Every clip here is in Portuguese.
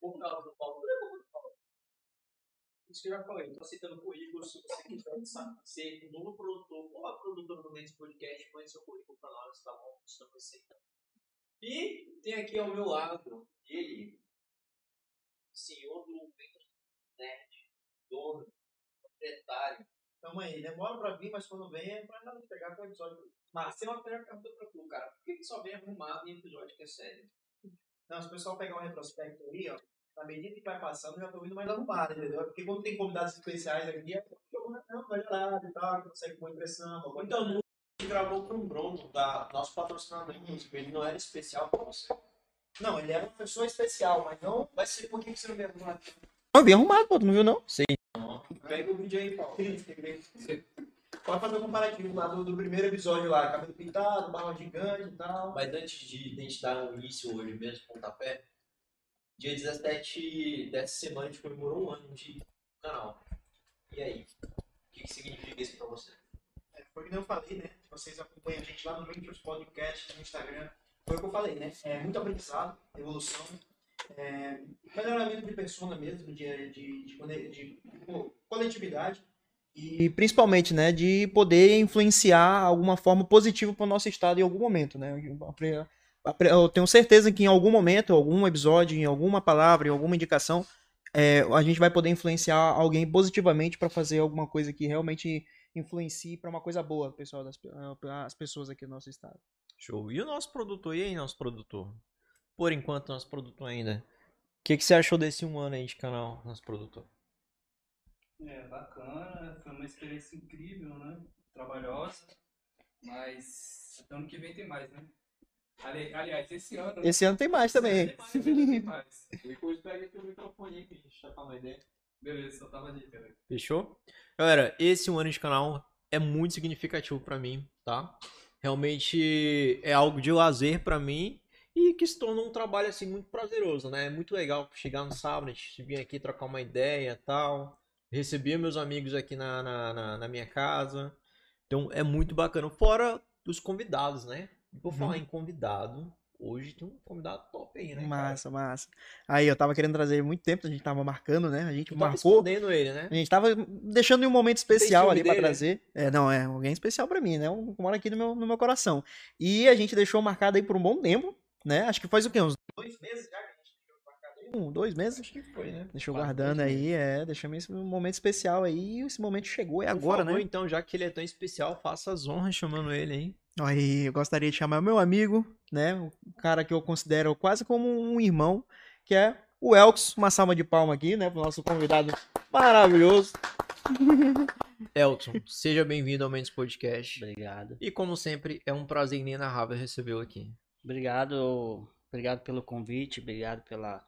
por causa do Paulo, não é culpa do Paulo. Isso que eu já falei, tô aceitando currículo, se você quiser ser um novo produtor ou a produtora do Mendes Podcast, mande seu currículo pra nós, tá bom? Estamos aceitando. E tem aqui ao meu lado ele, senhor do Mendes Nerd, dono, proprietário. Calma aí, demora pra vir, mas quando vem é pra pegar com o episódio. Mas tem uma pergunta pra tu, cara. Por que, que só vem arrumado em episódio que é sério? Não, se o pessoal pegar um retrospecto aí, ó, na medida que vai passando, eu já tô vindo mais arrumado, entendeu? Porque quando tem convidados especiais aqui, é não, melhorado e tal, consegue boa impressão. Boa Então, a gente gravou com o Bruno, da nosso patrocinador. Ele não era especial pra você. Não, ele era uma pessoa especial, mas não vai ser por que que você não veio arrumado. Eu vim arrumado, pô, tu não viu não? Sim. Pega o vídeo aí, Paulo. Pode fazer um comparativo lá do, do primeiro episódio lá, cabelo pintado, barba gigante e tal. Mas antes de, de a gente dar o início hoje mesmo, pontapé, dia 17 dessa semana a gente comemorou um ano de canal. E aí? O que, que significa isso pra você? É, Foi o que eu falei, né? Vocês acompanham a gente lá no Ventures Podcast, no Instagram. Foi o que eu falei, né? É muito aprendizado, evolução, é, melhoramento de persona mesmo, de, de, de, cone- de, pô, coletividade. E principalmente, né, de poder influenciar alguma forma positiva para o nosso estado em algum momento, né? Eu tenho certeza que em algum momento, algum episódio, em alguma palavra, em alguma indicação, é, a gente vai poder influenciar alguém positivamente para fazer alguma coisa que realmente influencie para uma coisa boa, pessoal, das, pe- as pessoas aqui do nosso estado. Show. E o nosso produtor? E aí, nosso produtor? Por enquanto, nosso produtor ainda. O que, que você achou desse um ano aí de canal, nosso produtor? É, bacana, foi uma experiência incrível, né? Trabalhosa, mas ano que vem tem mais, né? Ali- aliás, esse ano. Esse ano tem mais também. Tem mais. Depois pega aqui o microfone aí pra gente trocar uma ideia. Beleza, só tava ali, cara. Fechou? Galera, esse um ano de canal é muito significativo pra mim, tá? Realmente é algo de lazer pra mim e que se tornou um trabalho assim muito prazeroso, né? É muito legal chegar no sábado, a gente vir aqui trocar uma ideia e tal. Receber meus amigos aqui na, na, na, na minha casa. Então é muito bacana. Fora os convidados, né? Vou falar em convidado. Hoje tem um convidado top aí, né? cara? Massa, massa. Aí, eu tava querendo trazer muito tempo, a gente tava marcando, né? A gente Tu tava marcou. escondendo ele, né? A gente tava deixando em um momento especial ali né? trazer. É, não, é alguém especial pra mim, né? Um que mora aqui no meu, no meu coração. E a gente deixou marcado aí por um bom tempo, né? Acho que faz o quê? Uns Dois meses já um, dois meses? Acho que foi, né? Deixou Quase guardando aí, é. Deixamos esse momento especial aí. E esse momento chegou, é Por agora, favor, né? então, já que ele é tão especial, faça as honras chamando ele aí. Aí, eu gostaria de chamar o meu amigo, né? O cara que eu considero quase como um irmão, que é o Elks. Uma salva de palma aqui, né? Pro nosso convidado maravilhoso. Elton, seja bem-vindo ao Mendes Podcast. Obrigado. E como sempre, é um prazer inenarrável recebê-lo aqui. Obrigado, obrigado pelo convite, obrigado pela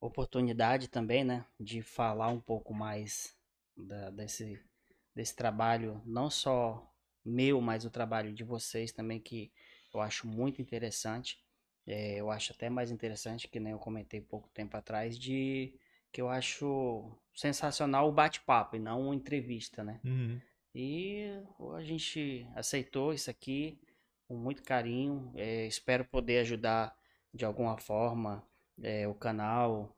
oportunidade também, né, de falar um pouco mais da- desse, desse trabalho, não só meu, mas o trabalho de vocês também, que eu acho muito interessante. É, eu acho até mais interessante, que nem eu comentei pouco tempo atrás, de que eu acho sensacional o bate-papo e não uma entrevista, né? E a gente aceitou isso aqui com muito carinho. É, espero poder ajudar de alguma forma é, o canal.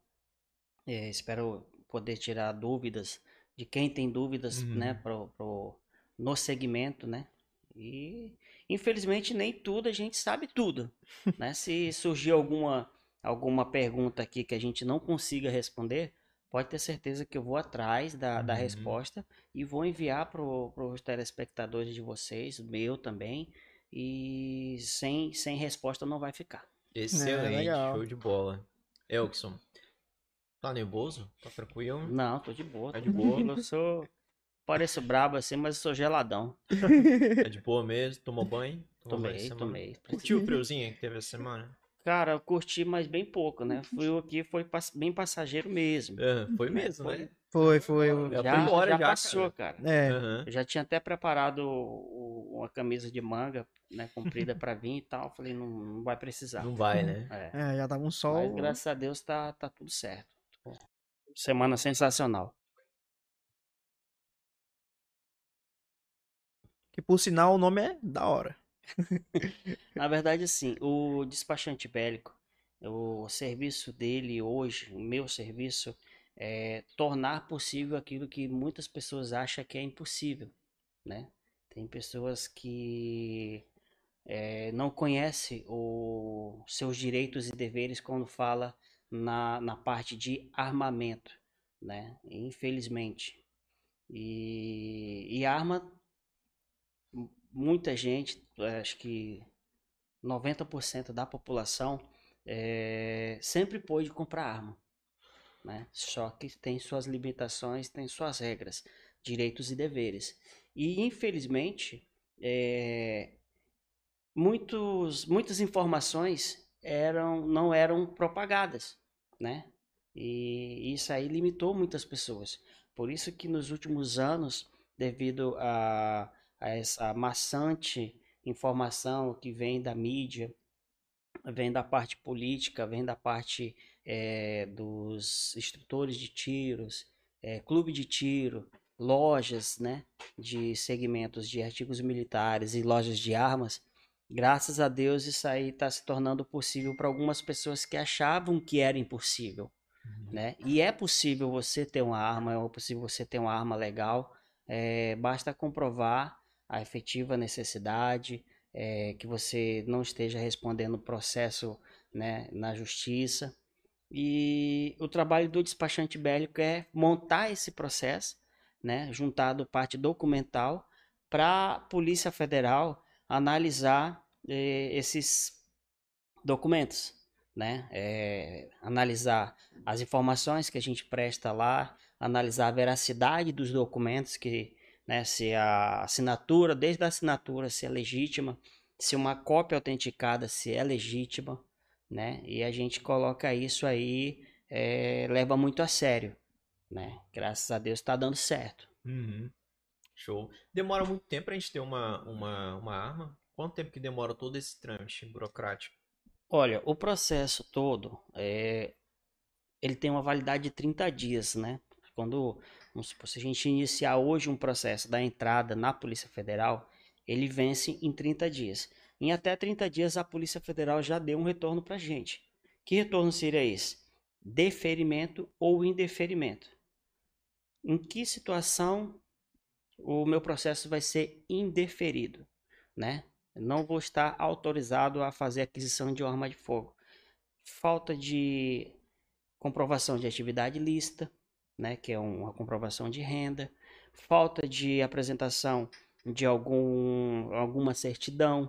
É, espero poder tirar dúvidas de quem tem dúvidas, Uhum. né, pro, pro, no segmento, né? E infelizmente nem tudo a gente sabe tudo, né? Se surgir alguma alguma pergunta aqui que a gente não consiga responder, pode ter certeza que eu vou atrás da, da Uhum. resposta e vou enviar para os telespectadores de vocês, meu também, e sem, sem resposta não vai ficar. Excelente, legal. show de bola. Elkson, tá nervoso? Tá tranquilo? Não, tô de boa. Tá de boa? Eu sou. Pareço brabo assim, mas eu sou geladão. Tá de boa mesmo? Tomou banho? Tomou banho Tomei, semana? tomei. Curtiu o friozinho que teve essa semana? Cara, eu curti, mas bem pouco, né? Fui aqui, foi bem passageiro mesmo. É, foi mesmo, foi. né? Foi, foi. o- Já Já, embora já já, passou, cara. É, Aham. Eu já tinha até preparado uma camisa de manga, né, comprida pra vir e tal. Falei, não, não vai precisar. Não vai, né? É. é, já tava um sol. Mas graças a Deus tá, tá tudo certo. Semana sensacional. Que por sinal o nome é da hora. Na verdade, assim, o despachante bélico, o serviço dele hoje, o meu serviço, é tornar possível aquilo que muitas pessoas acham que é impossível, né? Tem pessoas que é, não conhecem os seus direitos e deveres quando fala na, na parte de armamento, né? Infelizmente. E, e arma, muita gente, acho que 90% da população é, sempre pôde comprar arma. Né? Só que tem suas limitações, tem suas regras, direitos e deveres. E infelizmente, é, muitos, muitas informações eram, não eram propagadas, né? E isso aí limitou muitas pessoas. Por isso que nos últimos anos, devido a, a essa maçante informação que vem da mídia, vem da parte política, vem da parte é, dos instrutores de tiros, é, clube de tiro, lojas né, de segmentos de artigos militares e lojas de armas, graças a Deus isso aí está se tornando possível para algumas pessoas que achavam que era impossível. Uhum. Né? E é possível você ter uma arma, é possível você ter uma arma legal, é, basta comprovar a efetiva necessidade, é, que você não esteja respondendo o processo né, na justiça. E o trabalho do despachante bélico é montar esse processo, né, juntado parte documental, para a Polícia Federal analisar eh, esses documentos, né, é, analisar as informações que a gente presta lá, analisar a veracidade dos documentos que né? Se a assinatura, desde a assinatura, se é legítima, se uma cópia autenticada se é legítima, né? E a gente coloca isso aí, é, leva muito a sério, né? Graças a Deus está dando certo. Uhum. Show. Demora muito tempo a gente ter uma, uma, uma arma? Quanto tempo que demora todo esse trâmite burocrático? Olha, o processo todo, é, ele tem uma validade de 30 dias, né? Quando Vamos supor, se a gente iniciar hoje um processo da entrada na Polícia Federal, ele vence em 30 dias. Em até 30 dias, a Polícia Federal já deu um retorno para a gente. Que retorno seria esse? Deferimento ou indeferimento. Em que situação o meu processo vai ser indeferido? Né? Não vou estar autorizado a fazer aquisição de arma de fogo. Falta de comprovação de atividade lícita, né, que é uma comprovação de renda, falta de apresentação de algum, alguma certidão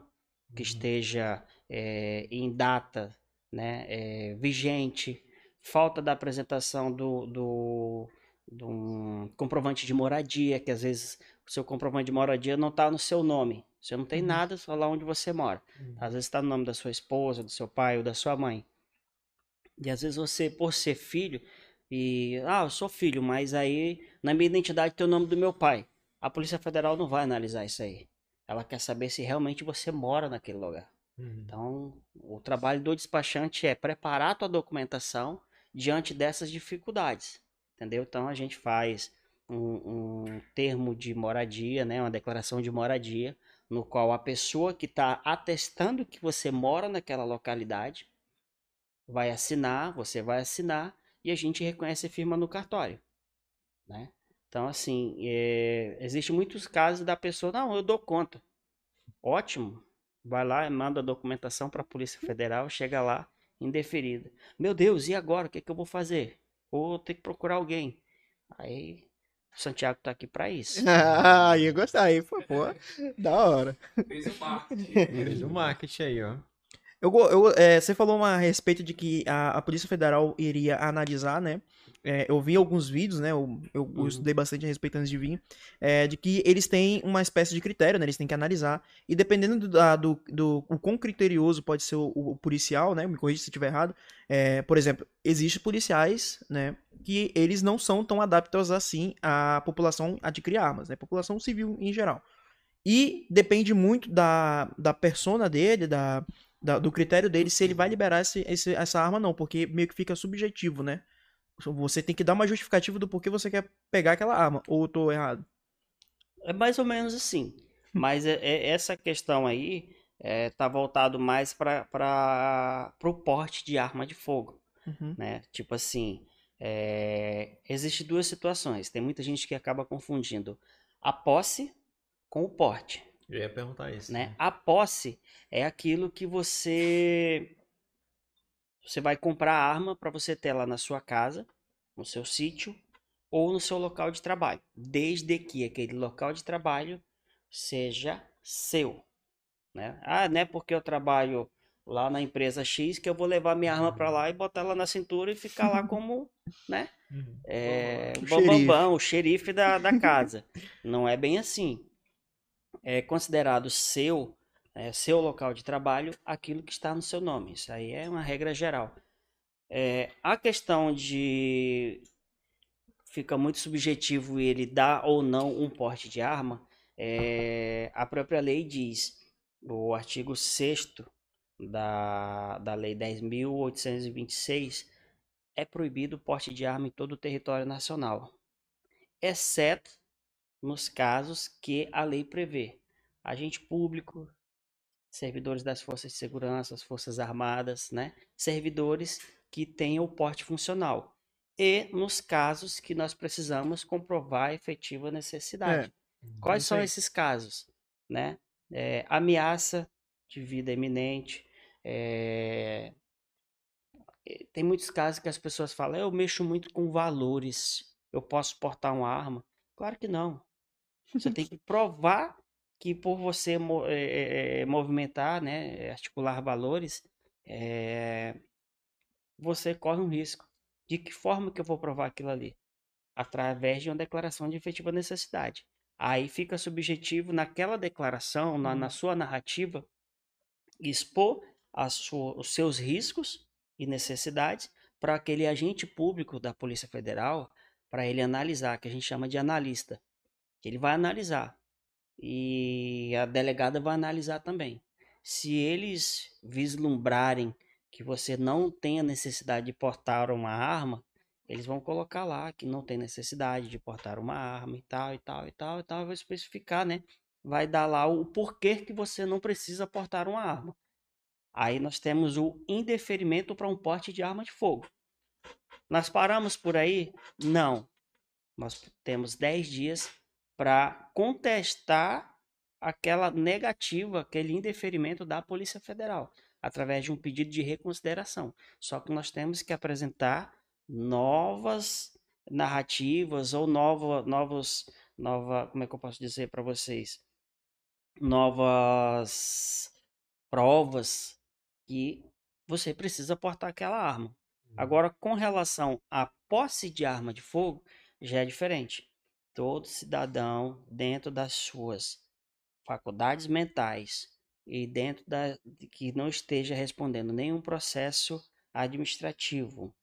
que uhum. esteja é, em data né, é, vigente, falta da apresentação do, do, do um comprovante de moradia, que às vezes o seu comprovante de moradia não está no seu nome. Você não tem uhum. nada, só lá onde você mora. Uhum. Às vezes está no nome da sua esposa, do seu pai ou da sua mãe. E às vezes você, por ser filho, e, ah, eu sou filho, mas aí na minha identidade tem o nome do meu pai. A Polícia Federal não vai analisar isso aí. Ela quer saber se realmente você mora naquele lugar. Uhum. Então, o trabalho do despachante é preparar a tua documentação diante dessas dificuldades. Entendeu? Então, a gente faz um, um termo de moradia, né, uma declaração de moradia, no qual a pessoa que está atestando que você mora naquela localidade vai assinar, você vai assinar e a gente reconhece a firma no cartório, né? Então, assim, é, existe muitos casos da pessoa, não, eu dou conta. Ótimo. Vai lá, manda a documentação para a Polícia Federal, chega lá, indeferida. Meu Deus, e agora? O que, é que eu vou fazer? Vou ter que procurar alguém. Aí, o Santiago tá aqui para isso. Ah, ia gostar aí, pô, da hora. Fez o marketing. Fez o marketing aí, ó. Eu, eu, é, você falou a respeito de que a, a, Polícia Federal iria analisar, né? É, eu vi alguns vídeos, né? Eu, eu, uhum. estudei bastante a respeito antes de vir, é, de que eles têm uma espécie de critério, né? Eles têm que analisar. E dependendo do, do, do o quão criterioso pode ser o, o policial, né? Me corrija se estiver errado. É, por exemplo, existem policiais, né? Que eles não são tão adaptados assim à população adquirir armas, né? População civil em geral. E depende muito da, da persona dele, da da, do critério dele se ele vai liberar esse, esse, essa arma não, porque meio que fica subjetivo, né? Você tem que dar uma justificativa do porquê você quer pegar aquela arma, ou eu tô errado? É mais ou menos assim. Mas é, é essa questão aí, é, tá voltado mais para o porte de arma de fogo, Uhum. né? Tipo assim, é, existe duas situações. Tem muita gente que acaba confundindo a posse com o porte, Eu ia perguntar isso. né? A posse é aquilo que você você vai comprar a arma para você ter lá na sua casa, no seu sítio ou no seu local de trabalho, desde que aquele local de trabalho seja seu, né? Ah, não é porque eu trabalho lá na empresa X que eu vou levar minha arma para lá e botar ela na cintura e ficar lá como, né? Uhum. É, O bambambam, o xerife da, da casa. Não é bem assim. É considerado seu, é, seu local de trabalho, aquilo que está no seu nome. Isso aí é uma regra geral. É, a questão de fica muito subjetivo ele dar ou não um porte de arma, é, a própria lei diz, o artigo 6 da, da Lei 10.826, é proibido o porte de arma em todo o território nacional, exceto nos casos que a lei prevê. Agente público, servidores das forças de segurança, as forças armadas, né? Servidores que tenham o porte funcional. E nos casos que nós precisamos comprovar a efetiva necessidade. Quais isso são esses casos? Né? É, ameaça de vida iminente. é, Tem muitos casos que as pessoas falam, eu mexo muito com valores, eu posso portar uma arma. Claro que não. Você tem que provar que por você eh, movimentar, né, articular valores, eh, você corre um risco. De que forma que eu vou provar aquilo ali? Através de uma declaração de efetiva necessidade. Aí fica subjetivo naquela declaração, na, na sua narrativa, expor sua- os seus riscos e necessidades para aquele agente público da Polícia Federal, para ele analisar, que a gente chama de analista. Ele vai analisar e a delegada vai analisar também. Se eles vislumbrarem que você não tem a necessidade de portar uma arma, eles vão colocar lá que não tem necessidade de portar uma arma e tal, e tal, e tal, e tal, vai especificar, né? Vai dar lá o porquê que você não precisa portar uma arma. Aí nós temos o indeferimento para um porte de arma de fogo. Nós paramos por aí? Não. Nós temos 10 dias para contestar aquela negativa, aquele indeferimento da Polícia Federal, através de um pedido de reconsideração. Só que nós temos que apresentar novas narrativas ou nova, novos, nova, como é que eu posso dizer para vocês? Novas provas que você precisa portar aquela arma. Agora, com relação à posse de arma de fogo, já é diferente. Todo cidadão, dentro das suas faculdades mentais e dentro da que não esteja respondendo nenhum processo administrativo,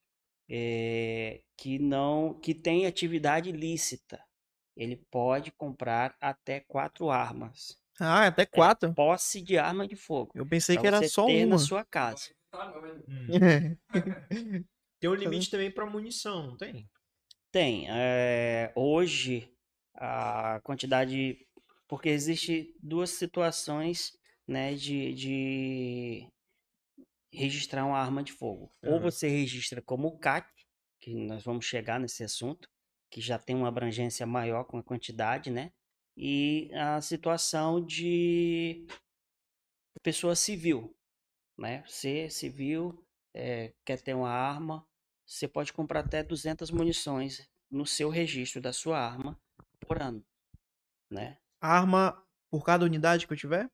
eh, que não que tem atividade ilícita, ele pode comprar até quatro armas. Ah, até quatro. Posse de arma de fogo. Eu pensei que era você só ter uma. na sua casa. Tá. Hum. Tem um limite também pra munição, não tem? Tem. eh, hoje, a quantidade. Porque existe duas situações né, de, de registrar uma arma de fogo. Ou Aham. você registra como CAC, que nós vamos chegar nesse assunto, que já tem uma abrangência maior com a quantidade, né? E a situação de pessoa civil, né? Você, civil, eh, quer ter uma arma, você pode comprar até 200 munições no seu registro da sua arma por ano, né? Arma por cada unidade que eu tiver?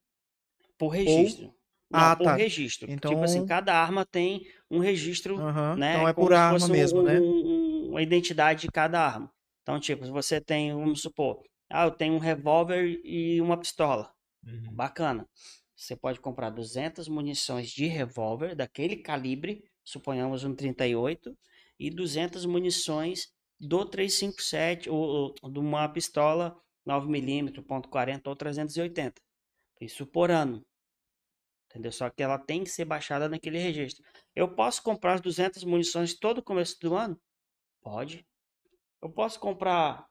Por registro. Não, Ah, por tá. registro. Tipo Então- assim, cada arma tem um registro, Aham. né? Então é por arma fosse um- mesmo, né? um- uma identidade de cada arma. Então, tipo, você tem, vamos supor, ah, eu tenho um revólver e uma pistola. Uhum. Bacana. Você pode comprar 200 munições de revólver daquele calibre, suponhamos um 38, e 200 munições do 357 ou, ou de uma pistola 9mm, ponto .40 ou 380. Isso por ano. Entendeu? Só que ela tem que ser baixada naquele registro. Eu posso comprar as 200 munições todo começo do ano? Pode. Eu posso comprar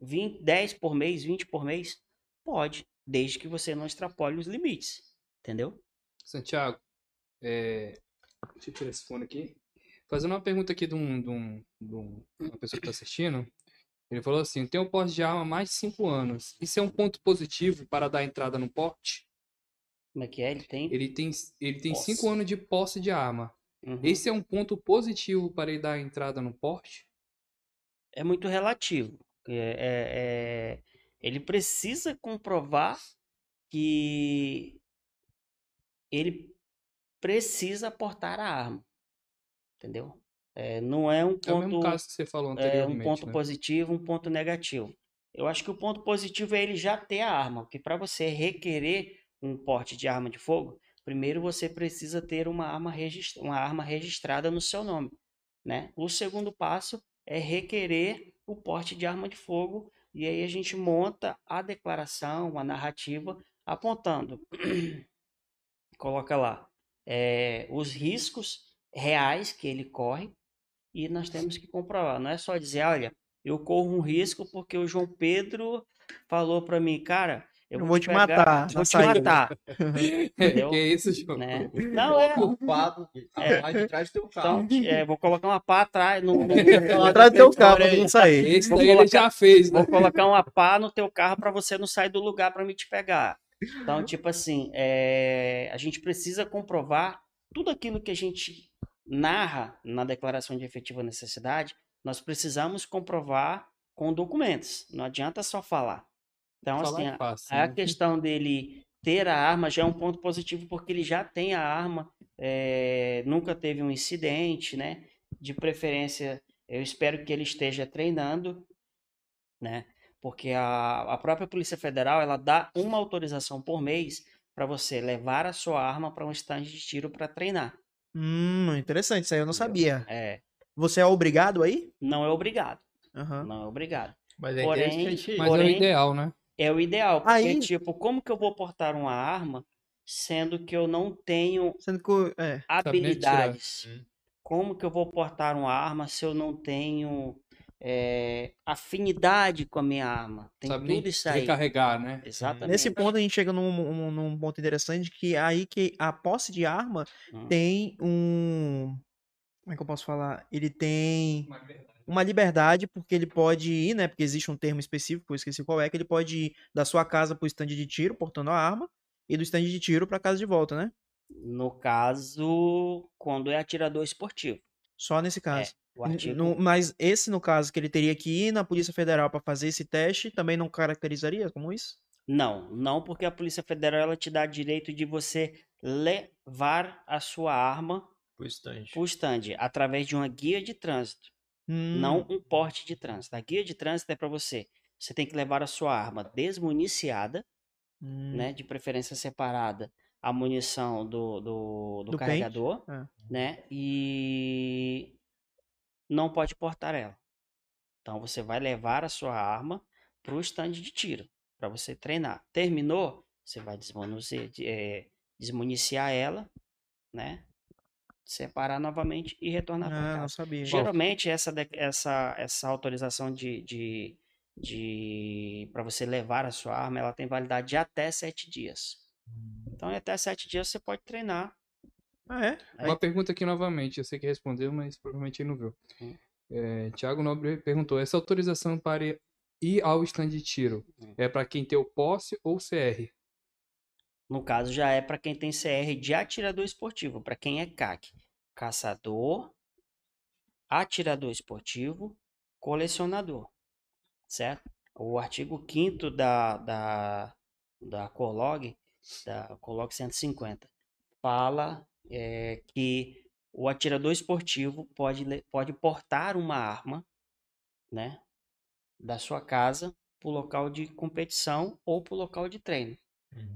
20, 10 por mês, 20 por mês? Pode, desde que você não extrapole os limites. Entendeu? Santiago, é... deixa eu tirar esse fone aqui. Fazendo uma pergunta aqui de, um, de, um, de um- uma pessoa que está assistindo. Ele falou assim: tem um porte de arma há mais de 5 anos. Isso é um ponto positivo para dar entrada no porte? Como é que é? Ele tem. Ele tem 5 ele tem Posse. cinco anos de posse de arma. Uhum. Esse é um ponto positivo para ele dar entrada no porte? é muito relativo. É, é- é- ele precisa comprovar que ele precisa portar a arma. Entendeu? É, não é um É o mesmo ponto, caso que você falou é, anteriormente. um ponto né? positivo, um ponto negativo. Eu acho que o ponto positivo é ele já ter a arma, porque para você requerer um porte de arma de fogo, primeiro você precisa ter uma arma, regis- uma arma registrada no seu nome, né? O segundo passo é requerer o porte de arma de fogo e aí a gente monta a declaração, a narrativa apontando, coloca lá eh, os riscos reais que ele corre e nós temos que comprovar. Não é só dizer, olha, eu corro um risco porque o João Pedro falou para mim, cara, eu Eu vou te pegar- matar vou te saída." matar, entendeu? que é isso, João? né? Não é, É. lá de trás do teu carro. então, é, vou colocar uma pá atrás, no, no- Atrás do teu carro, pra Olha aí. não sair. Esse daí ele colocar- já fez, né? Vou colocar uma pá no teu carro para você não sair do lugar para me te pegar. Então, tipo assim, é, a gente precisa comprovar tudo aquilo que a gente narra na declaração de efetiva necessidade, nós precisamos comprovar com documentos. Não adianta só falar. Então, Falar assim, é fácil, a né? questão dele ter a arma já é um ponto positivo porque ele já tem a arma, é, nunca teve um incidente, né? De preferência, eu espero que ele esteja treinando, né? Porque a, a própria Polícia Federal ela dá uma autorização por mês para você levar a sua arma para um estande de tiro para treinar. Hum, interessante, isso aí eu não sabia. É, Você é obrigado aí? não é obrigado, Aham. não é obrigado. Mas é Porém. Mas é o porém- ideal, né? É o ideal, porque Aí- tipo, como que eu vou portar uma arma sendo que eu não tenho Sendo que. É. Habilidades. Como que eu vou portar uma arma se eu não tenho é, afinidade com a minha arma? Tem Sabe tudo isso aí. recarregar, né? Exatamente. Nesse ponto a gente chega num, num- num ponto interessante que é aí que a posse de arma Hum. tem um. Como é que eu posso falar? Ele tem Uma verdade. uma liberdade, porque ele pode ir, né? Porque existe um termo específico, eu esqueci qual é, que ele pode ir da sua casa pro stand de tiro, portando a arma, e do stand de tiro pra casa de volta, né? No caso, quando é atirador esportivo. Só nesse caso. O N- artigo. No- mas esse, no caso, que ele teria que ir na Polícia Federal pra fazer esse teste, também não caracterizaria como isso? Não, não porque a Polícia Federal ela te dá direito de você levar a sua arma Pro stand. pro stand através de uma guia de trânsito. Hum, não um porte de trânsito. A guia de trânsito é para você. Você tem que levar a sua arma desmuniciada, hum, né? De preferência separada a munição do, do, do Do carregador, é. né? E não pode portar ela. Então você vai levar a sua arma para o stand de tiro, para você treinar. Terminou, você vai desmuniciar, desmuniciar ela, né? Separar novamente e retornar para Ah, casa. não sabia. Geralmente essa, essa, essa autorização de, de, de para você levar a sua arma, ela tem validade de até sete dias. Então, em até sete dias você pode treinar. Ah, é? Uma pergunta aqui novamente, eu sei que respondeu, mas provavelmente ele não viu. É, Tiago Nobre perguntou: essa autorização para ir ao stand de tiro é para quem tem o posse ou CR? No caso, já é para quem tem CR de atirador esportivo, para quem é CAC, caçador, atirador esportivo, colecionador, certo? O artigo 5 da, da, da Colog, da Colog 150, fala é, que o atirador esportivo pode, pode portar uma arma, né, da sua casa para o local de competição ou para o local de treino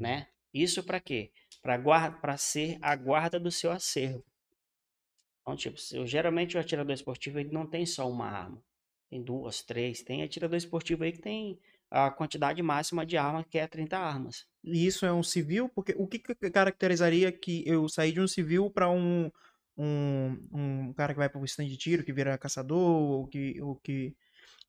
né? Isso para quê? Para ser a guarda do seu acervo. Então, tipo, eu- geralmente o atirador esportivo ele não tem só uma arma. Tem duas, três. Tem atirador esportivo aí que tem a quantidade máxima de arma, que é 30 armas. E isso é um civil? Porque o que que caracterizaria que eu saí de um civil pra um, um, um cara que vai pro stand de tiro, que vira caçador, ou que, ou que,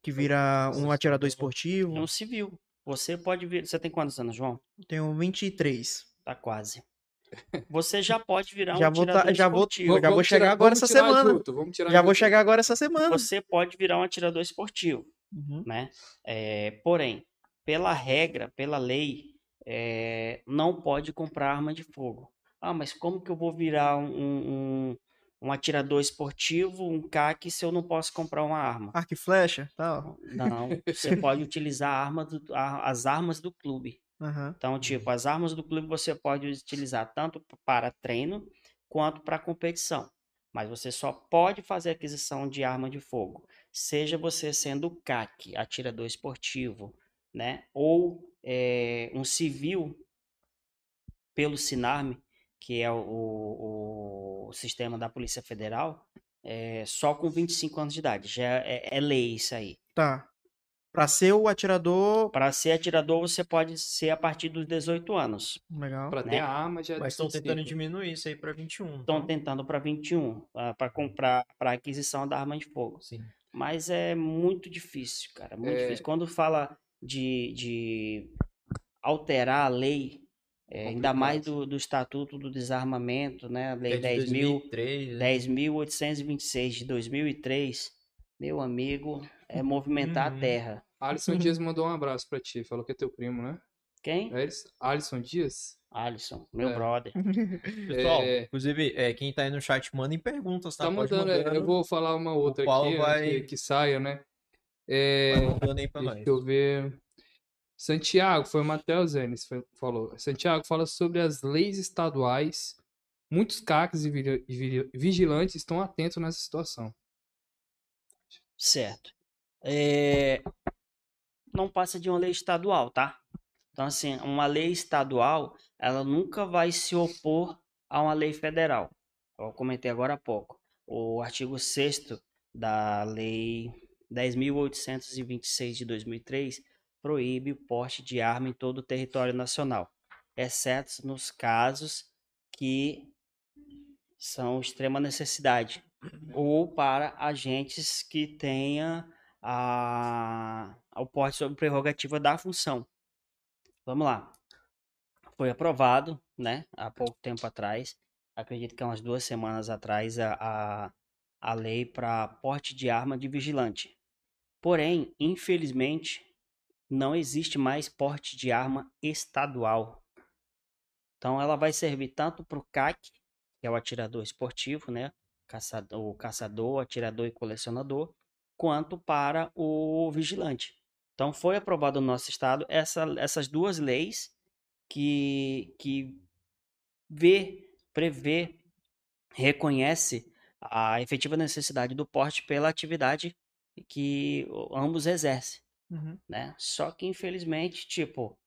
que vira um atirador esportivo? É um civil. Você pode vir. Você tem quantos anos, João? Tenho 23. Tá quase. você já pode virar Já um vou tá- atirador já vou- esportivo. já vou chegar agora vamos essa tirar semana. junto, vamos tirar Já vou junto. chegar agora essa semana. Você pode virar um atirador esportivo. Uhum. né? É, porém, pela regra, pela lei, é, não pode comprar arma de fogo. Ah, mas como que eu vou virar um, um, um atirador esportivo, um CAC, se eu não posso comprar uma arma? Arco e flecha, tal. Não, você pode utilizar arma do- a- as armas do clube. Aham. Então, tipo, as armas do clube você pode utilizar tanto para treino quanto para competição. Mas você só pode fazer aquisição de arma de fogo, seja você sendo CAC, atirador esportivo, né? Ou eh, um civil pelo Sinarme, que é o, o- o sistema da Polícia Federal, eh, só com 25 anos de idade. Já é, é lei isso aí. Tá. Pra ser o atirador. Para ser atirador, você pode ser a partir dos 18 anos. Legal. Pra ter né? a arma já é Mas estão tentando 25. diminuir isso aí pra 21. Estão então. tentando para 21, para comprar, para aquisição da arma de fogo. Sim. Mas é muito difícil, cara, muito É. difícil. Quando fala de, de alterar a lei, é, ainda mais do, do Estatuto do Desarmamento, né? A Lei É de 10.000 2003, né? 10.826 de 2003, meu amigo, é movimentar Uhum. a terra. Alisson Dias mandou um abraço pra ti. Falou que é teu primo, né? Quem? É? Alisson Dias? Alisson, meu É. brother. Pessoal, É. inclusive, é, quem tá aí no chat, mandem perguntas, tá? Tá Pode mandando, é, mandando, eu vou falar uma outra aqui vai- que, que saia, né? É, vai mandando aí pra deixa nós. eu ver. Santiago, foi o Matheus Enes falou. Santiago fala sobre as leis estaduais. Muitos CACs e vigi- vigi- vigilantes estão atentos nessa situação. Certo. É, Não passa de uma lei estadual, tá? Então, assim, uma lei estadual, ela nunca vai se opor a uma lei federal. Eu comentei agora há pouco. O artigo 6 da Lei 10.826 de 2003 proíbe o porte de arma em todo o território nacional, exceto nos casos que são extrema necessidade ou para agentes que tenha a, o porte sob prerrogativa da função. Vamos lá. Foi aprovado, né, há pouco tempo atrás, acredito que há umas duas semanas atrás, a, a, a lei para porte de arma de vigilante. Porém, infelizmente, não existe mais porte de arma estadual. Então, ela vai servir tanto para o CAC, que é o atirador esportivo, né? caçador, o caçador, atirador e colecionador, quanto para o vigilante. Então foi aprovado no nosso estado essa, essas duas leis que, que vê, prevê, reconhece a efetiva necessidade do porte pela atividade que ambos exercem, Uhum. né? Só que infelizmente, tipo,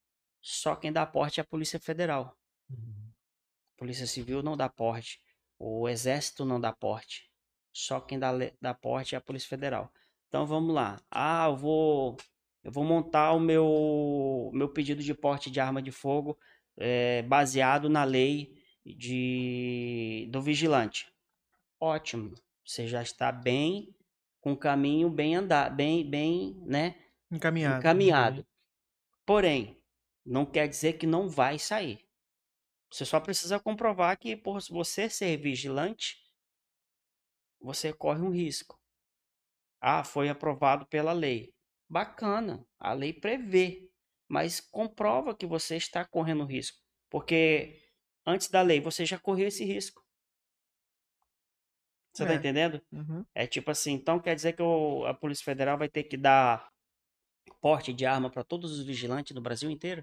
só quem dá porte é a Polícia Federal. Uhum. Polícia Civil não dá porte. O Exército não dá porte. Só quem dá, dá porte é a Polícia Federal. Então vamos lá. Ah, eu vou, eu vou montar o meu, meu pedido de porte de arma de fogo eh, baseado na lei de, do vigilante. Ótimo. Você já está bem com o caminho bem andar, bem, bem, né? Encaminhado. encaminhado. Porém, não quer dizer que não vai sair. Você só precisa comprovar que por você ser vigilante, você corre um risco. Ah, foi aprovado pela lei. Bacana, a lei prevê, mas comprova que você está correndo risco, porque antes da lei você já correu esse risco. Você está É. entendendo? Uhum. É tipo assim, então quer dizer que o- a Polícia Federal vai ter que dar porte de arma para todos os vigilantes do Brasil inteiro?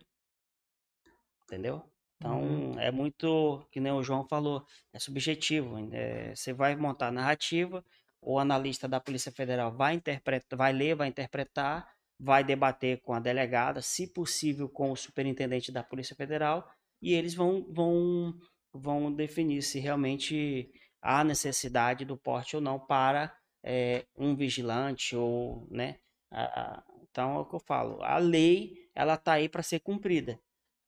Entendeu? Então é muito, que nem o João falou, é subjetivo. é, você vai montar a narrativa, o analista da Polícia Federal vai interpretar, vai ler, vai interpretar, vai debater com a delegada, se possível com o superintendente da Polícia Federal, e eles vão, vão, vão definir se realmente há necessidade do porte ou não para eh, um vigilante ou, né? a- a- então é o que eu falo. A lei ela tá aí para ser cumprida,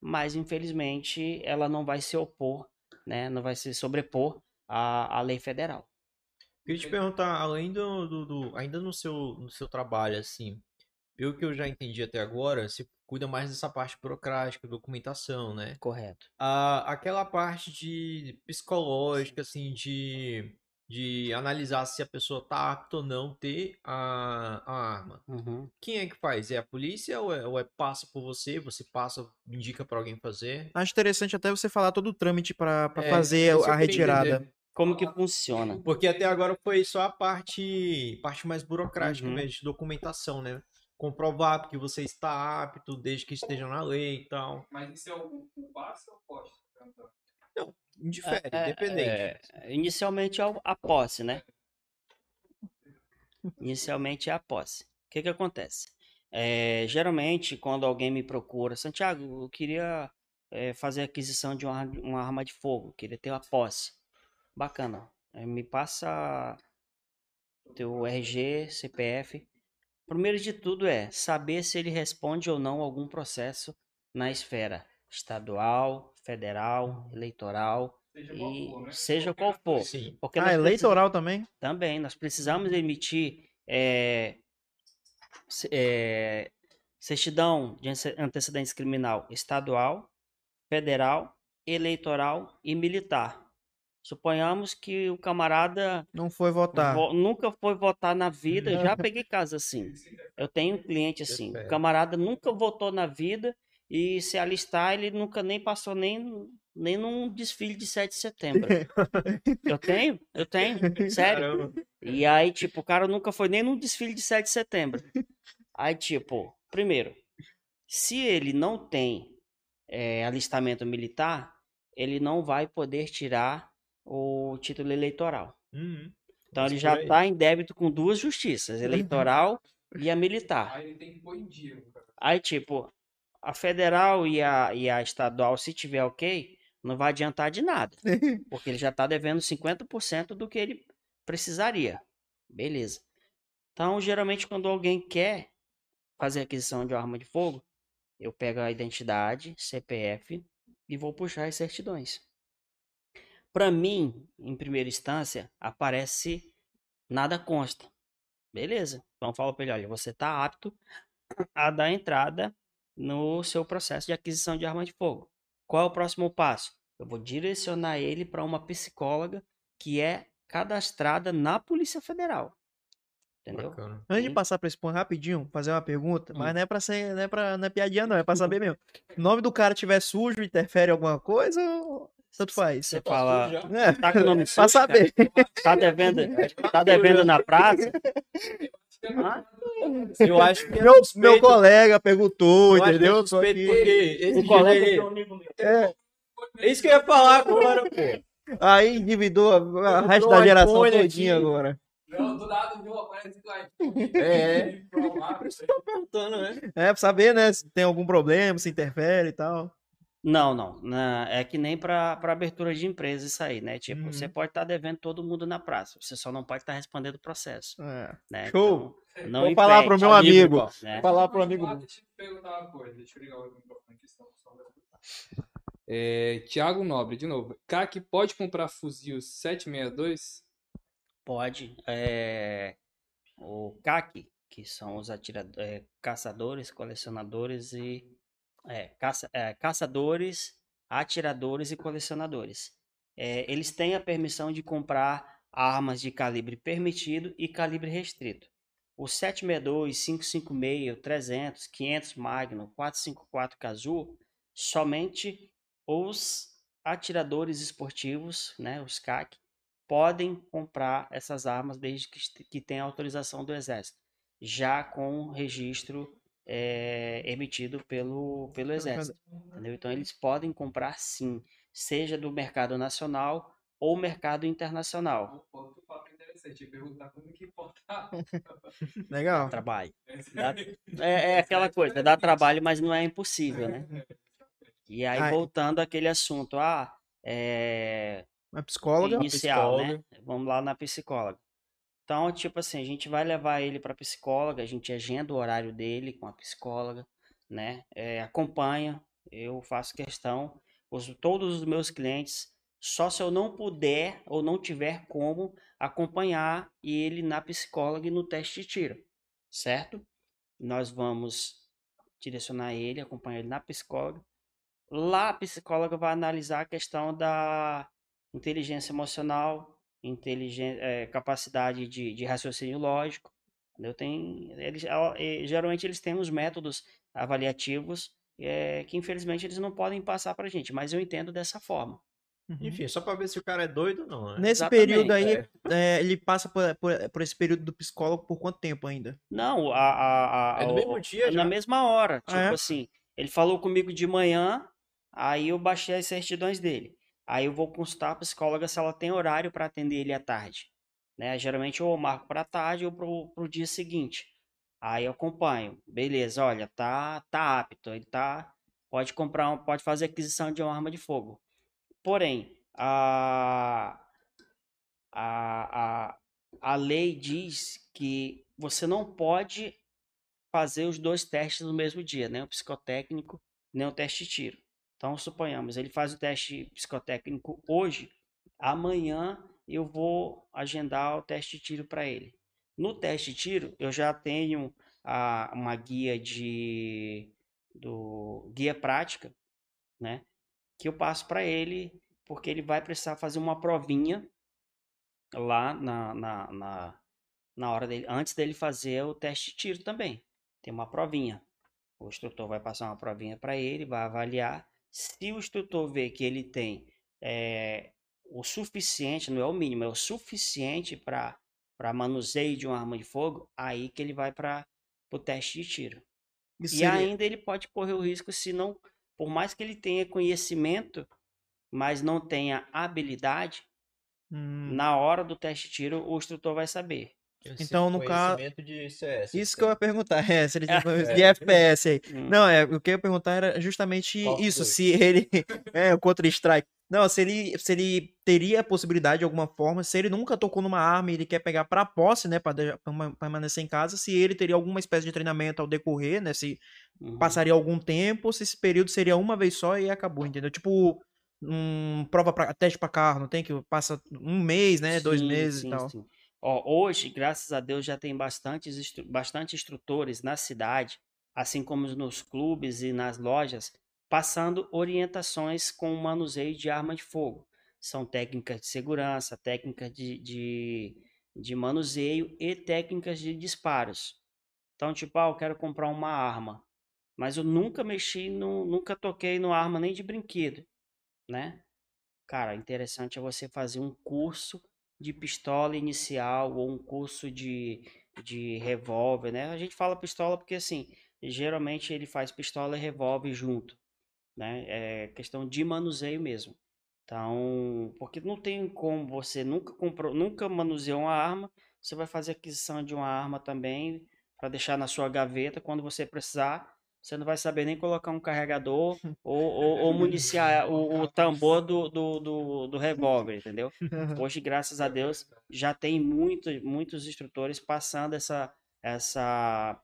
mas infelizmente ela não vai se opor, né? Não vai se sobrepor à, à lei federal. Queria te perguntar, além do, do, do- ainda no seu, no seu trabalho, assim, pelo que eu já entendi até agora, você cuida mais dessa parte burocrática, documentação, né? Correto. a, aquela parte de psicológica, assim, de, de analisar se a pessoa tá apta ou não ter a, a arma. Uhum. Quem é que faz? É a polícia ou é, ou é passa por você? Você passa, indica pra alguém fazer? Acho interessante até você falar todo o trâmite pra pra É, fazer a retirada. entender. Como que funciona? Porque até agora foi só a parte, parte mais burocrática Uhum. mesmo, de documentação, né? Comprovar que você está apto, desde que esteja na lei e tal. Mas isso é o o passe ou poste? Indifere, É, independente. é, inicialmente é a posse, né? Inicialmente é a posse. O que que acontece? É, geralmente, quando alguém me procura, Santiago, eu queria é, fazer aquisição de uma, uma arma de fogo, queria ter a posse. Bacana. É, me passa teu RG, CPF. Primeiro de tudo é saber se ele responde ou não a algum processo na esfera estadual, federal, eleitoral Seja qual e for, né? seja qual for. Sim. Porque Ah, eleitoral também? também, nós precisamos emitir é, é, certidão de ante- antecedentes criminal estadual, federal, eleitoral e militar. Suponhamos que o camarada Não foi votar. vo- nunca foi votar na vida, já peguei casos assim. Eu tenho um cliente assim, o camarada nunca votou na vida e se alistar ele nunca nem passou nem nem num desfile de 7 de setembro. Eu tenho, eu tenho, sério. E aí, tipo, o cara nunca foi nem num desfile de 7 de setembro. Aí, tipo, primeiro, se ele não tem eh, alistamento militar, ele não vai poder tirar o título eleitoral. Uhum. Então Mas ele já está em débito com duas justiças, eleitoral e a militar. Aí ele tem que pôr em dia. cara. Aí, tipo, a federal e a, e a estadual, se tiver ok, não vai adiantar de nada. Porque ele já está devendo 50% do que ele precisaria. Beleza. Então, geralmente, quando alguém quer fazer aquisição de uma arma de fogo, eu pego a identidade, CPF e vou puxar as certidões. Para mim, em primeira instância, aparece nada consta. Beleza. Então, eu falo para ele: olha, você está apto a dar entrada no seu processo de aquisição de arma de fogo. Qual é o próximo passo? Eu vou direcionar ele para uma psicóloga que é cadastrada na Polícia Federal. Entendeu? Bacana. Antes de passar pra esse ponto rapidinho, fazer uma pergunta, Hum. mas não é pra ser, não é pra, não é piadinha não, é pra saber mesmo. O nome do cara tiver sujo, interfere em alguma coisa ou tanto faz? Você fala, É, tá com o nome pra sujo, saber. Tá devendo, tá devendo na praça? Hã? Eu acho que é Meu, suspeito. meu colega perguntou, Eu acho que é entendeu? Suspeito porque esse dia colega um amigo meu. É, É isso que eu ia falar agora, pô. aí endividou a, resto da geração todinha aqui. agora. Não, do nada viu, aparece lá. É. Que tô perguntando, né? É, pra saber, né, se tem algum problema, se interfere e tal. Não, não. na- é que nem para abertura de empresa isso aí, né? Tipo, você Uhum. pode estar devendo todo mundo na praça. Você só não pode estar respondendo o processo, É. né? Show. Então, não Vou falar pro impede, meu amigo. né? Vou falar pro amigo. Deixa eu te perguntar uma coisa. Deixa eu ligar o microfone aqui, senão. É, Tiago Nobre, de novo. CAC pode comprar fuzil 762? Pode. é, o CAC, que são os atira- é, caçadores, colecionadores e. É, caça- é, caçadores, atiradores e colecionadores. É, eles têm a permissão de comprar armas de calibre permitido e calibre restrito. O 762, 556, 300, 500 Magnum, 454 Cazoo, somente os atiradores esportivos, né, os CAC, podem comprar essas armas desde que, que tenha autorização do Exército, já com registro eh, emitido pelo, pelo Exército. entendeu? Então, eles podem comprar sim, seja do mercado nacional ou mercado internacional. O ponto papo interessante. Ia perguntar como que importar. Legal. Trabalho. Dá- É, é aquela coisa, dá trabalho, mas não é impossível, né? E aí, Ai. voltando àquele assunto, ah, é, Uma psicóloga. inicial, né? psicóloga. Vamos lá na psicóloga. Então, tipo assim, a gente vai levar ele para psicóloga, a gente agenda o horário dele com a psicóloga, né? É, acompanha, eu faço questão, os, todos os meus clientes, só se eu não puder ou não tiver como acompanhar ele na psicóloga e no teste de tiro, certo? nós vamos direcionar ele, acompanhar ele na psicóloga. Lá a psicóloga vai analisar a questão da inteligência emocional, inteligen- eh, capacidade de, de raciocínio lógico. Eu tenho, eles, geralmente eles têm os métodos avaliativos eh, que infelizmente eles não podem passar para gente, mas eu entendo dessa forma. Enfim, só pra ver se o cara é doido ou não, né? Nesse Exatamente, período aí, é. é, ele passa por, por- por esse período do psicólogo por quanto tempo ainda? Não, a, a, a, É no mesmo dia na já? mesma hora. Tipo é? assim, ele falou comigo de manhã, aí eu baixei as certidões dele. Aí eu vou consultar a psicóloga se ela tem horário para atender ele à tarde. Né? Geralmente eu marco para tarde ou pro, pro dia seguinte. Aí eu acompanho. Beleza, olha, tá, tá apto. Ele tá. Pode comprar, pode fazer aquisição de uma arma de fogo. Porém, a, a, a, a lei diz que você não pode fazer os dois testes no mesmo dia, nem o psicotécnico, nem o teste de tiro. Então, suponhamos, ele faz o teste psicotécnico hoje, amanhã eu vou agendar o teste de tiro para ele. No teste de tiro, eu já tenho a, uma guia de do guia prática, né? Que eu passo para ele, porque ele vai precisar fazer uma provinha lá na, na, na, na hora dele, antes dele fazer o teste de tiro também. Tem uma provinha. O instrutor vai passar uma provinha para ele, vai avaliar. Se o instrutor ver que ele tem eh, o suficiente, não é o mínimo, é o suficiente para para manuseio de uma arma de fogo, aí que ele vai para o teste de tiro. Isso E seria- ainda ele pode correr o risco se não, por mais que ele tenha conhecimento, mas não tenha habilidade, Hum, na hora do teste de tiro o instrutor vai saber. Então, no caso- CS. Isso que eu ia perguntar, é, se ele tinha conhecimento É. de FPS aí. Hum. Não, é, o que eu ia perguntar era justamente Qual isso, foi? se ele. É, o Counter-Strike. Não, se ele, se ele teria a possibilidade de alguma forma, se ele nunca tocou numa arma e ele quer pegar pra posse, né, pra, de- pra ma- permanecer em casa, se ele teria alguma espécie de treinamento ao decorrer, né, se Uhum. passaria algum tempo, se esse período seria uma vez só e acabou, entendeu? Tipo, um prova pra, teste pra carro, não tem que passa um mês, né, dois Sim, meses sim, e tal. sim. Ó, hoje, graças a Deus, já tem bastantes, bastante instrutores na cidade, assim como nos clubes e nas lojas, passando orientações com o manuseio de arma de fogo. São técnicas de segurança, técnicas de, de, de manuseio e técnicas de disparos. Então, tipo, ah, eu quero comprar uma arma, mas eu nunca mexi, no, nunca toquei numa arma nem de brinquedo, né? Cara, interessante é você fazer um curso de pistola inicial ou um curso de, de revólver, né? A gente fala pistola porque, assim, geralmente ele faz pistola e revólver junto, né? É questão de manuseio mesmo. Então, porque não tem como você nunca comprou, nunca manuseou uma arma, você vai fazer aquisição de uma arma também para deixar na sua gaveta quando você precisar. Você não vai saber nem colocar um carregador ou, ou, ou municiar o, o tambor do, do, do, do revólver, entendeu? Hoje, graças a Deus, já tem muito, muitos instrutores passando essa, essa,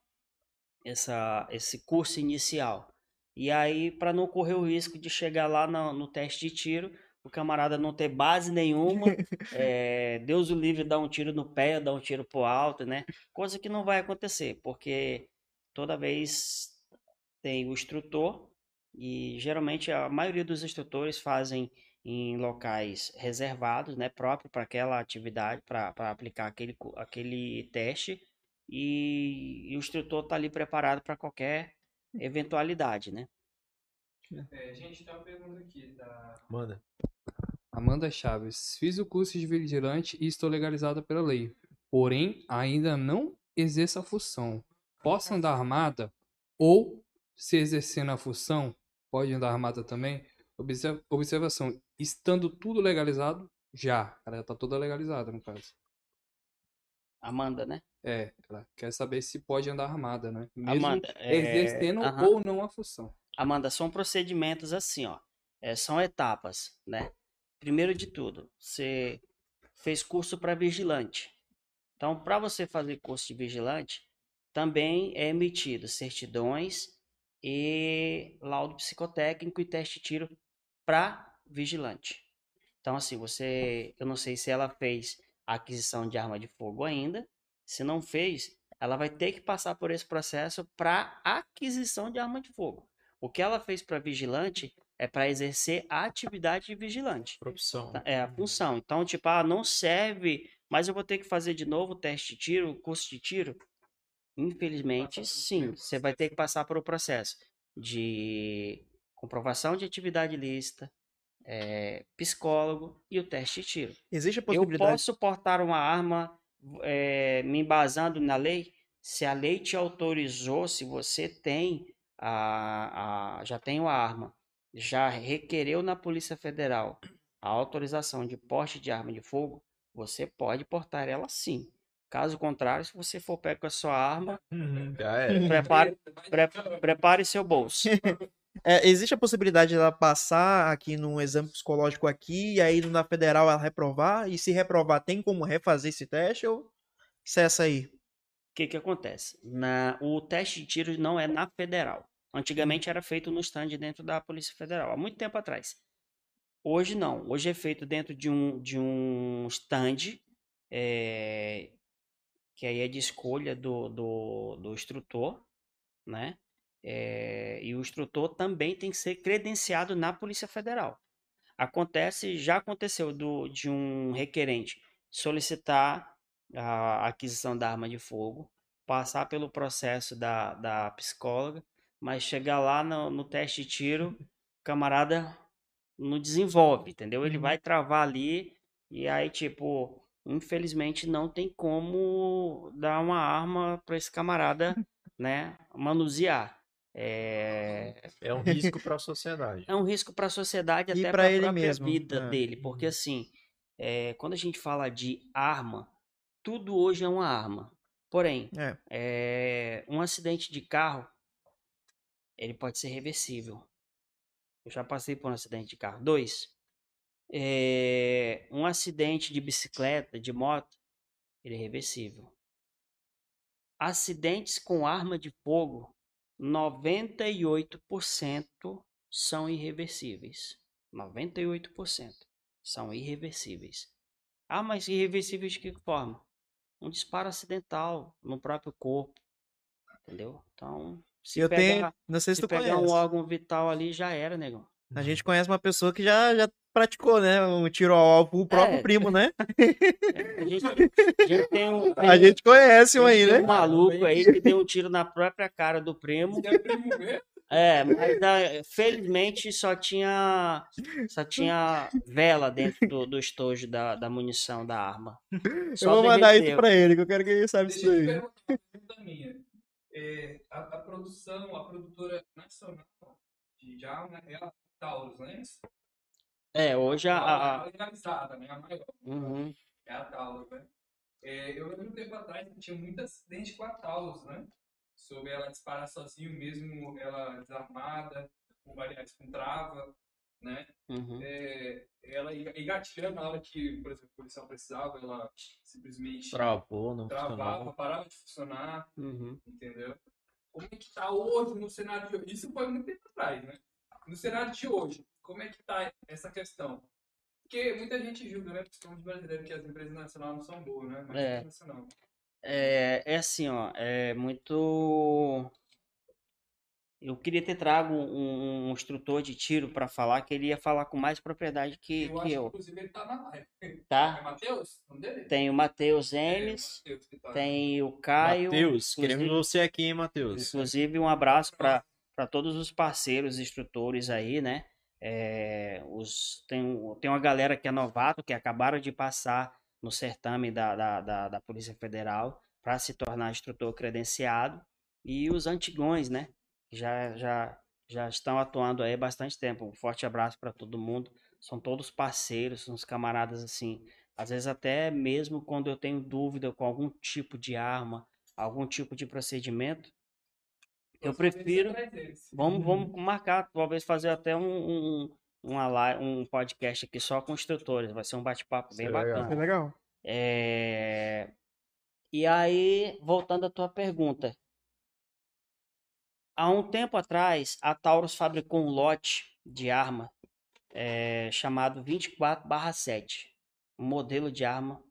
essa, esse curso inicial. E aí, para não correr o risco de chegar lá no, no teste de tiro, o camarada não ter base nenhuma, eh, Deus o livre dar um tiro no pé, dar um tiro pro alto, né? Coisa que não vai acontecer, porque toda vez tem o instrutor e geralmente a maioria dos instrutores fazem em locais reservados, né, próprio para aquela atividade, para aplicar aquele, aquele teste e, e o instrutor está ali preparado para qualquer eventualidade, né? É, gente, tem uma pergunta aqui da Manda. Amanda Chaves. Fiz o curso de vigilante e estou legalizada pela lei. Porém, ainda não exerço a função. Posso andar armada? Ou, se exercendo a função, pode andar armada também? Observa- Observação. Estando tudo legalizado, já. Ela já tá toda legalizada, no caso. Amanda, né? É, ela quer saber se pode andar armada, né? Mesmo Amanda, é, exercendo aham. ou não a função. Amanda, são procedimentos assim, ó. É, são etapas, né? Primeiro de tudo, você fez curso para vigilante. Então, para você fazer curso de vigilante, também é emitido certidões e laudo psicotécnico e teste de tiro para vigilante. Então, assim, você, eu não sei se ela fez a aquisição de arma de fogo ainda. Se não fez, ela vai ter que passar por esse processo para aquisição de arma de fogo. O que ela fez para vigilante é para exercer a atividade de vigilante. Profissão. Tá? É a função. Então, tipo, ah, não serve, mas eu vou ter que fazer de novo o teste de tiro, o curso de tiro? Infelizmente, sim. Você vai ter que passar por o processo de comprovação de atividade ilícita, eh, psicólogo e o teste de tiro. Existe a Eu possibilidade. posso portar uma arma eh, me embasando na lei? Se a lei te autorizou, se você tem a, a- já tem a arma, já requereu na Polícia Federal a autorização de porte de arma de fogo, você pode portar ela sim. Caso contrário, se você for pego com a sua arma, Já é. prepare, pre- prepare seu bolso. É, existe a possibilidade dela passar aqui num exame psicológico aqui e aí na federal ela reprovar? E se reprovar, tem como refazer esse teste ou cessa aí? O que que acontece? Na, o teste de tiro não é na federal. Antigamente era feito no stand dentro da Polícia Federal, há muito tempo atrás. Hoje não. Hoje é feito dentro de um, de um stand, eh, que aí é de escolha do, do, do instrutor, né? Eh, e o instrutor também tem que ser credenciado na Polícia Federal. Acontece, já aconteceu do, de um requerente solicitar a aquisição da arma de fogo, passar pelo processo da, da psicóloga, mas chegar lá no, no teste de tiro, camarada não desenvolve, entendeu? Ele vai travar ali e aí, tipo, infelizmente não tem como dar uma arma para esse camarada, né, manusear. É, É um risco para a sociedade. é um risco para a sociedade E até para a própria mesmo, vida é. dele, porque assim, é, quando a gente fala de arma, tudo hoje é uma arma. Porém, É. é, um acidente de carro, ele pode ser reversível. Eu já passei por um acidente de carro. Dois, é, um acidente de bicicleta, de moto, ele é reversível. Acidentes com arma de fogo, 98% são irreversíveis. 98% são irreversíveis. Ah, mas irreversíveis de que forma? Um disparo acidental no próprio corpo. Entendeu? Então, se Eu tenho. pegar, Não sei se, se tu pegar conhece. um órgão vital ali, já era, negão. A gente conhece uma pessoa que já, já praticou, né? Um tiro ao alvo, o próprio É. primo, né? A gente, a gente tem um, A gente conhece um aí, tem um né? maluco aí que deu um tiro na própria cara do primo. É? É, mas ah, felizmente só tinha só tinha vela dentro do, do estojo da, da munição da arma. Eu Só vou mandar isso pra ele, que eu quero que ele saiba Deixa eu te aí. É, a, a produção, a produtora nacional de, de arma é a Taurus, não é isso? É, hoje a, a- a legalizada, né? A maior. Uhum. É a Taurus, né? É, eu lembro um tempo atrás que tinha muito acidente com a Taurus, né? Sobre ela disparar sozinho mesmo, ela desarmada, ou aliás, com trava, né? Uhum. É, ela enga- engatilhando na hora que, por exemplo, o policial precisava, ela simplesmente Travou, não travava, funcionava. parava de funcionar, Uhum. entendeu? Como é que tá hoje no cenário de hoje? Isso foi muito tempo atrás, né? No cenário de hoje, como é que tá essa questão? Porque muita gente julga, né, principalmente brasileiro, que as empresas nacionais não são boas, né? Mas É. internacional. É, é assim, ó, é muito. Eu queria ter trago um, um instrutor de tiro para falar que ele ia falar com mais propriedade que, eu que acho que, eu, inclusive, ele tá na live. É tá? Matheus? Nome dele? Tem o Matheus É, o Emes, Matheus que tá. tem o Caio. Matheus, queremos você aqui, hein, Matheus? Inclusive, um abraço para todos os parceiros instrutores aí, né? É, os, tem, tem uma galera que é novato, que acabaram de passar no certame da, da, da, da Polícia Federal para se tornar instrutor credenciado. E os antigões, né? Já, já, já estão atuando aí há bastante tempo. Um forte abraço para todo mundo. São todos parceiros, são os camaradas assim. Às vezes até mesmo quando eu tenho dúvida com algum tipo de arma, algum tipo de procedimento, eu prefiro. Vamos, vamos marcar, talvez fazer até um, um, uma live, um podcast aqui só com instrutores. Vai ser um bate-papo bem é legal. É bacana. legal. É, E aí, voltando à tua pergunta. Há um tempo atrás, a Taurus fabricou um lote de arma é, chamado 24/7. Um modelo de arma,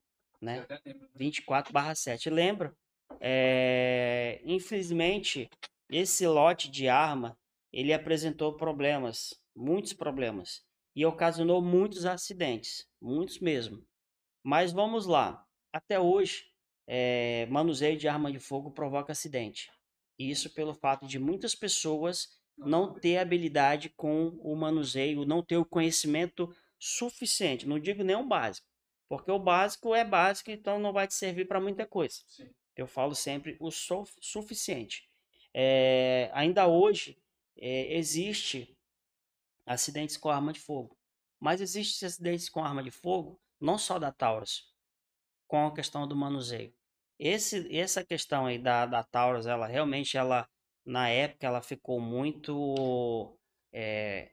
né? até lembro. 24/7. Lembra? é, infelizmente, esse lote de arma, ele apresentou problemas, muitos problemas, e ocasionou muitos acidentes, muitos mesmo. Mas vamos lá, até hoje, é, manuseio de arma de fogo provoca acidente. Isso pelo fato de muitas pessoas não ter habilidade com o manuseio, não ter o conhecimento suficiente. Não digo nem o básico, porque o básico é básico, então não vai te servir para muita coisa. Sim. Eu falo sempre o su suficiente. É, ainda hoje é, existe acidentes com arma de fogo, mas existe acidentes com arma de fogo não só da Taurus, com a questão do manuseio. Esse, essa questão aí da, da Taurus, ela realmente, ela na época, ela ficou muito, é,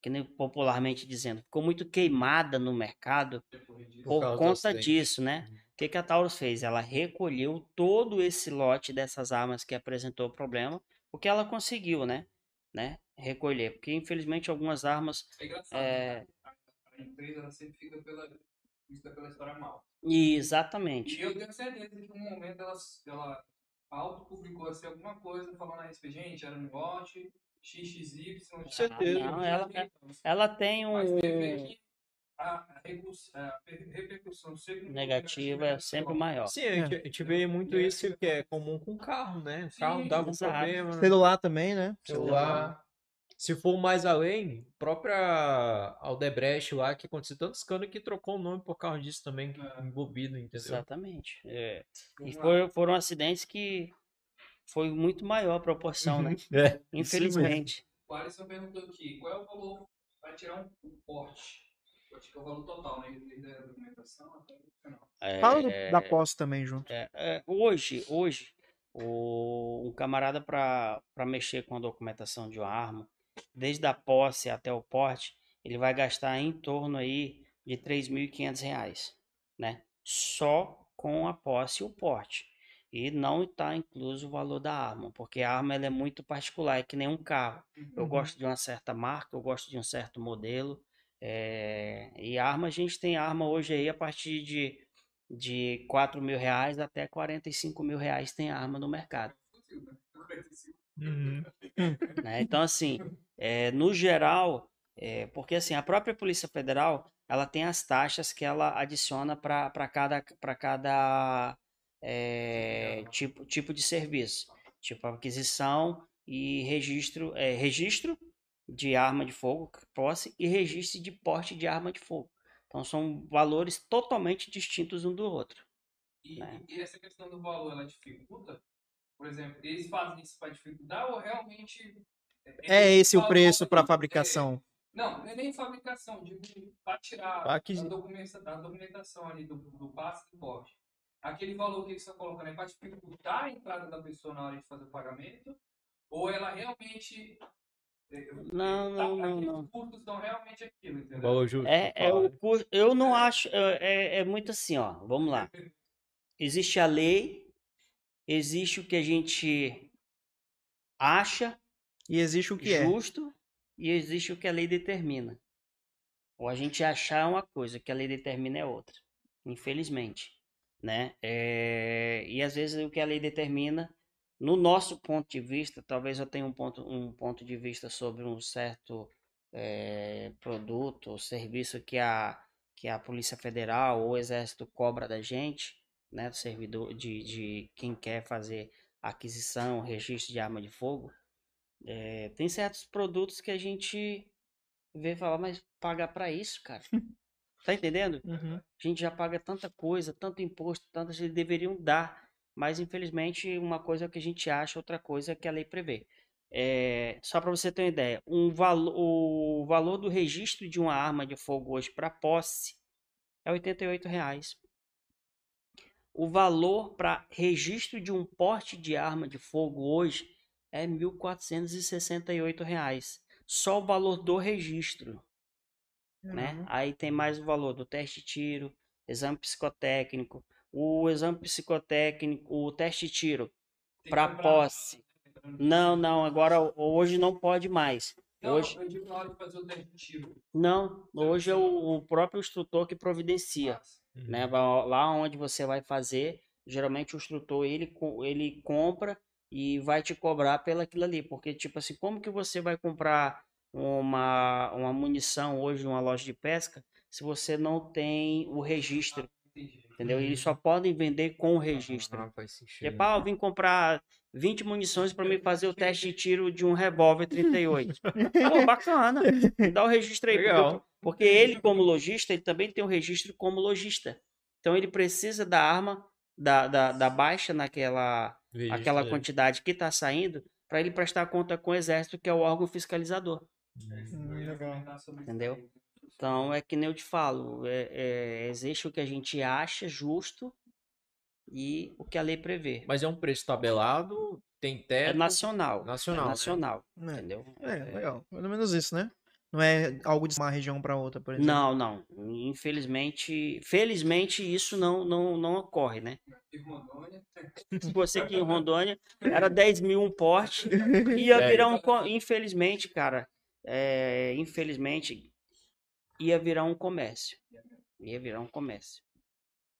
que nem popularmente dizendo, ficou muito queimada no mercado por do conta disso, né? O que, que a Taurus fez? Ela recolheu todo esse lote dessas armas que apresentou problema, o que ela conseguiu, né? né? Recolher, porque infelizmente algumas armas É engraçado. Né? A, a empresa sempre fica pela, vista pela história mal. e E exatamente. eu tenho certeza que em um momento ela, ela auto-publicou assim, alguma coisa falando a respeito, gente, era no lote, XXY. Com certeza. Não, ela- Ela tem um Mas vê que a, repercussão sempre negativa é sempre maior. Sim, a gente, a gente vê muito isso que é comum com carro, né? O carro Sim, dava um exato. problema. Celular também, né? celular. Se for mais além, própria Aldebrecht lá, que aconteceu tanto escândalo que trocou o nome por causa disso também, que É. envolvido, entendeu? Exatamente. É. E foi- foram acidentes que foi muito maior a proporção, né? É, Infelizmente. O Alisson perguntou aqui, qual é o valor para tirar um, um porte? Acho que é o valor total, né? Desde a documentação até o final. É, Fala da posse também junto. é, é, hoje, hoje, o, um camarada para mexer com a documentação de uma arma, desde a posse até o porte, ele vai gastar em torno aí de 3.500 reais, né? Só com a posse e o porte. E não está incluso o valor da arma, porque a arma ela é muito particular, é que nem um carro. Eu Uhum. gosto de uma certa marca, eu gosto de um certo modelo. É, E arma, a gente tem arma hoje aí a partir de, de 4 mil reais até 45 mil reais tem arma no mercado. Fuzil? 45. Uhum. né? Então, assim, é, no geral, é, porque assim, a própria Polícia Federal, ela tem as taxas que ela adiciona para cada, pra cada tipo, tipo de serviço. Tipo, aquisição e registro, registro de arma de fogo, posse, e registro de porte de arma de fogo. Então, são valores totalmente distintos um do outro. E, Né? e essa questão do valor, ela dificulta? Por exemplo, eles fazem isso para dificultar ou realmente... É esse o preço para é- fabricação. Não, não é nem fabricação, digo para tirar Pra a, aquisi- documenta, a documentação ali do, do passe e do porte. Aquele valor que eles estão colocando é para dificultar a entrada da pessoa na hora de fazer o pagamento? Ou ela realmente. É, Não, tá- não, não, aqueles não. custos são realmente aquilo, entendeu? Valor justo. É, é o custo. Eu não acho. É, é- é muito assim, ó. Vamos lá. Existe a lei, existe o que a gente acha E existe o que é. justo e existe o que a lei determina. Ou a gente achar uma coisa, o que a lei determina é outra. Infelizmente. Né? É, E às vezes o que a lei determina, no nosso ponto de vista, talvez eu tenha um ponto, um ponto de vista sobre um certo é, produto ou serviço que a, que a Polícia Federal ou o Exército cobra da gente, né? Do servidor, de, de quem quer fazer aquisição, registro de arma de fogo. É, tem certos produtos que a gente vê e fala, mas pagar pra isso, cara? Tá entendendo? Uhum. A gente já paga tanta coisa, tanto imposto, tantas eles deveriam dar. Mas infelizmente uma coisa é o que a gente acha, outra coisa é que a lei prevê. É, só para você ter uma ideia, um valo, o valor do registro de uma arma de fogo hoje para posse é 88 reais. O valor para registro de um porte de arma de fogo hoje é 1.468 reais. Só o valor do registro né? Uhum. Aí tem mais o valor do teste de tiro, exame psicotécnico, o exame psicotécnico, o teste de tiro. Lembrar- posse. Não, não, agora hoje não pode mais. Não, Hoje eu digo na hora de fazer o teste de tiro. não, hoje é o, o próprio instrutor que providencia, Uhum. né? Vai- Lá onde você vai fazer, geralmente o instrutor ele, ele compra e vai te cobrar pelo aquilo ali. Porque, tipo assim, como que você vai comprar uma, uma munição hoje numa loja de pesca se você não tem o registro? Entendeu? Eles só podem vender com o registro. Ah, faz sentido. Tipo, ah, eu vim comprar 20 munições para mim fazer o teste de tiro de um revólver 38. Pô, bacana. Me dá o registro aí. Legal. Porque ele, como lojista, ele também tem o registro como lojista. Então ele precisa da arma, da, da, da baixa naquela Registro aquela dele. quantidade que está saindo, para ele prestar conta com o exército, que é o órgão fiscalizador. Hum, legal. Entendeu? Então é que nem eu te falo, é, é, existe o que a gente acha justo e o que a lei prevê. Mas é um preço tabelado, tem teto. É nacional. Nacional, É né? nacional. É. Entendeu? É, legal. Pelo menos isso, né? Não é algo de uma região para outra, por exemplo. Não, não. Infelizmente, felizmente isso não, não, não ocorre, né? Se você aqui em Rondônia era 10 mil um porte, ia virar um. Infelizmente, cara, é, infelizmente, ia virar um comércio. Ia virar um comércio.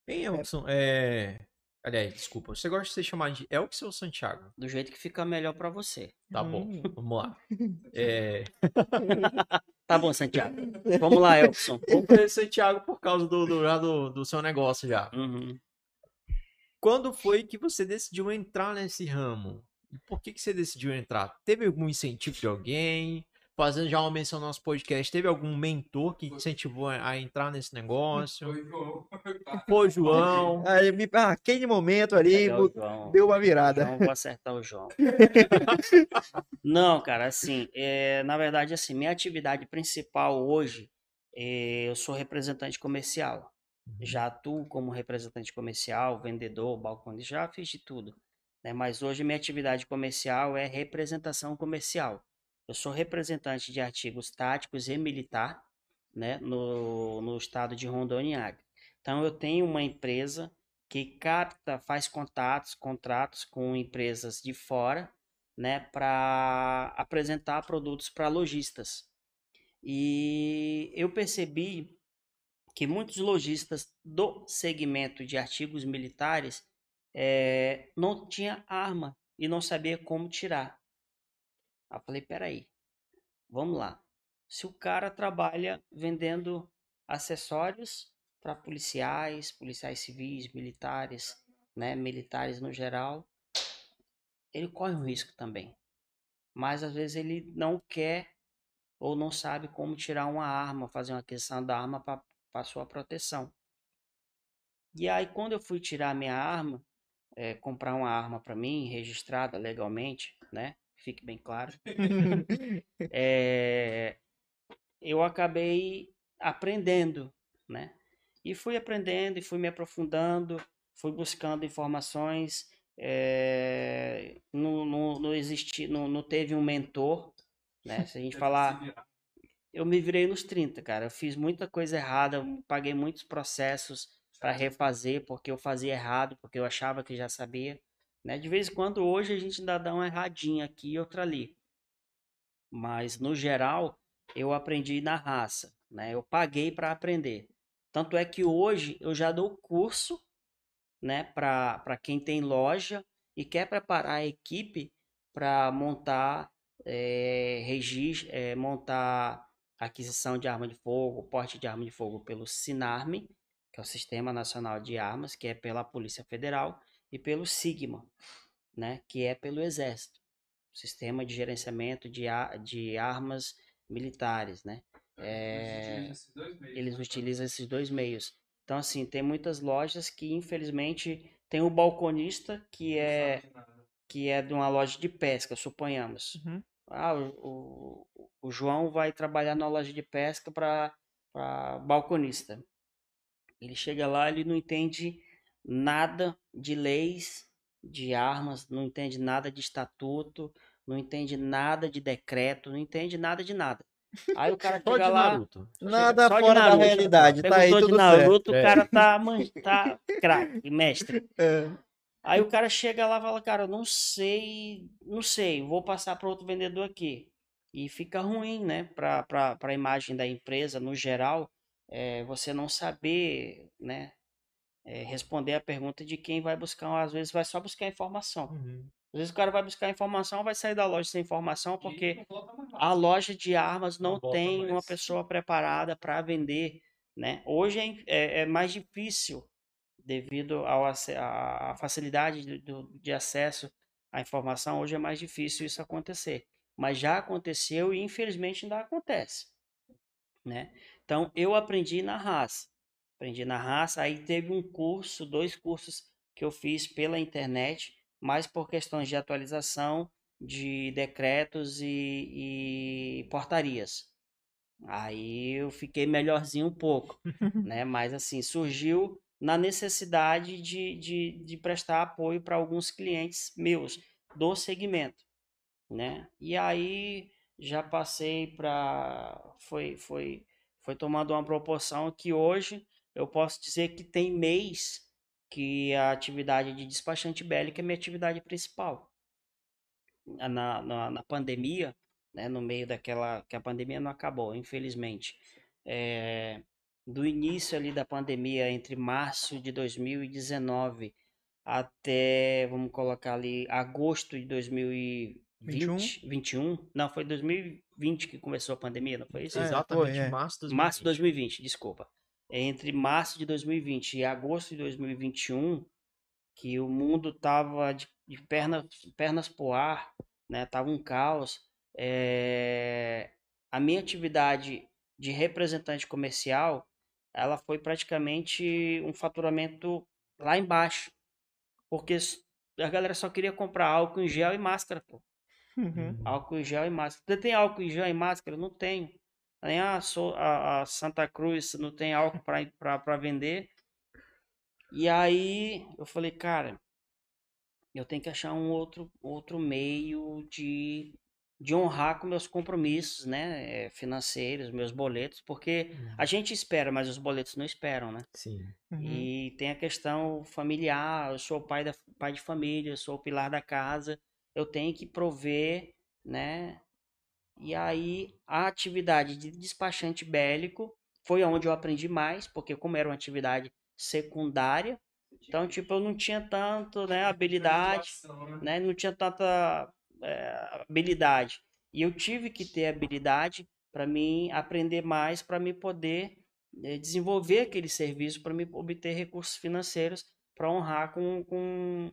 Hein, Elkson? É... Aliás, desculpa. Você gosta de ser chamado de Elkson ou Santiago? Do jeito que fica melhor pra você. Tá bom, Hum. vamos lá. É... Tá bom, Santiago. Vamos lá, Elson. Vamos fazer Santiago por causa do, do, do, do seu negócio já. Uhum. Quando foi que você decidiu entrar nesse ramo? E por que, que você decidiu entrar? Teve algum incentivo de alguém? Fazendo já uma menção no nosso podcast, teve algum mentor que incentivou a, entrar nesse negócio? Foi João. Aí, me- ah, aquele momento ali o João. deu uma virada. Não vou acertar o João. Não, cara, assim, é, na verdade, assim, minha atividade principal hoje, é, eu sou representante comercial. Já atuo como representante comercial, vendedor, balconista, já fiz de tudo. né? Mas hoje minha atividade comercial é representação comercial. Eu sou representante de artigos táticos e militar, né, no, no estado de Rondônia. Então eu tenho uma empresa que capta, faz contatos, contratos com empresas de fora, né, para apresentar produtos para lojistas. E eu percebi que muitos lojistas do segmento de artigos militares eh, não tinha arma e não sabia como tirar. Aí eu falei, peraí, vamos lá. Se o cara trabalha vendendo acessórios para policiais, policiais civis, militares, né, militares no geral, ele corre um risco também. Mas às vezes ele não quer ou não sabe como tirar uma arma, fazer uma aquisição da arma para sua proteção. E aí quando eu fui tirar minha arma, eh, comprar uma arma para mim, registrada legalmente, né? Fique bem claro. eh, eu acabei aprendendo, né? E fui aprendendo e fui me aprofundando, fui buscando informações. eh, não, não, não, existi, não, não teve um mentor, né? Se a gente falar, eu me virei nos 30, cara. Eu fiz muita coisa errada, paguei muitos processos para refazer porque eu fazia errado, porque eu achava que já sabia, né? De vez em quando hoje a gente ainda dá uma erradinha aqui e outra ali. Mas no geral, eu aprendi na raça, né? Eu paguei para aprender. Tanto é que hoje eu já dou curso, né, para quem tem loja e quer preparar a equipe para montar eh, registro, eh, montar aquisição de arma de fogo, porte de arma de fogo pelo Sinarme, que é o Sistema Nacional de Armas, que é pela Polícia Federal, e pelo Sigma, né, que é pelo Exército, Sistema de Gerenciamento de, a- de Armas Militares, né? É, eles utilizam esses dois meios. Então, assim, tem muitas lojas que, infelizmente, tem o balconista que é que é de uma loja de pesca, suponhamos. Uhum. Ah, o, o, o João vai trabalhar na loja de pesca para balconista. Ele chega lá, ele não entende nada de leis, de armas, não entende nada de estatuto, não entende nada de decreto, não entende nada de nada. Aí o cara Só chega lá, Naruto. Nada Só de fora da Naruto. realidade. Tá aí perguntou de tudo certo. Naruto, É. o cara tá, man- tá craque, mestre. É. Aí o cara chega lá e fala, cara, eu não sei, não sei, vou passar para outro vendedor aqui. E fica ruim, né, para a imagem da empresa no geral, é, você não saber, né, é, responder a pergunta de quem vai buscar, às vezes vai só buscar informação. Uhum. Às vezes o cara vai buscar informação, vai sair da loja sem informação, porque a loja de armas Não não tem uma pessoa preparada para vender, né? Hoje é, é- é mais difícil devido à facilidade de, do- de acesso à informação. Hoje é mais difícil isso acontecer, mas já aconteceu e infelizmente ainda acontece, né? Então eu aprendi na raça, aprendi na raça. Aí teve um curso, dois cursos que eu fiz pela internet, mais por questões de atualização de decretos e, e portarias. Aí eu fiquei melhorzinho um pouco, né? Mas assim, surgiu na necessidade de, de, de prestar apoio para alguns clientes meus do segmento, né? E aí já passei para foi foi foi tomando uma proporção que hoje eu posso dizer que tem mês que a atividade de despachante bélico é minha atividade principal. Na, na, na pandemia, né, no meio daquela que a pandemia não acabou, infelizmente. É, do início ali da pandemia, entre março de 2019 até, vamos colocar ali, agosto de 2020, 21, não, foi 2020 que começou a pandemia, não foi isso? É, Exatamente, foi, é. março de 2020. Março de 2020, desculpa. Entre março de 2020 e agosto de 2021, que o mundo tava de, de pernas, pernas pro ar, né? Tava um caos. é, A minha atividade de representante comercial, ela foi praticamente um faturamento lá embaixo. Porque a galera só queria comprar álcool em gel e máscara, pô. Uhum. Álcool em gel e máscara. Você tem álcool em gel e máscara? Não tenho. Nem a, So- a- a Santa Cruz não tem álcool para vender. E aí eu falei, cara, eu tenho que achar um outro, outro meio de, de honrar com meus compromissos, né? eh, Financeiros, meus boletos, porque a gente espera, mas os boletos não esperam, né? Sim. Uhum. E tem a questão familiar, eu sou pai, da, pai de família, eu sou o pilar da casa, eu tenho que prover, né? E aí a atividade de despachante bélico foi onde eu aprendi mais, porque como era uma atividade secundária, então tipo eu não tinha tanto, né, habilidade, né? Não tinha tanta eh, habilidade. E eu tive que ter habilidade para mim aprender mais, para me poder eh, desenvolver aquele serviço, para me obter recursos financeiros para honrar com, com,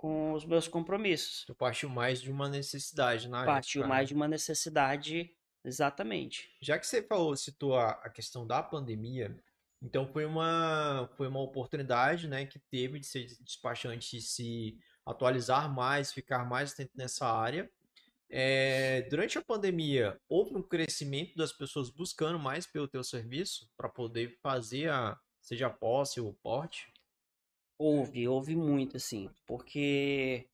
com os meus compromissos. Tu partiu mais de uma necessidade na época, Partiu né? mais de uma necessidade, exatamente. Já que você falou, citou a, a questão da pandemia, então foi uma, foi uma oportunidade, né, que teve de ser despachante e se atualizar mais, ficar mais atento nessa área. É, durante a pandemia, houve um crescimento das pessoas buscando mais pelo teu serviço para poder fazer a, seja a posse ou o porte? Houve, houve muito, assim, porque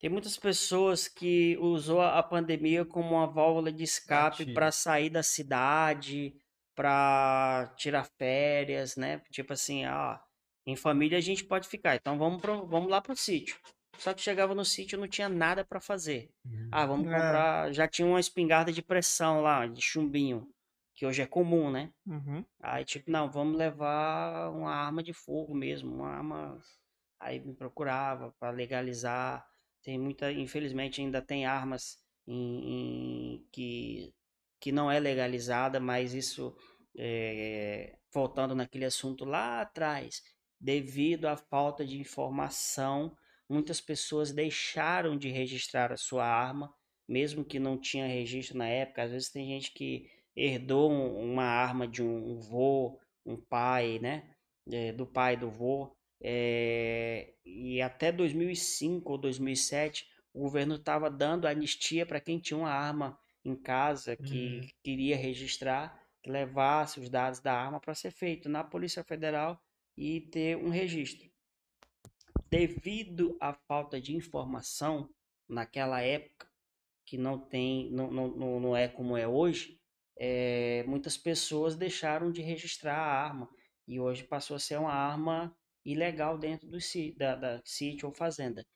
tem muitas pessoas que usou a pandemia como uma válvula de escape para sair da cidade, para tirar férias, né? Tipo assim, ah, em família a gente pode ficar, então vamos pro, vamos lá pro sítio. Só que chegava no sítio e não tinha nada para fazer. Ah, vamos É. comprar, já tinha uma espingarda de pressão lá, de chumbinho, que hoje é comum, né? Uhum. Aí, tipo, não, vamos levar uma arma de fogo mesmo, uma arma. Aí me procurava para legalizar. Tem muita, infelizmente, ainda tem armas em, em- que, que não é legalizada, mas isso, é, voltando naquele assunto lá atrás, devido à falta de informação, muitas pessoas deixaram de registrar a sua arma, mesmo que não tinha registro na época. Às vezes tem gente que herdou um- uma arma de um, um vô, um pai, né? É, do pai do vô. É, e até 2005 ou 2007, o governo estava dando anistia para quem tinha uma arma em casa que Uhum. queria registrar, que levasse os dados da arma para ser feito na Polícia Federal e ter um registro. Devido à falta de informação naquela época, que não tem, não, não, não não é como é hoje, eh, muitas pessoas deixaram de registrar a arma e hoje passou a ser uma arma ilegal dentro do da, da sítio ou fazenda.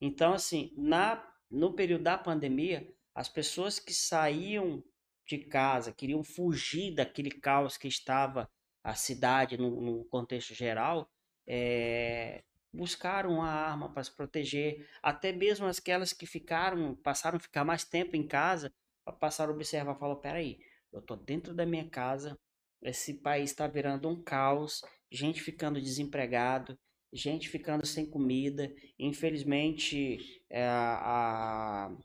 Então, assim, na, no período da pandemia, as pessoas que saíam de casa, queriam fugir daquele caos que estava a cidade no, no contexto geral, eh, buscaram a arma para se proteger, até mesmo aquelas que ficaram, passaram a ficar mais tempo em casa, passaram a observar, falou, peraí, eu tô dentro da minha casa, esse país está virando um caos, gente ficando desempregado, gente ficando sem comida, infelizmente é, a, a-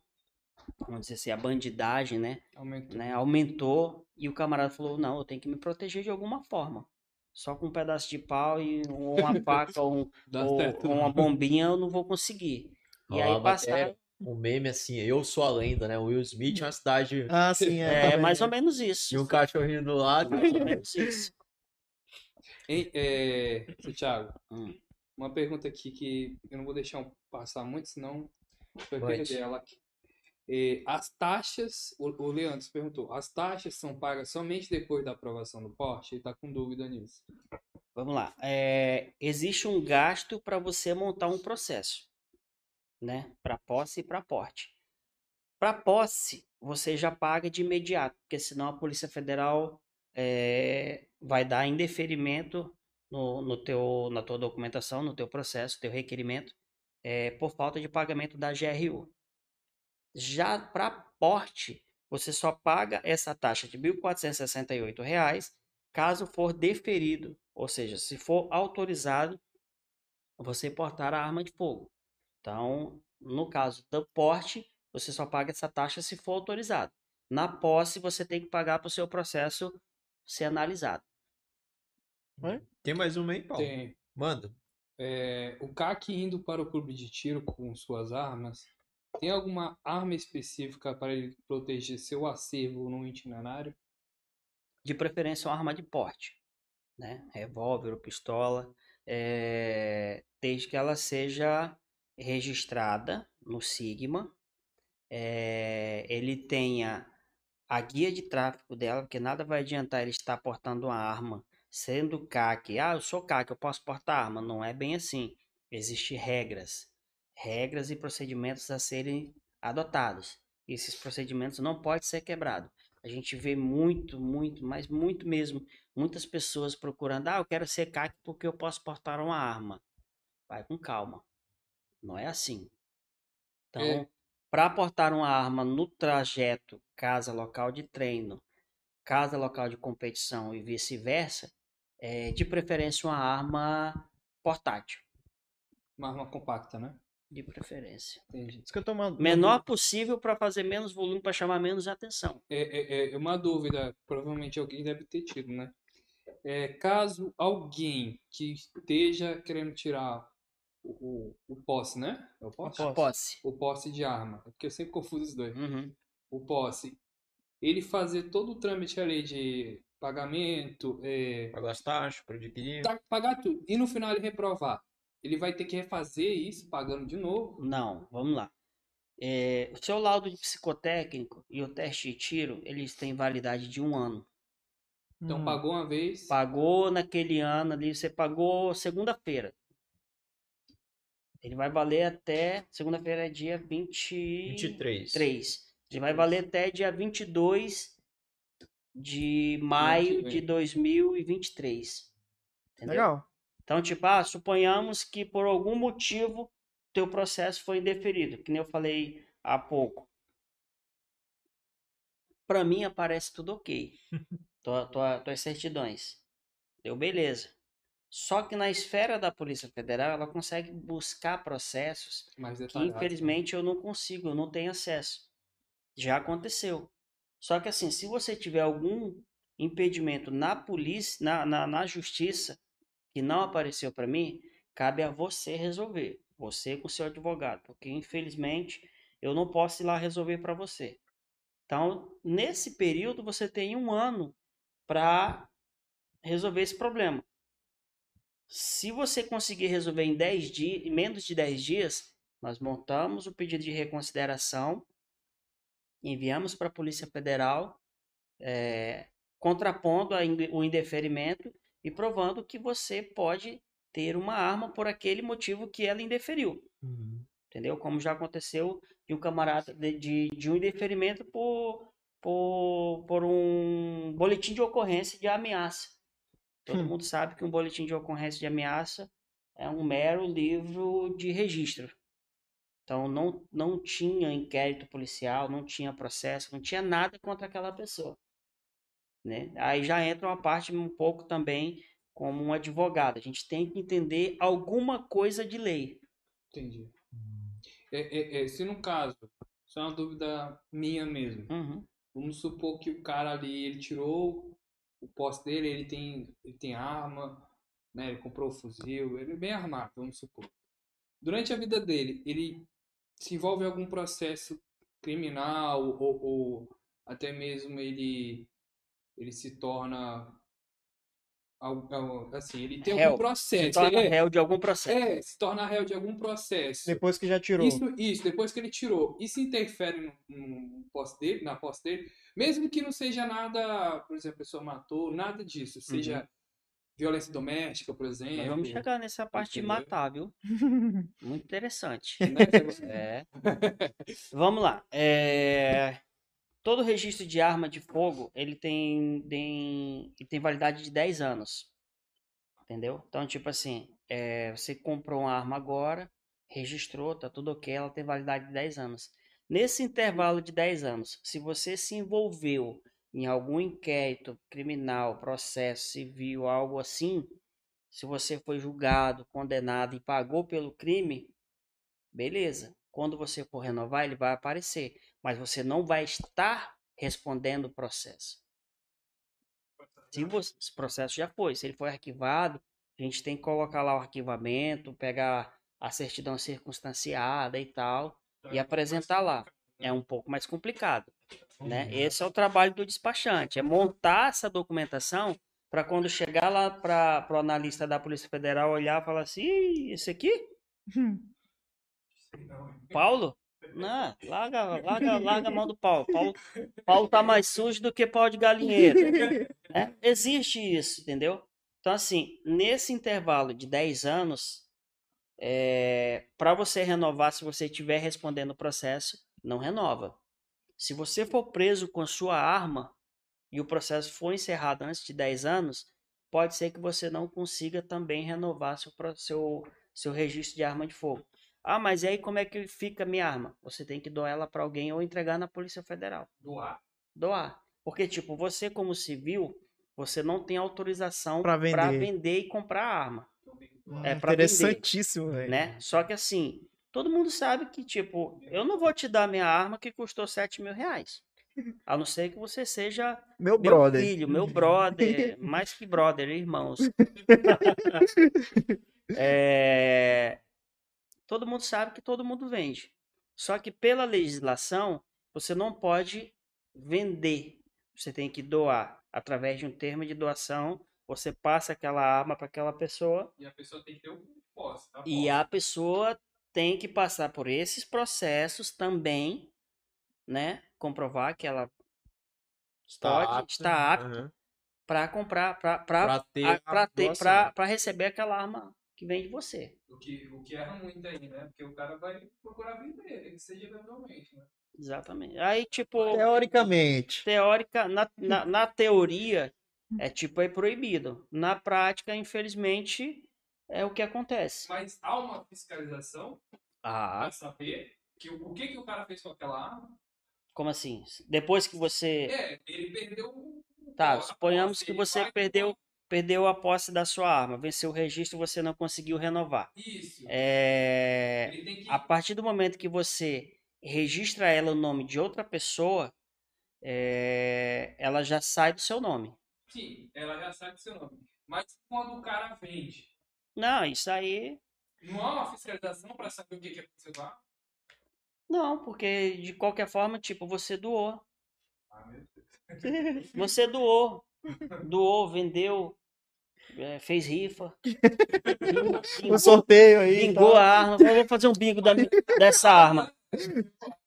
vamos dizer assim, a bandidagem, né, Aumentou. né, aumentou e o camarada falou, não, eu tenho que me proteger de alguma forma. Só com um pedaço de pau e um- uma faca ou, um- ou- ou uma bombinha eu não vou conseguir. E Ó, aí mas passaram, é um meme assim, eu sou a lenda, né? O Will Smith é uma cidade Ah, sim, é. é também. mais ou menos isso. e um cachorrinho do lado. Mais ou menos isso. Hein, é, Thiago, Hum. uma pergunta aqui que eu não vou deixar passar muito, senão vai perder ela aqui. É, as taxas, o, o Leandro perguntou, as taxas são pagas somente depois da aprovação do porte? Ele está com dúvida nisso. Vamos lá. É, existe um gasto para você montar um processo, né? Para posse e para porte. Para posse, você já paga de imediato, porque senão a Polícia Federal é, vai dar indeferimento no, no teu, na tua documentação, no teu processo, teu requerimento, é, por falta de pagamento da GRU. Já para porte, você só paga essa taxa de 1.468 reais caso for deferido, ou seja, se for autorizado você portar a arma de fogo. Então, no caso do porte, você só paga essa taxa se for autorizado. Na posse, você tem que pagar para o seu processo ser analisado. Tem mais uma aí, Paulo? Tem Manda. é, o CAC indo para o clube de tiro com suas armas, tem alguma arma específica para ele proteger seu acervo no itinerário? De preferência, uma arma de porte, né? Revólver ou pistola, eh, desde que ela seja registrada no Sigma, eh, ele tenha a guia de tráfego dela, porque nada vai adiantar ele estar portando uma arma, sendo CAC. Ah, eu sou CAC, eu posso portar arma. Não é bem assim. Existem regras, regras e procedimentos a serem adotados. Esses procedimentos não podem ser quebrados. A gente vê muito, muito, mas muito mesmo, muitas pessoas procurando, ah, eu quero ser CAC porque eu posso portar uma arma. Vai com calma. Não é assim. Então, É. para portar uma arma no trajeto casa local de treino, casa local de competição e vice-versa, é de preferência uma arma portátil, Uma arma compacta, né? de preferência. Entendi. Isso que eu tô uma- uma Menor possível para fazer menos volume, para chamar menos atenção. É, é, é uma dúvida, provavelmente alguém deve ter tido, né? É, caso alguém que esteja querendo tirar o, o, o posse, né? É o posse? Posse. O posse de arma. É porque eu sempre confuso os dois. Uhum. O posse. Ele fazer todo o trâmite ali de pagamento, é, Pagar as taxas para adquirir. tá- pagar tudo. E no final ele reprovar. Ele vai ter que refazer isso, pagando de novo. Não, vamos lá. É, o seu laudo de psicotécnico e o teste de tiro, eles têm validade de um ano. Então Hum. pagou uma vez. Pagou naquele ano ali, você pagou segunda-feira. Ele vai valer até. Segunda-feira é dia 23. 23. Ele vai valer até dia 22 de maio de vem. 2023. Entendeu? Legal. Então, tipo, ah, suponhamos que por algum motivo teu processo foi indeferido, que nem eu falei há pouco. Para mim aparece tudo ok. Tua, tua, tuas certidões. Deu beleza. Só que na esfera da Polícia Federal, ela consegue buscar processos que detalhado. infelizmente eu não consigo, eu não tenho acesso. Já aconteceu. Só que assim, se você tiver algum impedimento na polícia, na, na, na justiça, que não apareceu para mim, cabe a você resolver. Você com seu advogado. Porque infelizmente eu não posso ir lá resolver para você. Então, nesse período, você tem um ano para resolver esse problema. Se você conseguir resolver em 10 dias, em menos de 10 dias, nós montamos o pedido de reconsideração, enviamos para a Polícia Federal, eh, contrapondo o indeferimento e provando que você pode ter uma arma por aquele motivo que ela indeferiu. Entendeu? Como já aconteceu de um camarada de, de, de um indeferimento por, por, por um boletim de ocorrência de ameaça. Todo Hum. mundo sabe que um boletim de ocorrência de ameaça é um mero livro de registro. Então não, não tinha inquérito policial, não tinha processo, não tinha nada contra aquela pessoa. Né? Aí já entra uma parte um pouco também como um advogado. A gente tem que entender alguma coisa de lei. Entendi. É, é, é, se no caso, isso é uma dúvida minha mesmo. Uhum. Vamos supor que o cara ali, ele tirou o posse dele, ele tem, ele tem arma, né? Ele comprou o fuzil, ele é bem armado, vamos supor. Durante a vida dele, ele se envolve em algum processo criminal ou, ou até mesmo ele ele se torna assim, ele tem Réu. algum processo, Se torna é, réu de algum processo. é, se torna réu de algum processo. Depois que já tirou. Isso, isso, depois que ele tirou. Isso interfere no, no posse dele, na posse dele, mesmo que não seja nada, por exemplo, a pessoa matou, nada disso, seja violência doméstica, por exemplo. Mas vamos chegar nessa parte de matar, viu? Muito interessante. né? É. Vamos lá. É, Todo registro de arma de fogo, ele tem, tem, ele tem validade de 10 anos. Entendeu? Então, tipo assim, é, você comprou uma arma agora, registrou, tá tudo ok, ela tem validade de 10 anos. Nesse intervalo de 10 anos, se você se envolveu em algum inquérito criminal, processo civil, algo assim, se você foi julgado, condenado e pagou pelo crime, beleza. Quando você for renovar, ele vai aparecer, mas você não vai estar respondendo o processo. Se você, esse processo já foi, se ele foi arquivado, a gente tem que colocar lá o arquivamento, pegar a certidão circunstanciada e tal, e apresentar lá. É um pouco mais complicado, né? Esse é o trabalho do despachante, é montar essa documentação para quando chegar lá para o analista da Polícia Federal olhar e falar assim, "Ih, esse aqui? Paulo? Não, larga, larga, larga a mão do Paulo. Paulo. Paulo tá mais sujo do que pau de galinheiro. né? Existe isso, entendeu? Então, assim, nesse intervalo de 10 anos, para você renovar, se você estiver respondendo o processo, não renova. Se você for preso com a sua arma e o processo for encerrado antes de 10 anos, pode ser que você não consiga também renovar seu, seu, seu registro de arma de fogo. Ah, mas e aí como é que fica a minha arma? Você tem que doar ela para alguém ou entregar na Polícia Federal. Doar. Doar. Porque, tipo, você como civil, você não tem autorização Pra vender. vender e comprar arma, É vender. Interessantíssimo, velho. né? Só que assim, todo mundo sabe que, tipo, eu não vou te dar minha arma que custou 7 mil reais. A não ser que você seja Meu meu brother. filho, meu brother, mais que brother, irmãos. É, Todo mundo sabe que todo mundo vende. Só que pela legislação, você não pode vender. Você tem que doar. Através de um termo de doação, você passa aquela arma para aquela pessoa E a pessoa tem que ter o posse. e a pessoa tem que passar por esses processos também, né? Comprovar que ela pode, está apta aham, para comprar, para pra ter, para ter, para receber aquela arma que vem de você. O que, o que erra muito aí, né? Porque o cara vai procurar vender, que seja legalmente, né? Exatamente. Aí, tipo, Teoricamente. teórica, na, na, na teoria, é tipo, é proibido. Na prática, infelizmente, é o que acontece. Mas há uma fiscalização Ah, pra saber que, o, o que, que o cara fez com aquela arma. como assim? Depois que você. É, ele perdeu o. Tá, suponhamos posse, que você vai- perdeu, perdeu a posse da sua arma, venceu o registro, você não conseguiu renovar. Isso. É, que. a partir do momento que você registra ela no nome de outra pessoa, é, ela já sai do seu nome. Sim, ela já sabe o seu nome. Mas quando o cara vende, Não, isso aí. não há uma fiscalização pra saber o que, que aconteceu lá? Não, porque de qualquer forma, tipo, você doou. Ah, meu Deus. Você doou. Doou, vendeu, é, fez rifa. O sorteio aí. Bingou tá? a arma. Vou fazer um bingo da dessa arma.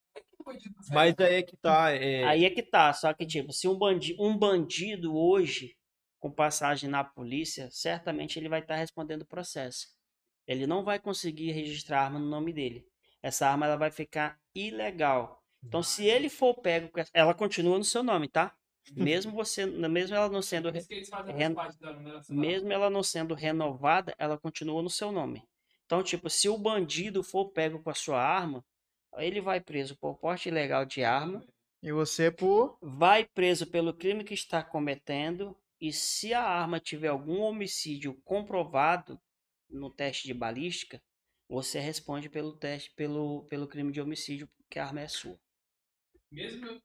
Mas aí é que tá. É, Aí é que tá. Só que, tipo, se um bandido, um bandido hoje, com passagem na polícia, certamente ele vai estar respondendo o processo. Ele não vai conseguir registrar a arma no nome dele. Essa arma ela vai ficar ilegal. Então, se ele for pego, ela continua no seu nome, tá? Mesmo você, mesmo ela não sendo, Ren- da mesmo ela não sendo renovada, ela continua no seu nome. Então, tipo, se o bandido for pego com a sua arma, ele vai preso por porte ilegal de arma, E você por. vai preso pelo crime que está cometendo, e se a arma tiver algum homicídio comprovado no teste de balística, você responde pelo teste, pelo, pelo crime de homicídio, porque a arma é sua. Mesmo eu-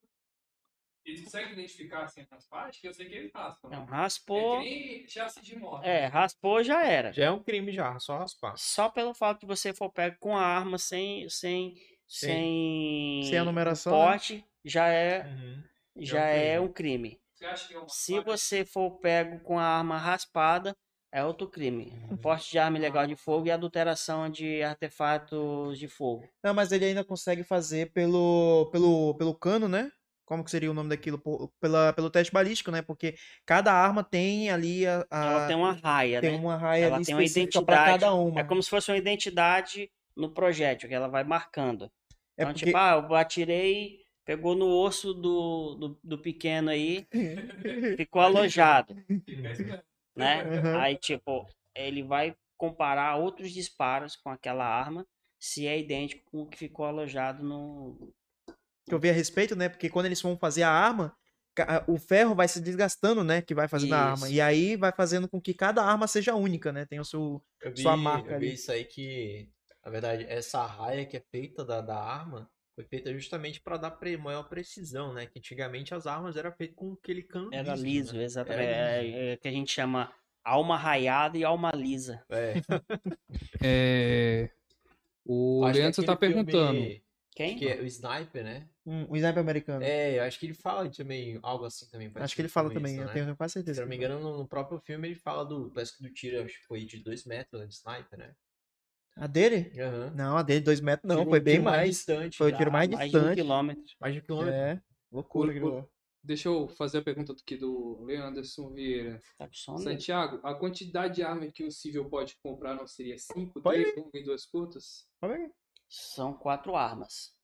eles conseguem identificar assim as partes, que eu sei que eles raspam. né? É raspou, que nem chassi de moto. é, raspou já era. Já é um crime já, só raspar. Só pelo fato de você for pego com a arma sem sem sem, Sem a numeração, né? porte, já é Uhum. já um é crime. um crime. Você acha que é uma Se você for pego com a arma raspada, é outro crime. O porte de arma ilegal de fogo e adulteração de artefatos de fogo. Não, mas ele ainda consegue fazer pelo, pelo, pelo cano, né? Como que seria o nome daquilo? Por- Pela, pelo teste balístico, né? Porque cada arma tem ali a. a- Ela tem uma raia, Ah, tem né? uma raia Ela ali tem uma identidade. cada uma. É como se fosse uma identidade no projétil, que ela vai marcando. É Então, porque- tipo, ah, eu atirei, pegou no osso do, do, do pequeno aí, ficou alojado, né? Uhum. Aí, tipo, ele vai comparar outros disparos com aquela arma, se é idêntico com o que ficou alojado no. que eu vi a respeito, né? Porque quando eles vão fazer a arma, o ferro vai se desgastando, né? Que vai fazendo a arma. Isso. E aí vai fazendo com que cada arma seja única, né? Tem o seu. Eu vi, Sua marca eu vi ali. isso aí que, na verdade, essa raia que é feita da, da arma foi feita justamente para dar pre- maior precisão, né? Que antigamente as armas eram feitas com aquele cano Era liso, liso, né? exatamente. Era É, liso. é que a gente chama alma raiada e alma lisa. É. É, O Acho que Leandro tá aquele filme perguntando. Quem? Que é o Sniper, né? Um, o sniper americano. É, eu acho que ele fala também algo assim também. Acho que ele fala também, isso, eu né? tenho quase Se certeza. eu não me engano, no, no próprio filme ele fala do. Parece que do tiro, acho que foi de 2 metros né, de sniper, né? A dele? Aham. Não, a dele, dois metros, não, Tiro- foi bem tiro mais. distante. Foi o tiro mais mais de um distante. quilômetro. Mais de um quilômetro. É, loucura. Lá. Deixa eu fazer a pergunta aqui do Leanderson Vieira. Tá com sono? Santiago, a quantidade de arma que o civil pode comprar não seria 5, Pode 3 longas e 2 curtas? São quatro armas.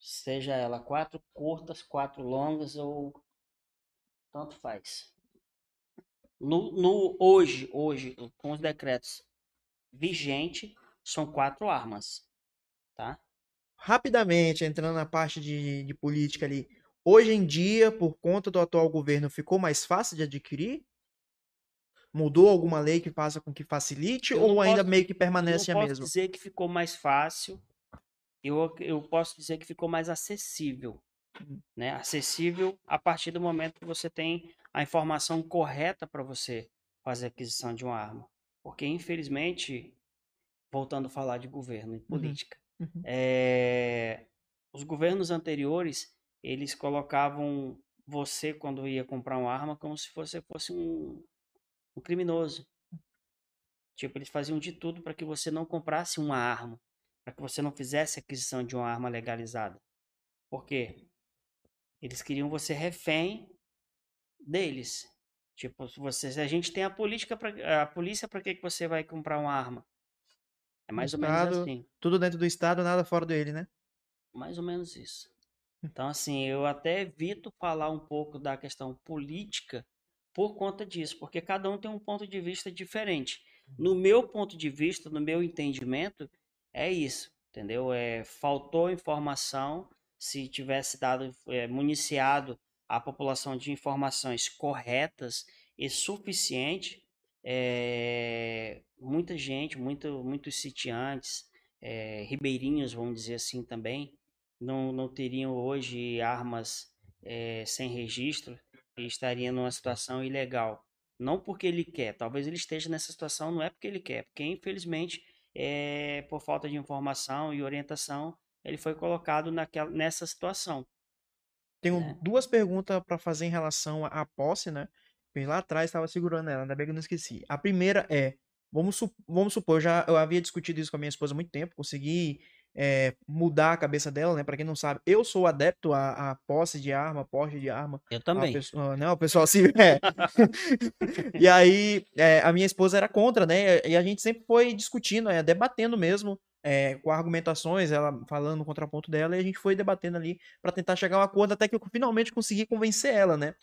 Seja ela quatro curtas, quatro longas ou tanto faz. No, no hoje, hoje, com os decretos vigente, são quatro armas, tá? Rapidamente, entrando na parte de, de política ali. Hoje em dia, por conta do atual governo, ficou mais fácil de adquirir? Mudou alguma lei que faça com que facilite? Eu ou não ainda posso- meio que Eu permanece a posso mesma? dizer que ficou mais fácil. Eu, eu posso dizer que ficou mais acessível. Hum. Né? Acessível a partir do momento que você tem a informação correta para você fazer a aquisição de uma arma. Porque, infelizmente, voltando a falar de governo e política, Uhum. eh, os governos anteriores, eles colocavam você, quando ia comprar uma arma, como se você fosse um, um criminoso. Tipo, eles faziam de tudo para que você não comprasse uma arma, para que você não fizesse aquisição de uma arma legalizada. Por quê? Eles queriam você refém deles. Tipo, você, a gente tem a política pra, a polícia, para que que você vai comprar uma arma? É mais ou menos Estado- assim. Tudo dentro do estado, nada fora dele, né? Mais ou menos isso. Então, assim, eu até evito falar um pouco da questão política por conta disso, porque cada um tem um ponto de vista diferente. No meu ponto de vista, no meu entendimento, é isso, entendeu? É, faltou informação, se tivesse dado, é, municiado a população de informações corretas e suficiente, é, muita gente, muito, muitos sitiantes, é, ribeirinhos, vamos dizer assim também, não, não teriam hoje armas eh, sem registro e estariam numa situação ilegal. Não porque ele quer, talvez ele esteja nessa situação, não é porque ele quer, porque infelizmente, é, por falta de informação e orientação, ele foi colocado naquela, nessa situação. Tenho É. duas perguntas para fazer em relação à posse, né? Bem lá atrás estava segurando ela, ainda bem que eu não esqueci. A primeira é, vamos, su- vamos supor, eu já eu havia discutido isso com a minha esposa há muito tempo, consegui é, mudar a cabeça dela, né? Para quem não sabe, eu sou adepto à, à posse de arma, porte de arma. Eu também. pessoa, né, o pessoal se. É. e aí, é, a minha esposa era contra, né? E a gente sempre foi discutindo, é, debatendo mesmo, é, com argumentações, ela falando o contraponto dela, e a gente foi debatendo ali para tentar chegar a um acordo até que eu finalmente consegui convencer ela, né?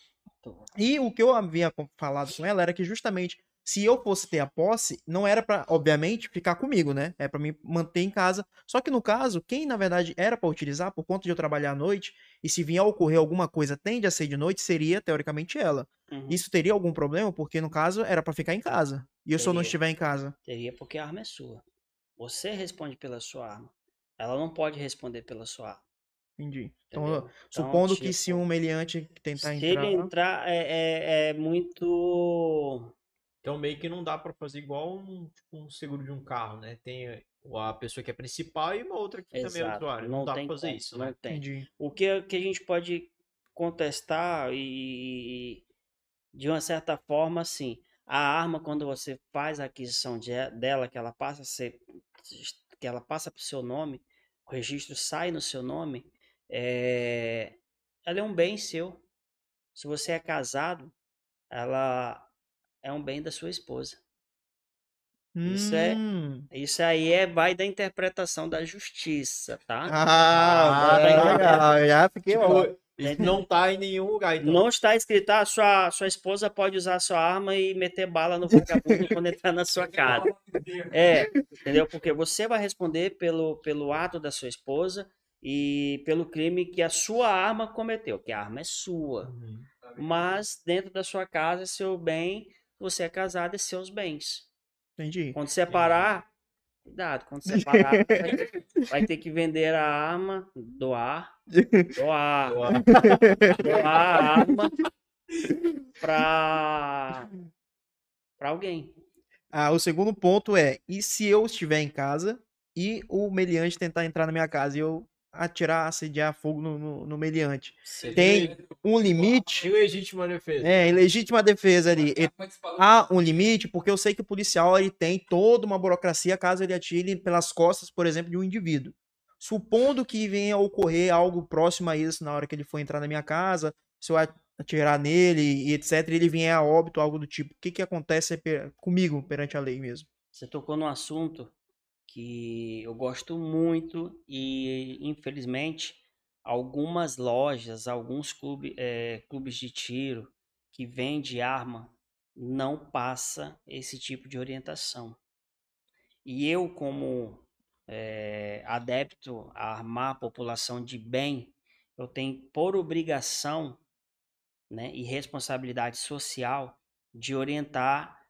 E o que eu havia falado com ela era que justamente se eu fosse ter a posse, não era pra, obviamente, ficar comigo, né? É pra me manter em casa. Só que no caso, quem na verdade era pra utilizar, por conta de eu trabalhar à noite, e se vier a ocorrer alguma coisa, tende a ser de noite, seria teoricamente ela. Uhum. Isso teria algum problema? Porque no caso era pra ficar em casa. E eu, se eu não estiver em casa. Teria porque a arma é sua. Você responde pela sua arma. Ela não pode responder pela sua arma. Entendi. Então? Então, supondo que se tipo, um meliante tentar Se entrar. ele entrar, é, é, é muito. Então meio que não dá pra fazer igual um, tipo, um seguro de um carro, né? Tem a pessoa que é principal e uma outra que também é Exato, usuário. Não, dá pra tem fazer como, isso, não né? tem. Entendi. O que, que a gente pode contestar e, de uma certa forma, assim, a arma, quando você faz a aquisição de- dela, que ela passa a ser, que ela passa para o seu nome, o registro sai no seu nome, é, ela é um bem seu. Se você é casado, ela é um bem da sua esposa. Isso é- Hum. Isso aí é vai da interpretação da justiça, tá? Ah, Ah, legal. Já fiquei. Tipo, isso não tá em nenhum lugar, então. Não está escrito, ah, sua, sua esposa pode usar sua arma e meter bala no vagabundo quando entrar na sua casa. É, entendeu? Porque você vai responder pelo, pelo ato da sua esposa e pelo crime que a sua arma cometeu, que a arma é sua. Uhum. Mas dentro da sua casa, é seu bem, você é casado, é seus bens. Entendi. Quando separar, cuidado, quando separar, vai, ter que vender a arma, doar, doar, doar a arma pra, pra alguém. Ah, o segundo ponto é: e se eu estiver em casa e o meliante tentar entrar na minha casa e eu atirar, assediar fogo no, no, no meliante? Você Tem um limite. Ilegítima defesa. É, em legítima defesa ali. Há um limite, porque eu sei que o policial ele tem toda uma burocracia caso ele atire pelas costas, por exemplo, de um indivíduo. Supondo que venha a ocorrer algo próximo a isso na hora que ele for entrar na minha casa, se eu atirar nele e etc, e ele vier a óbito, algo do tipo, o que que acontece comigo perante a lei mesmo? Você tocou num assunto que eu gosto muito e, infelizmente, algumas lojas, alguns clube, eh, clubes de tiro que vendem arma não passa esse tipo de orientação. E eu, como eh, adepto a armar a população de bem, eu tenho por obrigação né, e responsabilidade social de orientar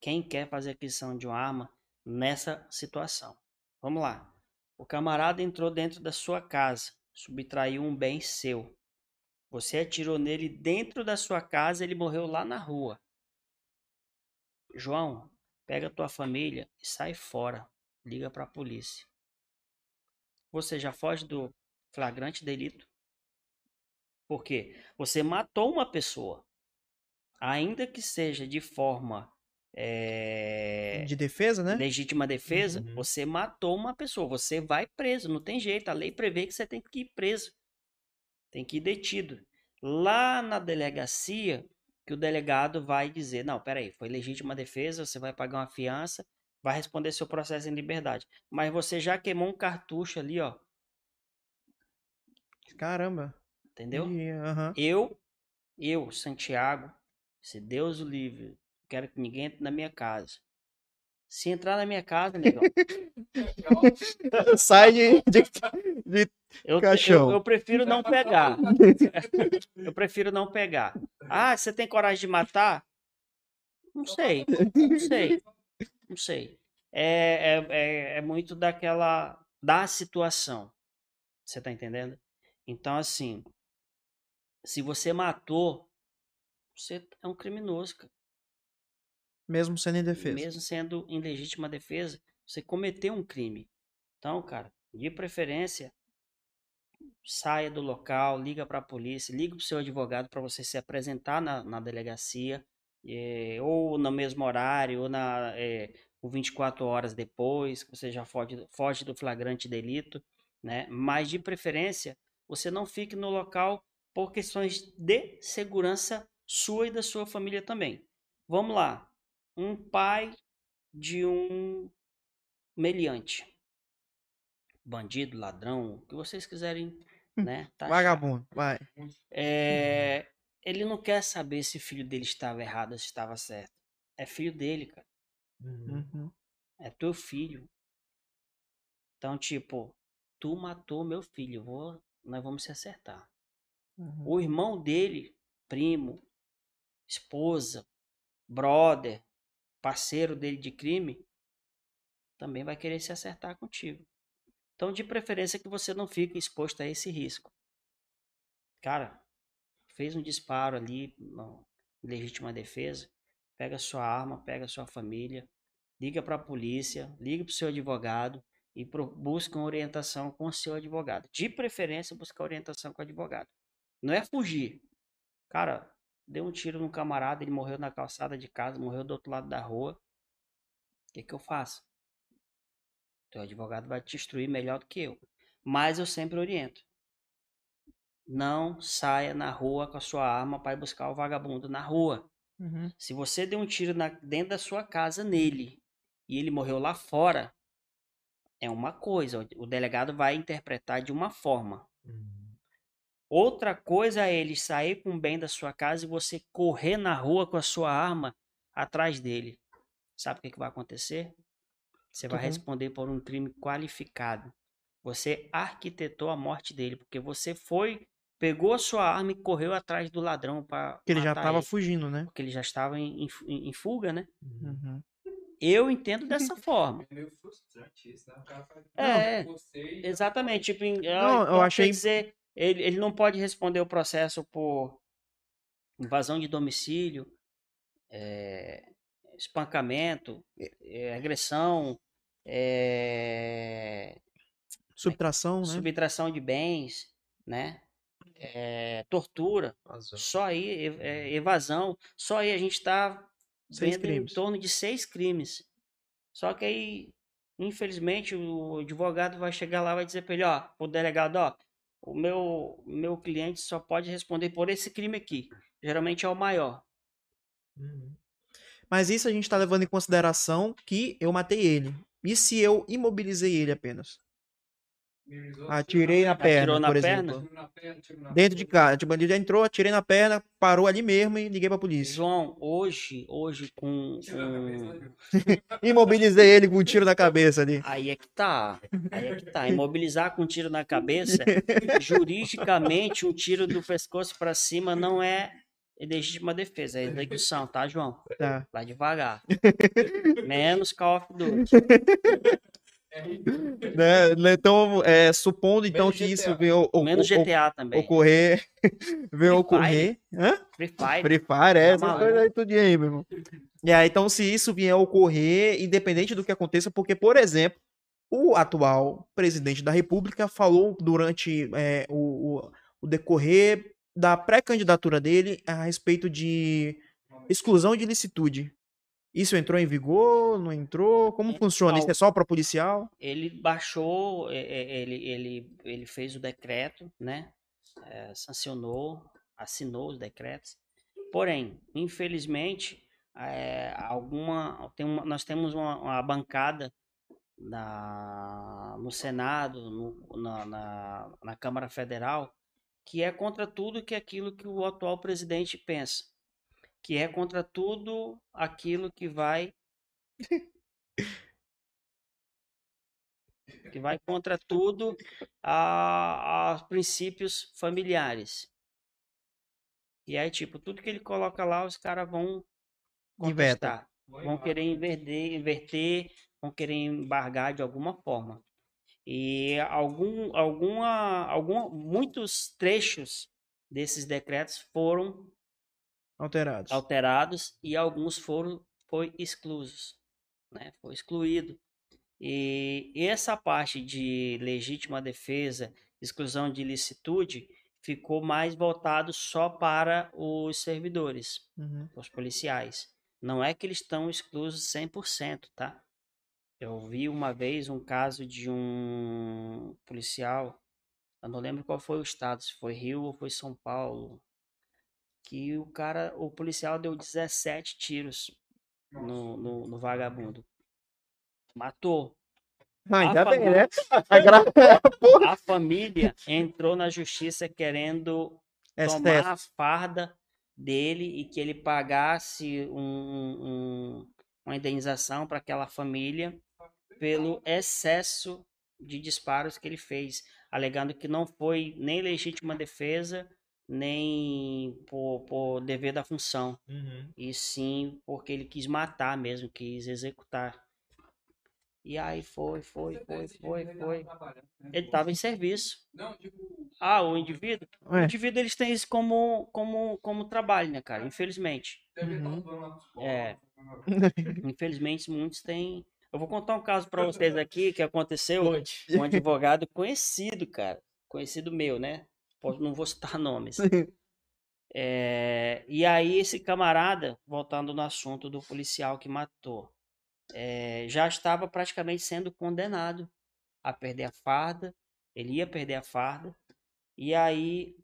quem quer fazer aquisição de uma arma nessa situação. Vamos lá. O camarada entrou dentro da sua casa, subtraiu um bem seu. Você atirou nele dentro da sua casa, ele morreu lá na rua. João, pega tua família e sai fora. Liga para a polícia. Você já foge do flagrante delito? Por quê? Você matou uma pessoa. Ainda que seja de forma eh, De defesa, né? legítima defesa, Uhum. você matou uma pessoa, você vai preso, não tem jeito, a lei prevê que você tem que ir preso, tem que ir detido. Lá na delegacia, que o delegado vai dizer, não, peraí, foi legítima defesa, você vai pagar uma fiança, vai responder seu processo em liberdade. Mas você já queimou um cartucho ali, ó, Caramba. entendeu? Ih, aham. Eu, eu, Santiago, se Deus o livre, quero que ninguém entre na minha casa. Se entrar na minha casa, negão, Sai de, de, de- Eu, Caixão. eu, eu prefiro não pegar. eu prefiro não pegar. Ah, você tem coragem de matar? Não sei. Não sei. Não sei. É, é, é, é muito daquela. da situação. Você tá entendendo? Então, assim. Se você matou, você é um criminoso, cara. Mesmo sendo em defesa. Mesmo sendo em legítima defesa, você cometeu um crime. Então, cara, de preferência, saia do local, liga para a polícia, liga para o seu advogado para você se apresentar na, na delegacia, eh, ou no mesmo horário, ou na, eh, ou 24 horas depois, que você já foge, foge do flagrante delito, né? Mas de preferência, você não fique no local por questões de segurança sua e da sua família também. Vamos lá. Um pai de um meliante. Bandido, ladrão, o que vocês quiserem, né? taxar. Vagabundo, vai. É, ele não quer saber se o filho dele estava errado ou se estava certo. É filho dele, cara. Uhum. É teu filho. Então, tipo, tu matou meu filho, vou, nós vamos se acertar. Uhum. O irmão dele, primo, esposa, brother, parceiro dele de crime, também vai querer se acertar contigo. Então, de preferência que você não fique exposto a esse risco. Cara, fez um disparo ali, legítima defesa, pega sua arma, pega sua família, liga para a polícia, liga para o seu advogado e busca uma orientação com o seu advogado. De preferência, buscar orientação com o advogado. Não é fugir. Cara, deu um tiro no camarada, ele morreu na calçada de casa, morreu do outro lado da rua. O que, que eu faço? Teu advogado vai te instruir melhor do que eu. Mas eu sempre oriento. Não saia na rua com a sua arma para ir buscar o vagabundo na rua. Uhum. Se você deu um tiro na- dentro da sua casa nele e ele morreu lá fora, é uma coisa. O- O delegado vai interpretar de uma forma. Outra coisa é ele sair com o bem da sua casa e você correr na rua com a sua arma atrás dele. Sabe o que, que vai acontecer? Você vai Uhum. responder por um crime qualificado. Você arquitetou a morte dele, porque você foi, pegou a sua arma e correu atrás do ladrão para Porque ele já matar tava ele, fugindo, né? porque ele já estava em, em em fuga, né? Uhum. Eu entendo dessa forma. É meio frustrante isso, né? O cara faz. É, "Não, você e- Exatamente. Tipo, Não, eu quer achei- dizer, ele, ele não pode responder o processo por invasão de domicílio, é, espancamento, é, agressão, é, Subtração, né? subtração de bens, né? Tortura. Razão. Só aí, é, evasão. Só aí a gente está vendo em torno de seis crimes. Só que aí, infelizmente, o advogado vai chegar lá e vai dizer para ele, ó, o delegado, ó, o meu, meu cliente só pode responder por esse crime aqui. Geralmente é o maior. Mas isso a gente tá levando em consideração que eu matei ele. E se eu imobilizei ele apenas? Atirei na Atirou perna, na por perna? exemplo. tiro na perna, na Dentro de casa. Tipo, ele já entrou, atirei na perna, parou ali mesmo e liguei pra polícia. João, hoje, hoje com, na né? Imobilizei ele com um tiro na cabeça ali. Aí é que tá. Aí é que tá. Imobilizar com um tiro na cabeça, juridicamente, um tiro do pescoço para cima não é legítima defesa, é execução, tá, João? Tá. Vai devagar. Menos Call of Duty. Né? né, Então, é, supondo então Menos que isso GTA. venha o- o- Menos o- GTA também. ocorrer. venha ocorrer. Hã? Free Fire. Free Fire, é, Tá coisas aí tudo aí, meu irmão. E aí, então, se isso vier a ocorrer, independente do que aconteça, porque, por exemplo, o atual presidente da República falou durante é, o, o, o decorrer da pré-candidatura dele a respeito de exclusão de licitude. Isso entrou em vigor? Não entrou? Como funciona? Isso é só para policial? Ele baixou, é, é, ele, ele, ele fez o decreto, né? É, sancionou, assinou os decretos. Porém, infelizmente, é, alguma, tem uma, nós temos uma, uma bancada na, no Senado, no- na, na, na Câmara Federal, que é contra tudo que aquilo que o atual presidente pensa, que é contra tudo aquilo que vai que vai contra tudo a, aos princípios familiares. E aí, tipo, tudo que ele coloca lá, os caras vão Inveta. contestar, vão querer inverter, inverter, vão querer embargar de alguma forma. E algum, alguma, algum, muitos trechos desses decretos foram Alterados. alterados e alguns foram foi exclusos, né? Foi excluído. E essa parte de legítima defesa, exclusão de ilicitude, ficou mais voltado só para os servidores, Uhum. os policiais. Não é que eles estão exclusos 100%, tá? Eu vi uma vez um caso de um policial, eu não lembro qual foi o estado, se foi Rio ou foi São Paulo, que o cara, o policial deu 17 tiros no, no, no vagabundo. Matou. Ah, ainda A bem, favor- né? A gra... A família entrou na justiça querendo STF. tomar a farda dele e que ele pagasse um- um- uma indenização para aquela família pelo excesso de disparos que ele fez, alegando que não foi nem legítima defesa, nem por, por dever da função, Uhum. e sim porque ele quis matar mesmo, quis executar. E aí foi, foi, foi, foi, foi. Ele estava em serviço. Ah, o indivíduo? O É. indivíduo eles têm isso como, como, como trabalho, né, cara? Infelizmente. Uhum. É. Infelizmente, muitos têm. Eu vou contar um caso pra vocês aqui que aconteceu. Um advogado conhecido, cara. Conhecido meu, né? Não vou citar nomes. É, e aí, esse camarada, voltando no assunto do policial que matou, é, já estava praticamente sendo condenado a perder a farda. Ele ia perder a farda. E aí,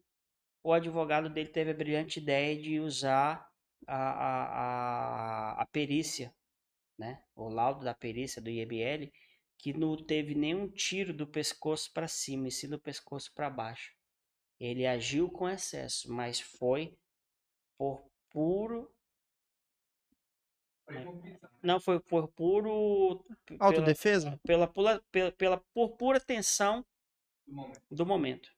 o advogado dele teve a brilhante ideia de usar a, a, a, a perícia, né? O laudo da perícia do IML, que não teve nenhum tiro do pescoço para cima, e sim do pescoço para baixo. Ele agiu com excesso, mas foi por puro. Não, foi por puro. pela- Autodefesa? Pela, pula- pela, pela, por pura tensão do momento. do momento.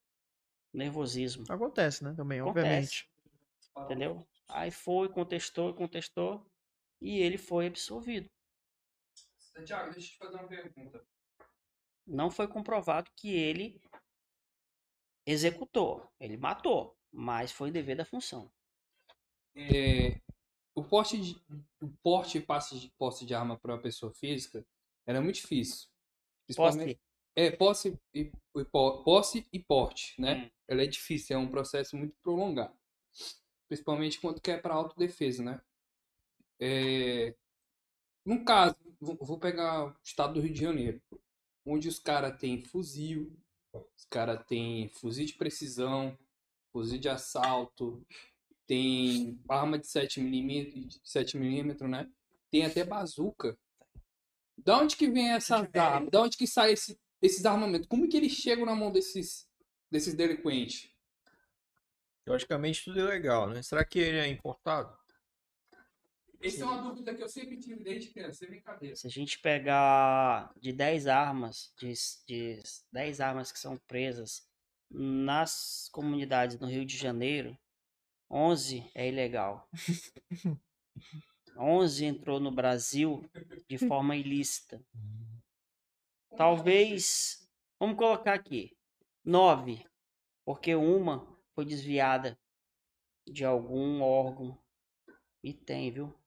Nervosismo. Acontece, né? Também, Acontece. obviamente. Entendeu? Aí foi, contestou, contestou. E ele foi absolvido. Tiago, deixa eu te fazer uma pergunta. Não foi comprovado que ele executou. Ele matou. Mas foi dever da função. É, o porte de, o porte e passe de posse de arma para uma pessoa física era muito difícil. Principalmente, Posse. é, posse e, po- posse e porte, né? Hum. Ela é difícil, é um processo muito prolongado. Principalmente quando quer para autodefesa, né? É, num caso, vou pegar o estado do Rio de Janeiro, onde os caras têm fuzil, os caras têm fuzil de precisão, fuzil de assalto, tem arma de 7mm, de 7mm, né? Tem até bazuca. Da onde que vem essas armas? Da onde que sai esse- esses armamentos? Como que eles chegam na mão desses, desses delinquentes? Logicamente tudo é legal, né? Será que ele é importado? Essa é uma dúvida que eu sempre tive desde criança, sem brincadeira. Se a gente pegar de 10 armas, de, de 10 armas que são presas nas comunidades no Rio de Janeiro, 11 é ilegal. 11 entrou no Brasil de forma ilícita. Talvez, vamos colocar aqui, 9, porque uma foi desviada de algum órgão. E tem, viu?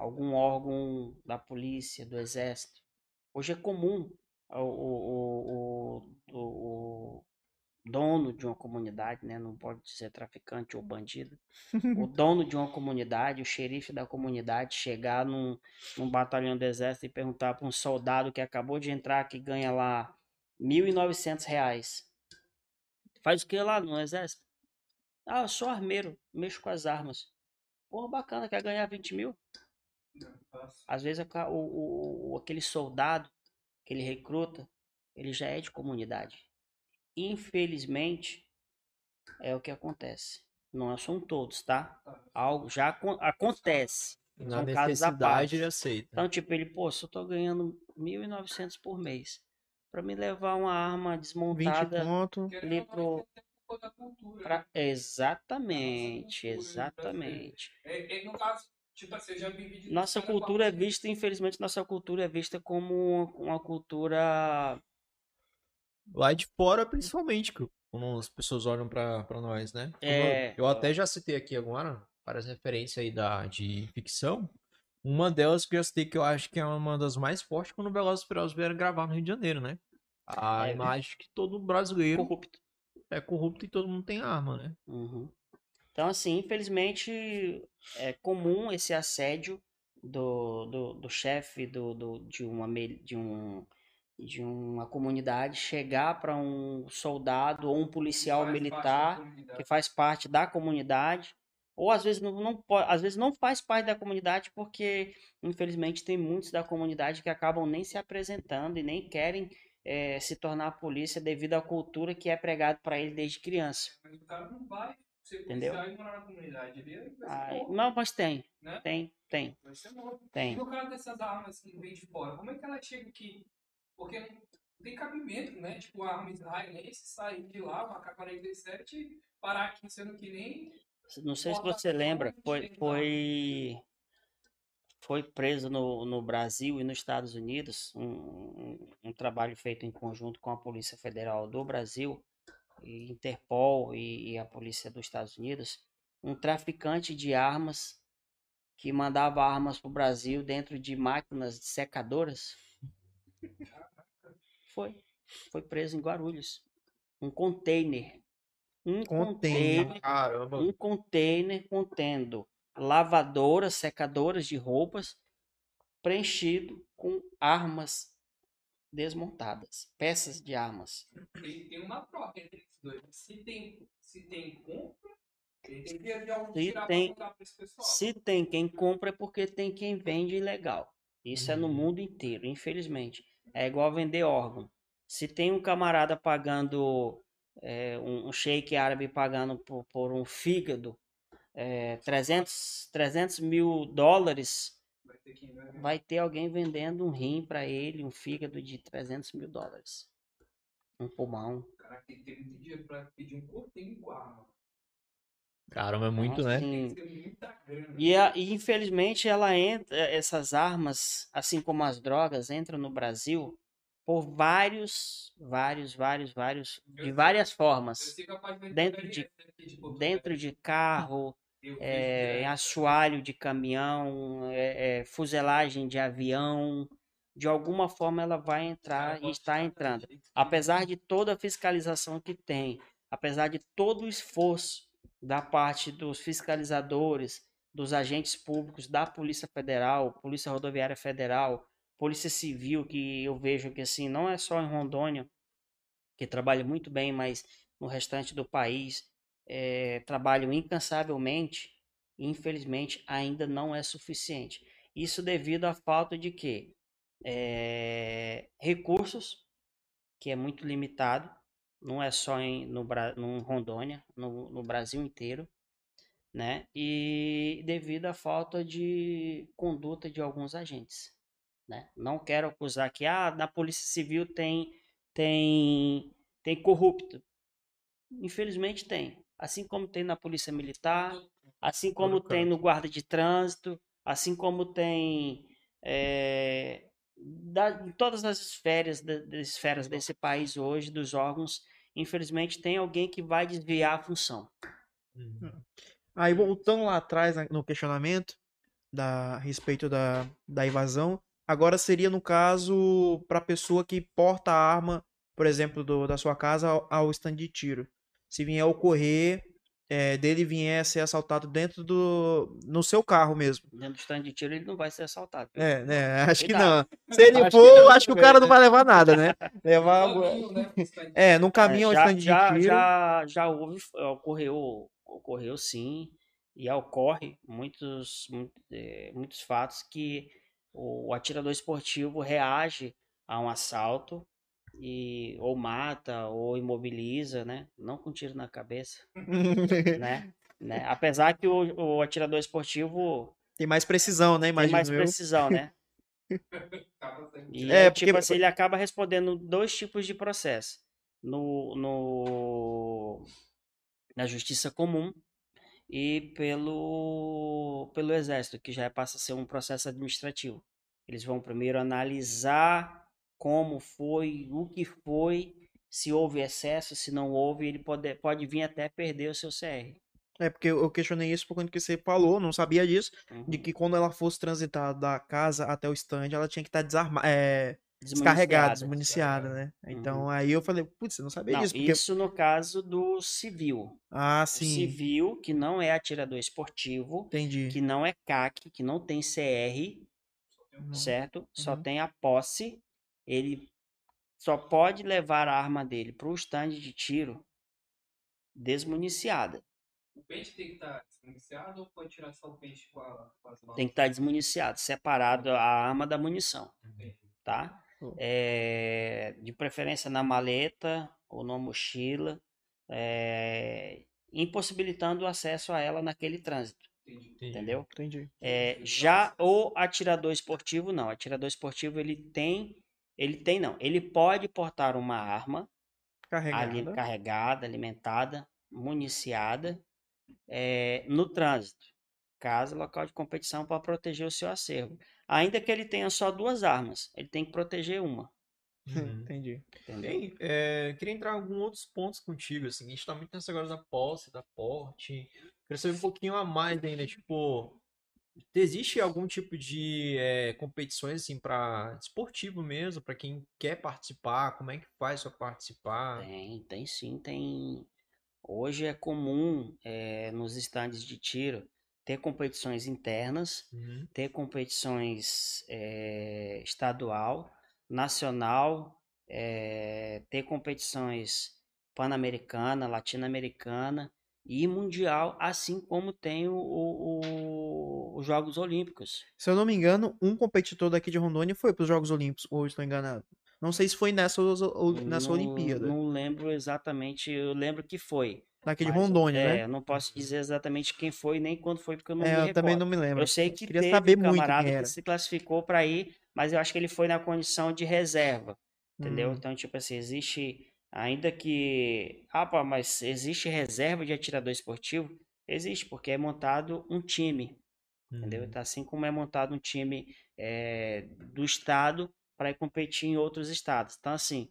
Algum órgão da polícia, do exército. Hoje é comum o, o, o, o, dono de uma comunidade, né? Não pode ser traficante ou bandido. O dono de uma comunidade, o xerife da comunidade, chegar num, num batalhão do exército e perguntar para um soldado que acabou de entrar, que ganha lá 1.900 reais. Faz o que lá no exército? Ah, eu sou armeiro, mexo com as armas. Porra, bacana, quer ganhar 20 mil? Às vezes o o, aquele soldado que ele recruta, ele já é de comunidade. Infelizmente, é o que acontece. Não são todos, tá? Algo já acon- acontece. Na São necessidade ele aceita. Então, tipo, ele, pô, se eu tô ganhando 1.900 por mês, pra me levar uma arma 20 desmontada ali pro... Pra- Exatamente, cultura, tá exatamente. É, é, no caso, tipo assim, Nossa cada cultura é vista, infelizmente, nossa cultura é vista como uma, cultura. Lá de fora, principalmente, que quando as pessoas olham pra, pra nós, né? É, eu até já citei aqui agora várias referências aí da, de ficção. Uma delas que eu já citei que eu acho que é uma das mais fortes quando o Velozes Furiosos vieram gravar no Rio de Janeiro, né? A É. imagem que todo brasileiro corrupto. é corrupto e todo mundo tem arma, né? Uhum. Então, assim, infelizmente, é comum esse assédio do, do, do chefe do, do, de, uma, de, um, de uma comunidade chegar para um soldado ou um policial militar que faz parte da comunidade, ou às vezes não, não às vezes não faz parte da comunidade porque, infelizmente, tem muitos da comunidade que acabam nem se apresentando e nem querem eh, se tornar polícia devido à cultura que é pregado para ele desde criança. Mas o cara não vai Ser Entendeu? e morar na comunidade ali, vai ser Ai, bom, não, mas tem, né? tem, tem, Vai ser. E tem. no caso dessas armas que vem de fora, como é que ela chega aqui? Porque não tem cabimento, né? Tipo, a arma israelense sair de lá, uma AK-47, e parar aqui sendo que nem. Não sei se você lembra, foi, foi, foi preso no, no Brasil e nos Estados Unidos um, um, um trabalho feito em conjunto com a Polícia Federal do Brasil, e Interpol e, e a Polícia dos Estados Unidos, um traficante de armas que mandava armas para o Brasil dentro de máquinas secadoras. Foi, foi preso em Guarulhos. Um container. Um Container. container Caramba. um container contendo lavadoras, secadoras de roupas, preenchido com armas desmontadas, peças de armas. Tem, tem uma troca entre esses dois. Se tem, se tem compra, ele tem que Se tem-. Se tem quem compra é porque tem quem vende ilegal. Isso é no mundo inteiro, infelizmente. É igual vender órgão. Se tem um camarada pagando, é, um, um sheik árabe pagando por, por um fígado é, 300, 300 mil dólares, ter quem vai ter alguém vendendo um rim para ele, um fígado de 300 mil dólares. Um pulmão. O cara tem que ter muito dinheiro pra pedir um cortinho arma. Caramba, é muito, Então, né? assim, grana. E, a- e, infelizmente ela entra, essas armas, assim como as drogas, entram no Brasil por vários, vários, vários, vários, de várias formas. Dentro de- Dentro de carro, Eu vejo é, direto. assoalho de caminhão, é, é, fuselagem de avião, de alguma forma ela vai entrar e está entrando. que- Apesar de toda a fiscalização que tem, apesar de todo o esforço da parte dos fiscalizadores, dos agentes públicos, da Polícia Federal, Polícia Rodoviária Federal, Polícia Civil, que eu vejo que assim, não é só em Rondônia, que trabalha muito bem, mas no restante do país, eh, trabalham incansavelmente, infelizmente ainda não é suficiente. Isso devido à falta de quê? Eh, recursos, que é muito limitado, não é só em, no, no Rondônia, no, no Brasil inteiro, né? E devido à falta de conduta de alguns agentes, né? Não quero acusar que ah, na Polícia Civil tem tem tem corrupto. Infelizmente tem, assim como tem na Polícia Militar, assim como tem no guarda de trânsito, assim como tem eh, da- em todas as esferas, da- das esferas desse país hoje, dos órgãos, infelizmente tem alguém que vai desviar a função. Aí voltando lá atrás né, no questionamento da, a respeito da, da invasão, agora seria no caso para a pessoa que porta a arma, por exemplo, do, da sua casa ao, ao stand de tiro. Se vier ocorrer é, dele vier a ser assaltado dentro do. no seu carro mesmo. Dentro do stand de tiro ele não vai ser assaltado. É, né? Acho que não. Se ele Acho que for, não acho que o cara não vai levar nada, né? Levar. Caminho, né, stand. É, no É, caminho ao já, stand de já, tiro. já, já houve, ocorreu, ocorreu sim, e ocorre muitos, mu- eh, muitos fatos que o atirador esportivo reage a um assalto e ou mata ou imobiliza, né? Não com tiro na cabeça, né? né? Apesar que o, o atirador esportivo Tem mais precisão, né? tem Imagino mais eu. precisão, né? Sendo- E É, aí, porque- tipo assim, ele acaba respondendo dois tipos de processo. No, no, na justiça comum e pelo, pelo exército, que já passa a ser um processo administrativo. Eles vão primeiro analisar como foi, o que foi, se houve excesso, se não houve, ele pode, pode vir até perder o seu CR. É, porque eu questionei isso por conta que você falou, não sabia disso, de Uhum. que quando ela fosse transitar da casa até o stand, ela tinha que estar desarmada, é, descarregada, Desmuniciada. desmuniciada, né? Então aí eu falei, putz, eu não sabia Não, disso, porque... isso no caso do civil. Ah, O sim, civil, que não é atirador esportivo, entendi. que não é CAC, que não tem CR, Uhum. certo? Só Uhum. tem a posse, ele só pode levar a arma dele para o stand de tiro desmuniciada. O pente tem que estar desmuniciado ou pode tirar só o pente com, a, com as balas? Tem que estar desmuniciado, separado a arma da munição, Entendi. tá? Oh. É, de preferência na maleta ou na mochila. é, impossibilitando o acesso a ela naquele trânsito. Entendeu? Entendi. É, já o atirador esportivo não. O atirador esportivo ele tem, ele tem não. Ele pode portar uma arma ali- Carregada. carregada, alimentada, municiada é, no trânsito, caso local de competição para proteger o seu acervo. Ainda que ele tenha só duas armas, ele tem que proteger uma, Uhum. Entendi. entendeu? Bem, é, queria entrar em alguns outros pontos contigo, assim, a gente tá muito nessa agora da posse, da porte, queria saber um pouquinho a mais ainda, tipo, existe algum tipo de é, competições, assim, para esportivo mesmo, para quem quer participar, como é que faz pra participar? Tem, tem sim, tem. Hoje é comum eh, nos estandes de tiro ter competições internas, Uhum. ter competições eh, estadual, nacional, ter competições pan-americana, latino-americana e mundial, assim como tem o- o- os Jogos Olímpicos. Se eu não me engano, um competidor daqui de Rondônia foi para os Jogos Olímpicos, ou estou enganado. Não sei se foi nessa, ou- nessa Não- Olimpíada. Não lembro exatamente, eu lembro que foi. Daqui de Rondônia, é, né? não posso dizer exatamente quem foi nem quando foi, porque eu não É, me eu também recordo. não me lembro. Eu sei que Queria teve saber um camarada que se classificou para ir, mas eu acho que ele foi na condição de reserva, entendeu? Hum. Então, tipo assim, existe, ainda que, ah, pá, mas existe reserva de atirador esportivo? Existe, porque é montado um time, entendeu? Uhum. Então, assim como é montado um time eh, do estado para ir competir em outros estados. Então, assim,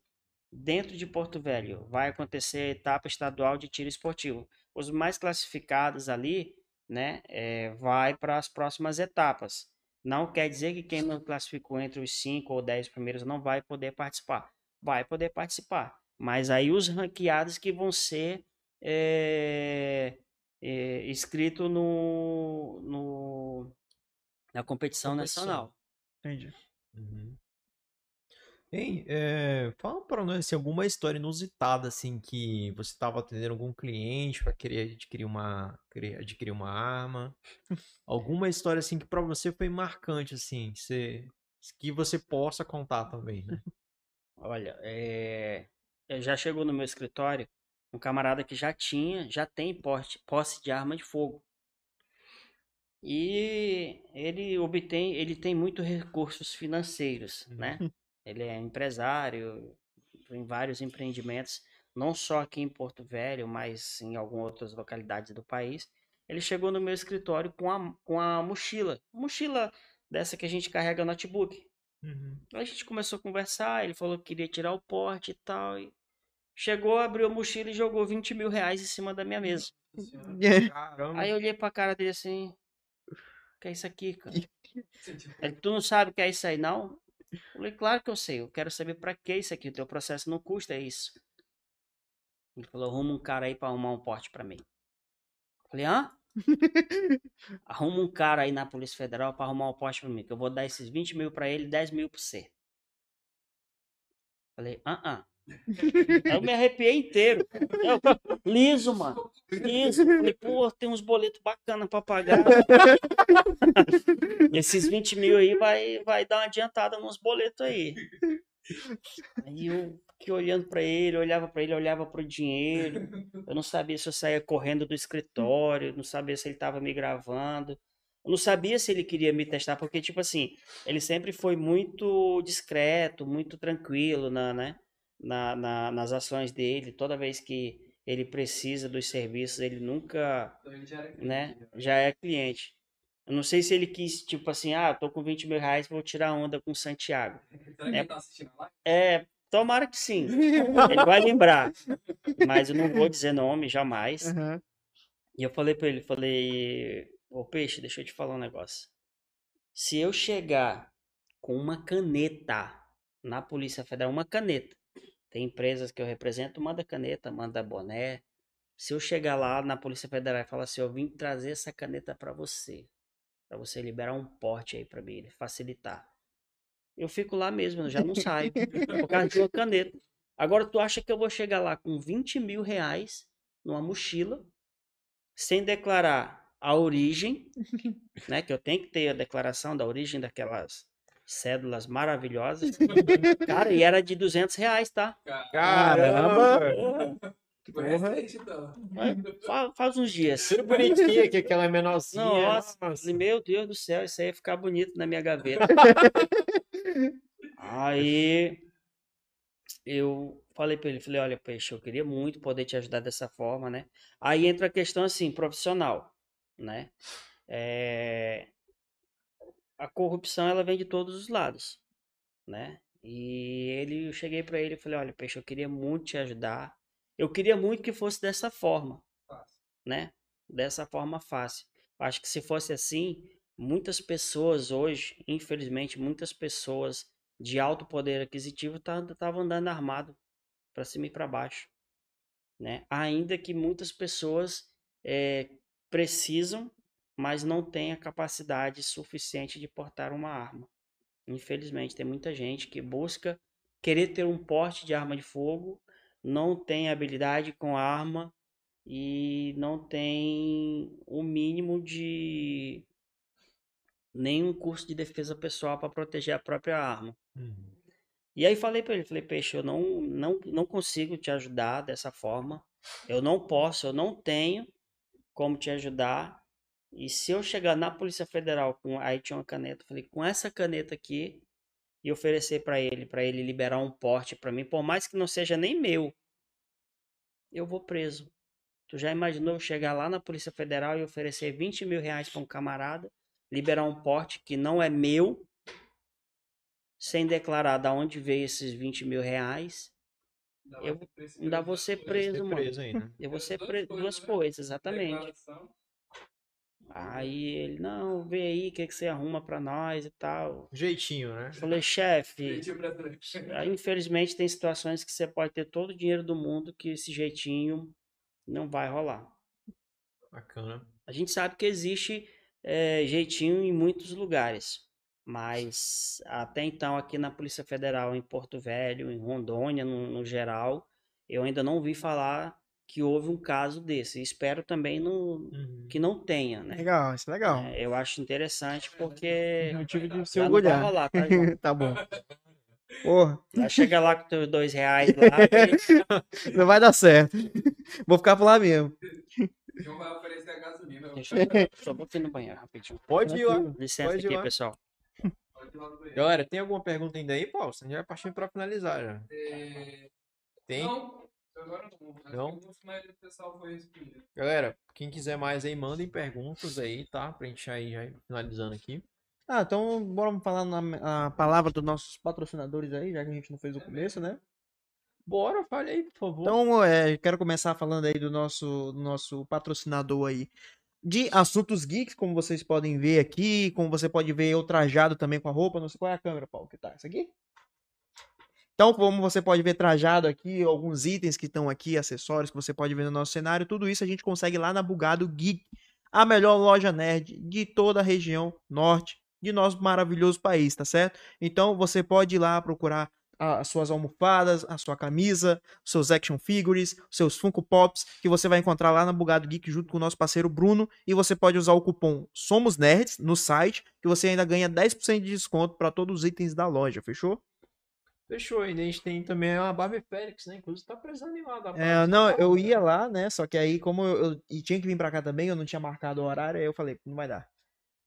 dentro de Porto Velho vai acontecer a etapa estadual de tiro esportivo. Os mais classificados ali, né, eh, vai para as próximas etapas. Não quer dizer que quem não classificou entre os 5 ou 10 primeiros não vai poder participar. Vai poder participar. Mas aí os ranqueados que vão ser eh, eh, inscritos no, no, na competição Competição. nacional. Entendi. Uhum. Hein, é, fala pra nós assim, alguma história inusitada assim que você estava atendendo algum cliente para querer adquirir uma querer adquirir uma arma. Alguma história assim que pra você foi marcante assim, que você, que você possa contar também, né? Olha, é, é, já chegou no meu escritório um camarada que já tinha, já tem porte, posse de arma de fogo. E ele obtém, ele tem muitos recursos financeiros, né? Ele é empresário em vários empreendimentos, não só aqui em Porto Velho, mas em algumas outras localidades do país. Ele chegou no meu escritório com a, com a mochila, mochila dessa que a gente carrega notebook. Uhum. A gente começou a conversar, ele falou que queria tirar o porte e tal. E chegou, abriu a mochila e jogou 20 mil reais em cima da minha mesa. Caramba. Aí eu olhei pra cara dele assim, que é isso aqui, cara? Ele, tu não sabe o que é isso aí, não? Eu falei, claro que eu sei, eu quero saber pra que isso aqui, o teu processo não custa isso. Ele falou, arruma um cara aí pra arrumar um porte pra mim. Eu falei, hã? Arruma um cara aí na Polícia Federal pra arrumar um porte pra mim, que eu vou dar esses 20 mil pra ele e 10 mil pra você. Falei, ah, ah. Eu me arrepiei inteiro. Eu, liso, mano. Liso. Falei, pô, tem uns boletos bacanas pra pagar. Esses 20 mil aí vai, vai dar uma adiantada nos boletos aí. Aí eu fiquei olhando pra ele, olhava pra ele, olhava pro dinheiro. Eu não sabia se eu saía correndo do escritório, não sabia se ele tava me gravando. Eu não sabia se ele queria me testar, porque, tipo assim, ele sempre foi muito discreto, muito tranquilo na, né, na, na- nas ações dele. Toda vez que ele precisa dos serviços, ele nunca né? Já é cliente. Eu não sei se ele quis, tipo assim, ah, tô com 20 mil reais, vou tirar onda com o Santiago. É, tomara que sim. Ele vai lembrar. Mas eu não vou dizer nome, jamais. Aham. E eu falei pra ele, falei, ô Peixe, deixa eu te falar um negócio. Se eu chegar com uma caneta na Polícia Federal, uma caneta. Tem empresas que eu represento, manda caneta, manda boné. Se eu chegar lá na Polícia Federal e falar assim, eu vim trazer essa caneta pra você, Pra você liberar um porte aí pra mim, facilitar. Eu fico lá mesmo, eu já não saio, por causa de uma caneta. Agora tu acha que eu vou chegar lá com 20 mil reais numa mochila, sem declarar a origem, né? Que eu tenho que ter a declaração da origem daquelas cédulas maravilhosas. Cara, e era de 200 reais, tá? Caramba! Porra. então. Fa- Faz uns dias. Tudo bonitinho aqui, aquela é menorzinha. Nossa, falei, meu Deus do céu, isso aí ia ficar bonito na minha gaveta. aí eu falei pra ele, falei, olha, peixe, eu queria muito poder te ajudar dessa forma, né? Aí entra a questão assim, profissional, né? É, A corrupção ela vem de todos os lados, né? E ele, eu cheguei pra ele e falei, olha, peixe, eu queria muito te ajudar. Eu queria muito que fosse dessa forma, né? Dessa forma fácil. Acho que se fosse assim, muitas pessoas hoje, infelizmente, muitas pessoas de alto poder aquisitivo estavam andando armado para cima e para baixo, né? Ainda que muitas pessoas eh, precisam, mas não têm a capacidade suficiente de portar uma arma. Infelizmente, tem muita gente que busca querer ter um porte de arma de fogo, não tem habilidade com arma e não tem o mínimo de nenhum curso de defesa pessoal para proteger a própria arma. Uhum. E aí falei para ele, falei, peixe, eu não, não, não consigo te ajudar dessa forma. Eu não posso, eu não tenho como te ajudar. E se eu chegar na Polícia Federal com aí tinha uma caneta, falei, com essa caneta aqui e oferecer para ele, para ele liberar um porte para mim, por mais que não seja nem meu, eu vou preso. Tu já imaginou eu chegar lá na Polícia Federal e oferecer 20 mil reais para um camarada, liberar um porte que não é meu, sem declarar da onde veio esses 20 mil reais? Eu ainda vou ser preso, mano. ainda. Eu vou ser duas preso. coisas, Duas né? coisas, exatamente. Declaração. Aí ele, não, vê aí o que, que você arruma pra nós e tal. Jeitinho, né? Falei, chefe, infelizmente tem situações que você pode ter todo o dinheiro do mundo que esse jeitinho não vai rolar. Bacana. A gente sabe que existe eh, jeitinho em muitos lugares, mas até então aqui na Polícia Federal, em Porto Velho, em Rondônia, no, no geral, eu ainda não vi falar que houve um caso desse. Espero também no, Uhum. que não tenha, né? Legal, isso é legal. É, eu acho interessante porque Motivo de se não vai orgulhar. rolar, tá, tá bom. Porra, Já chega lá com teus dois reais lá. que- não vai dar certo. Vou ficar por lá mesmo. João vai oferecer a gasolina. Deixa eu só vou ir no banheiro rapidinho. Pode ir lá. Licença Pode aqui, lá. pessoal. Pode ir lá no banheiro. Galera, tem alguma pergunta ainda aí, Paulo? Você já vai partindo pra finalizar já. É, Tem? Não, agora não. Mas o pessoal foi. Galera, quem quiser mais aí, mandem perguntas aí, tá? Pra gente aí já ir finalizando aqui. Ah, então bora falar na a palavra dos nossos patrocinadores aí, já que a gente não fez o começo, né? Bora, fale aí, por favor. Então, é, quero começar falando aí do nosso, do nosso patrocinador aí de assuntos geeks, como vocês podem ver aqui, como você pode ver eu trajado também com a roupa, não sei qual é a câmera, Paulo, que tá, essa aqui? Então, como você pode ver trajado aqui, alguns itens que estão aqui, acessórios que você pode ver no nosso cenário, tudo isso a gente consegue lá na Bugado Geek, a melhor loja nerd de toda a região norte de nosso maravilhoso país, tá certo? Então, você pode ir lá procurar as suas almofadas, a sua camisa, seus action figures, seus Funko Pops, que você vai encontrar lá na Bugado Geek junto com o nosso parceiro Bruno, e você pode usar o cupom Somos Nerds no site, que você ainda ganha 10% de desconto para todos os itens da loja, fechou? Fechou, ainda a gente tem também a Barbie Félix, né? Inclusive tá precisando ir lá da É, não, eu ia lá, né, só que aí como eu, eu- e tinha que vir pra cá também, eu não tinha marcado o horário, aí eu falei, não vai dar.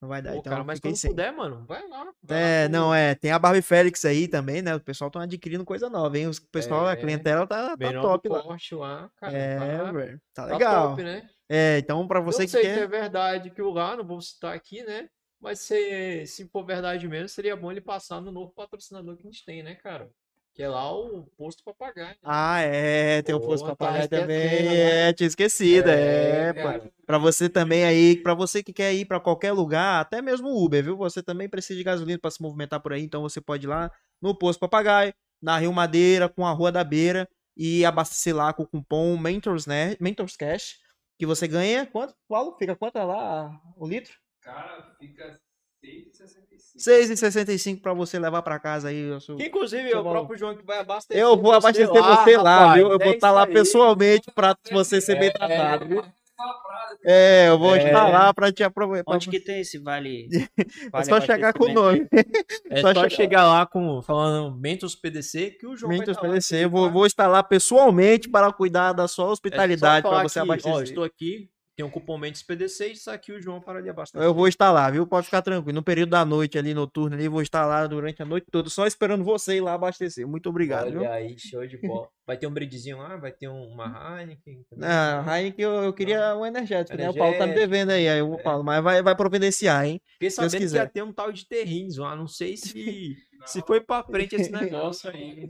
Não vai dar, Pô, então cara, eu mas quando sem. puder, mano, vai lá. vai lá É, pro- não, é, tem a Barbie Félix aí também, né, o pessoal tá adquirindo coisa nova, hein, o pessoal, a É, clientela tá, tá top lá. lá, cara. É, tá, velho, tá tá legal. top, né? É, então pra você não que sei quer... se é verdade que o lá, não vou citar aqui, né? Mas se, se for verdade mesmo, seria bom ele passar no novo patrocinador que a gente tem, né, cara? Que é lá o Posto Papagaio. Ah, é, tem o Pô, posto tá papagaio também. né? É, tinha esquecido, é, É, cara. Pra você também aí, pra você que quer ir pra qualquer lugar, até mesmo Uber, viu? Você também precisa de gasolina pra se movimentar por aí, então você pode ir lá no posto papagaio, na Rio Madeira, com a Rua da Beira e abastecer lá com o cupom Mentors, né? Mentors Cash, que você ganha quanto? Paulo, fica quanto lá o litro? Cara, fica 6,65. 6,65 pra você levar pra casa aí. seu- Que, inclusive, Seu é o próprio João que vai abastecer. Eu vou abastecer você lá, rapaz. viu? Eu É vou estar isso lá aí. pessoalmente pra você ser bem É. tratado, viu? É, eu vou É. estar lá pra te aproveitar. Onde que tem esse vale? É vale só chegar com o nome. É Só só, chegar- chegar lá com falando Mentos PDC que o João vai Mentos tá lá, PDC, que eu vou, tá- vou estar lá pessoalmente para cuidar da sua É hospitalidade para você que, abastecer. Ó, estou aqui, tem um cupom Mentos PDC e está aqui o João para lhe abastecer. Eu vou estar lá, viu? Pode ficar tranquilo. No período da noite ali, noturno ali, vou estar lá durante a noite toda, só esperando você ir lá abastecer. Muito obrigado, viu? Olha aí, show de bola. Vai ter um brindezinho lá, vai ter um- uma Heineken. também. Ah, Heineken eu, eu queria um energético, né? O Paulo tá me devendo aí, aí eu falo, mas vai, vai providenciar, hein? Fiquei sabendo que quiser. ia ter um tal de terrins lá, não sei se, se foi pra frente esse negócio aí.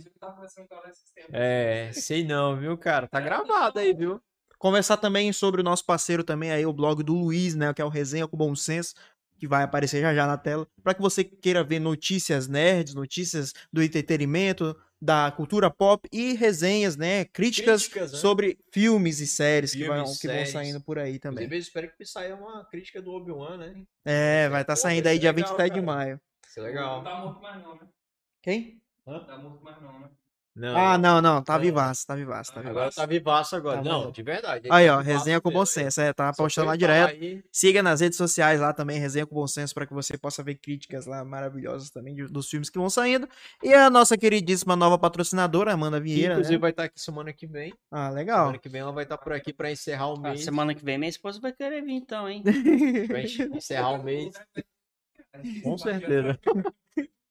É, sei não, viu, cara? Tá gravado aí, viu? Conversar também sobre o nosso parceiro também aí, o blog do Luiz, né? Que é o Resenha com Bom Senso, que vai aparecer já já na tela. Para que você queira ver notícias nerds, notícias do entretenimento, da cultura pop e resenhas, né? Críticas, Críticas, né? sobre filmes e séries que, Filmes, vão, que vão saindo por aí também. Inclusive, eu espero que saia uma crítica do Obi-Wan, né? É, vai estar Pô, saindo aí dia legal, 23 de cara. maio. Isso é legal. Não tá morto mais não, né? Quem? Tá morto mais não, né? Não, Ah, não, não, tá É. vivaço, tá vivaço, tá vivaço. Agora tá vivaço agora. Tá não, de verdade. Aí, tá ó, resenha com bom é. senso. É, tá Só postando lá foi falar direto. aí, Siga nas redes sociais lá também, Resenha com Bom Senso, para que você possa ver críticas lá maravilhosas também de- dos filmes que vão saindo. E a nossa queridíssima nova patrocinadora, Amanda que, Vieira. inclusive né? vai estar aqui semana que vem. Ah, legal. Semana que vem ela vai estar por aqui pra encerrar o Ah, mês. semana que vem minha esposa vai querer vir então, hein? Pra en- encerrar o mês. Com certeza.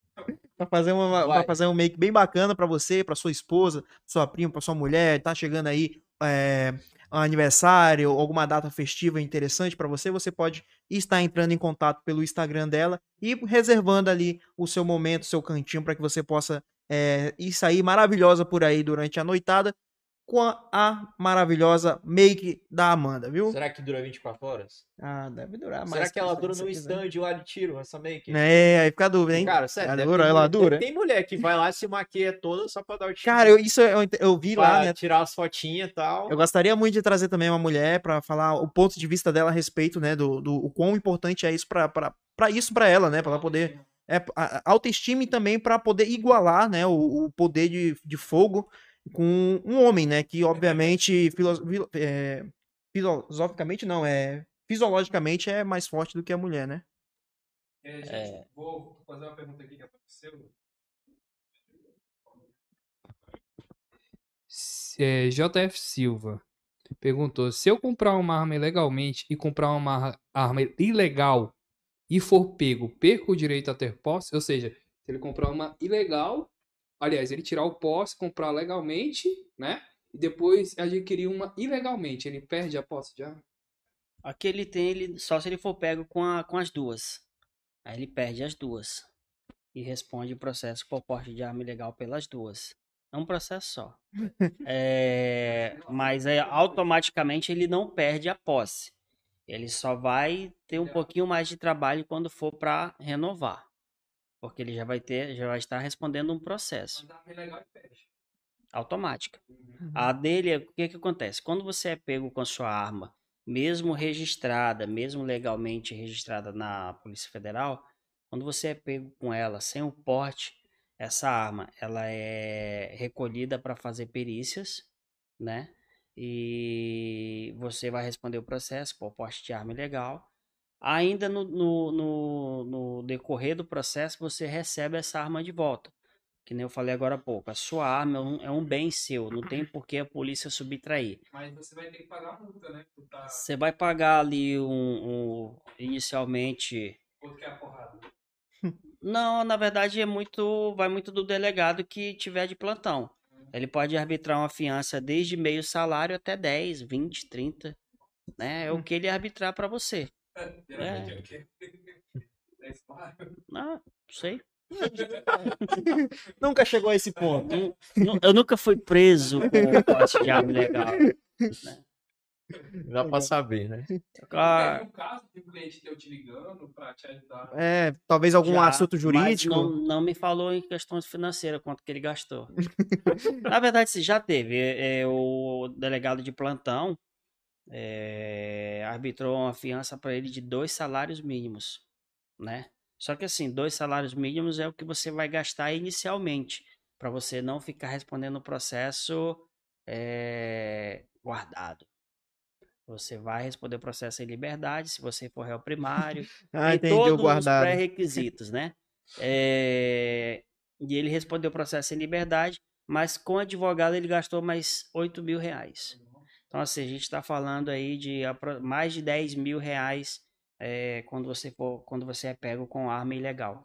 Pra fazer, uma, pra fazer um make bem bacana pra você, pra sua esposa, sua prima, pra sua mulher. Tá chegando aí é, um aniversário, alguma data festiva interessante pra você. Você pode estar entrando em contato pelo Instagram dela e reservando ali o seu momento, o seu cantinho, pra que você possa é, ir sair maravilhosa por aí durante a noitada com a, a maravilhosa make da Amanda, viu? Será que dura 24 horas? Ah, deve durar mais. Será que ela dura no stand lá de tiro, essa make? É, aí fica a dúvida, hein? Cara, sério, Ela dura, ela dura? Tem mulher que vai lá e se maquia toda só pra dar o tiro. Cara, eu, isso eu, eu vi pra lá, né? tirar as fotinhas e tal. Eu gostaria muito de trazer também uma mulher pra falar o ponto de vista dela a respeito, né, do, do o quão importante é isso pra pra- pra isso pra ela, né, pra ela poder é, autoestima e também pra poder igualar, né, o, o poder de, de fogo com um homem, né, que obviamente é, filosoficamente não, é fisiologicamente é mais forte do que a mulher, né? É, gente, É. Vou fazer uma pergunta aqui que apareceu. S- é, JF Silva perguntou: se eu comprar uma arma ilegalmente e comprar uma arma- arma ilegal e for pego, perco o direito a ter posse? Ou seja, se ele comprar uma ilegal, aliás, ele tirar o posse, comprar legalmente, né? E depois adquirir uma ilegalmente, ele perde a posse de arma? Aqui ele tem, ele, só se ele for pego com, a, com as duas. Aí ele perde as duas. E responde o processo por porte de arma ilegal pelas duas. É um processo só. É, mas é, automaticamente ele não perde a posse. Ele só vai ter um pouquinho mais de trabalho quando for para renovar. Porque ele já vai ter, já vai estar respondendo um processo automática. A dele, é- o que que acontece? Quando você é pego com a sua arma, mesmo registrada, mesmo legalmente registrada na Polícia Federal, quando você é pego com ela sem o porte, essa arma, ela é recolhida para fazer perícias, né? E você vai responder o processo por porte de arma ilegal. Ainda no, no, no, no decorrer do processo, você recebe essa arma de volta. Que nem eu falei agora há pouco, a sua arma é um, é um bem seu, não tem por que a polícia subtrair. Mas você vai ter que pagar a multa, né? Tá... Você vai pagar ali um, um- inicialmente. Quanto que é a porrada? Não, na verdade é muito, vai muito do delegado que tiver de plantão. Ele pode arbitrar uma fiança desde meio salário até 10, 20, 30, né? É o que ele arbitrar para você. Geralmente é o quê? 10 pau. Não, não sei. Nunca chegou a esse ponto. Eu nunca fui preso com posse de arma ilegal. Dá pra saber, né? Ah, Teve um caso de um cliente teu te ligando pra te ajudar. É, talvez algum Já, assunto mas jurídico. Não, não me falou em questões financeiras quanto que ele gastou. Na verdade, se já teve. é, é, o delegado de plantão é, arbitrou uma fiança para ele de dois salários mínimos, né? Só que assim, dois salários mínimos é o que você vai gastar inicialmente, para você não ficar respondendo o processo é, guardado. Você vai responder o processo em liberdade, se você for réu primário, Ah, e entendi todos os pré-requisitos, né? É, E ele respondeu o processo em liberdade, mas com advogado ele gastou mais 8 mil reais. Então, assim, a gente está falando aí de mais de 10 mil reais é, quando, você for, quando você é pego com arma ilegal.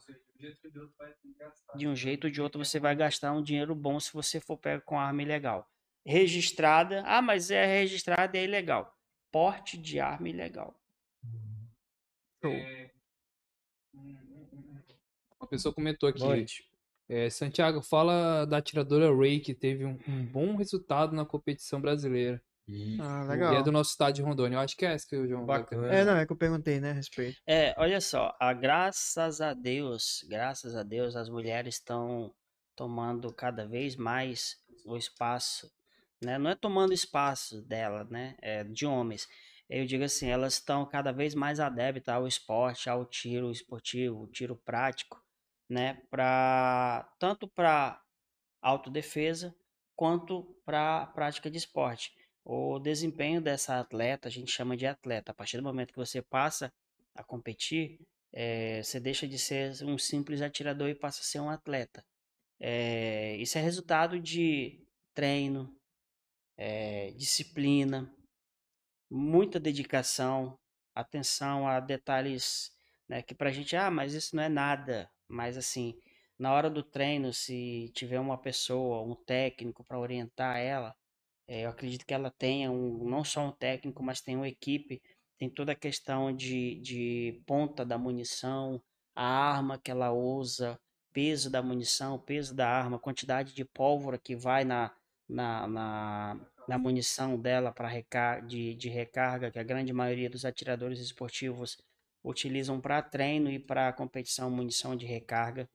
De um jeito ou de outro, você vai gastar um dinheiro bom se você for pego com arma ilegal. Registrada, ah, mas é registrada e é ilegal. Porte de arma ilegal. Uma pessoa comentou aqui. Noite. É, Santiago, fala da atiradora Ray, que teve um, um bom resultado na competição brasileira. Ah, E legal. é do nosso estado de Rondônia. Eu acho que é essa que o João vai Bacana. É, não, é que eu perguntei, né, a respeito. É, olha só, a, graças a Deus, graças a Deus, as mulheres estão tomando cada vez mais o espaço, né? Não é tomando espaço dela, né? É de homens. Eu digo assim, elas estão cada vez mais adeptas ao esporte, ao tiro esportivo, o tiro prático, né? Pra, tanto para autodefesa quanto para prática de esporte. O desempenho dessa atleta, a gente chama de atleta. A partir do momento que você passa a competir, eh, você deixa de ser um simples atirador e passa a ser um atleta. Eh, isso é resultado de treino, eh, disciplina, muita dedicação, atenção a detalhes, né, que pra gente, ah, mas isso não é nada. Mas assim, na hora do treino, se tiver uma pessoa, um técnico para orientar ela, eu acredito que ela tenha um, não só um técnico, mas tem uma equipe, tem toda a questão de, de ponta da munição, a arma que ela usa, peso da munição, peso da arma, quantidade de pólvora que vai na, na, na, na munição dela para de, de recarga, que a grande maioria dos atiradores esportivos utilizam para treino e para competição munição de recarga.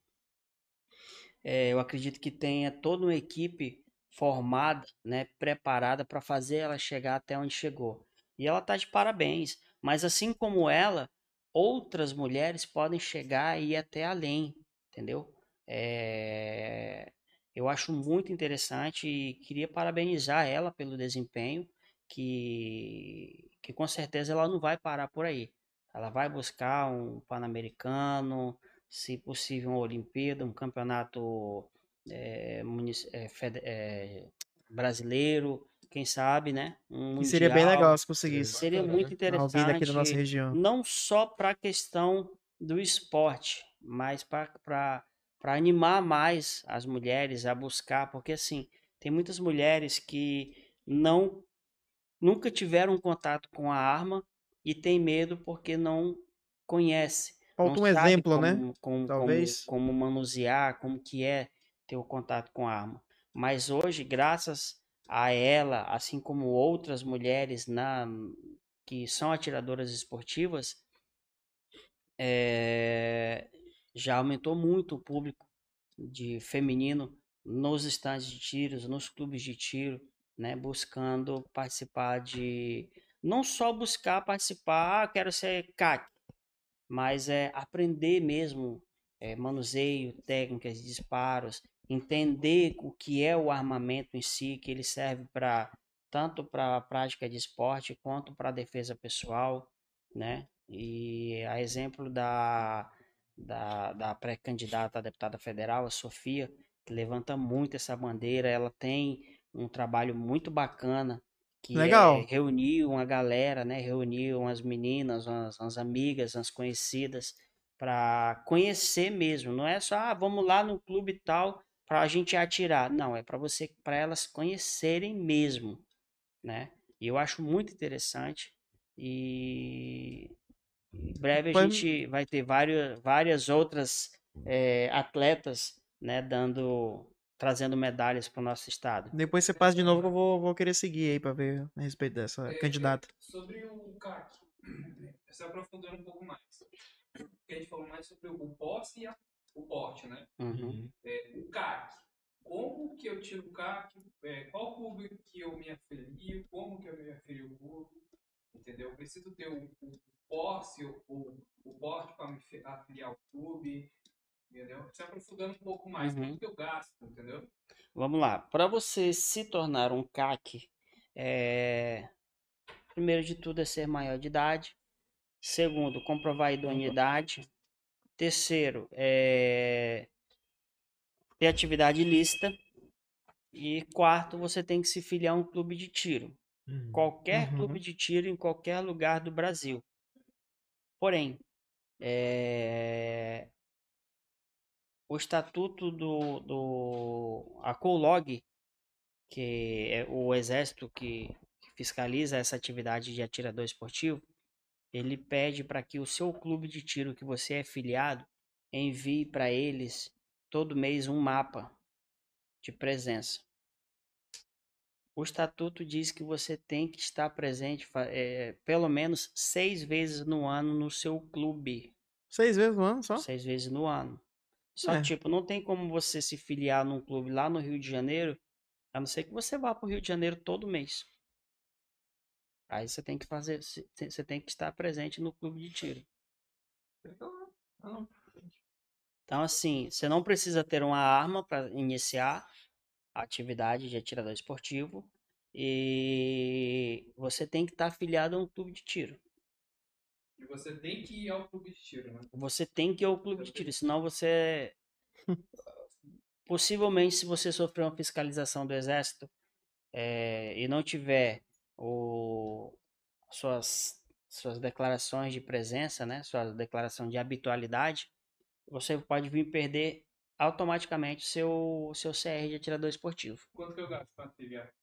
É, eu acredito que tenha toda uma equipe formada, né, preparada para fazer ela chegar até onde chegou. E ela está de parabéns. Mas assim como ela, outras mulheres podem chegar e ir até além, entendeu? É, eu acho muito interessante e queria parabenizar ela pelo desempenho, que, que com certeza ela não vai parar por aí. Ela vai buscar um Pan-Americano, se possível uma Olimpíada, um campeonato é, é, fede- é, brasileiro, quem sabe, né? Um E seria bem mundial. legal se conseguisse. Seria muito interessante. Alguém daqui da nossa região. Não só para a questão do esporte, mas para animar mais as mulheres a buscar, porque assim, tem muitas mulheres que não nunca tiveram contato com a arma e tem medo porque não conhece. Falta não um exemplo, né? como- como- Talvez. Como, como manusear, como que é ter o contato com a arma. Mas hoje, graças a ela, assim como outras mulheres na, que são atiradoras esportivas, eh, já aumentou muito o público de feminino nos estandes de tiros, nos clubes de tiro, né, buscando participar de não só buscar participar, ah, quero ser CAC, mas é aprender mesmo é, manuseio, técnicas disparos, entender o que é o armamento em si, que ele serve para tanto para a prática de esporte quanto para a defesa pessoal, né? E a exemplo da, da, da pré-candidata a deputada federal, a Sofia, que levanta muito essa bandeira, ela tem um trabalho muito bacana que Legal. é reunir uma galera, né? Reunir umas meninas, umas, umas amigas, umas conhecidas para conhecer mesmo. Não é só, ah, vamos lá no clube tal para a gente atirar. Não, é para você, para elas conhecerem mesmo, né? E eu acho muito interessante e em breve a Foi- gente vai ter várias, várias outras eh, atletas, né, dando, trazendo medalhas para o nosso estado. Depois você passa de novo que eu vou, vou querer seguir aí pra ver a respeito dessa É, candidata. Sobre o CAC, se aprofundando um pouco mais. Porque a gente falou mais sobre o posse e a- o porte, né? Uhum. É, o CAC. Como que eu tiro o CAC? É, qual clube que eu me afilio? Como que eu me afilio ao clube? Entendeu? Eu preciso ter o, o posse, o, o, o porte para me fi- afiliar ao clube. Entendeu? Se aprofundando um pouco mais, Uhum. quanto que eu gasto, entendeu? Vamos lá. Para você se tornar um CAC, é, primeiro de tudo é ser maior de idade. Segundo, comprovar a idoneidade. Terceiro, é ter atividade ilícita. E quarto, você tem que se filiar a um clube de tiro. Qualquer Uhum. clube de tiro em qualquer lugar do Brasil. Porém, é, o estatuto do, do a COLOG, que é o exército que, que fiscaliza essa atividade de atirador esportivo, ele pede para que o seu clube de tiro que você é filiado envie para eles todo mês um mapa de presença. O estatuto diz que você tem que estar presente eh, pelo menos seis vezes no ano no seu clube. Seis vezes no ano só? Seis vezes no ano. Só É. tipo, não tem como você se filiar num clube lá no Rio de Janeiro, a não ser que você vá pro Rio de Janeiro todo mês. Aí você tem que fazer, você tem- que estar presente no clube de tiro. Então, assim, você não precisa ter uma arma para iniciar a atividade de atirador esportivo e você tem que estar afiliado a um clube de tiro. E você tem que ir ao clube de tiro, né? Você tem que ir ao clube de tiro, senão você. Possivelmente, se você sofrer uma fiscalização do Exército eh, e não tiver o, suas, suas declarações de presença, né, sua declaração de habitualidade, você pode vir perder automaticamente seu seu CR de atirador esportivo. Quanto que eu gasto pra afiliar?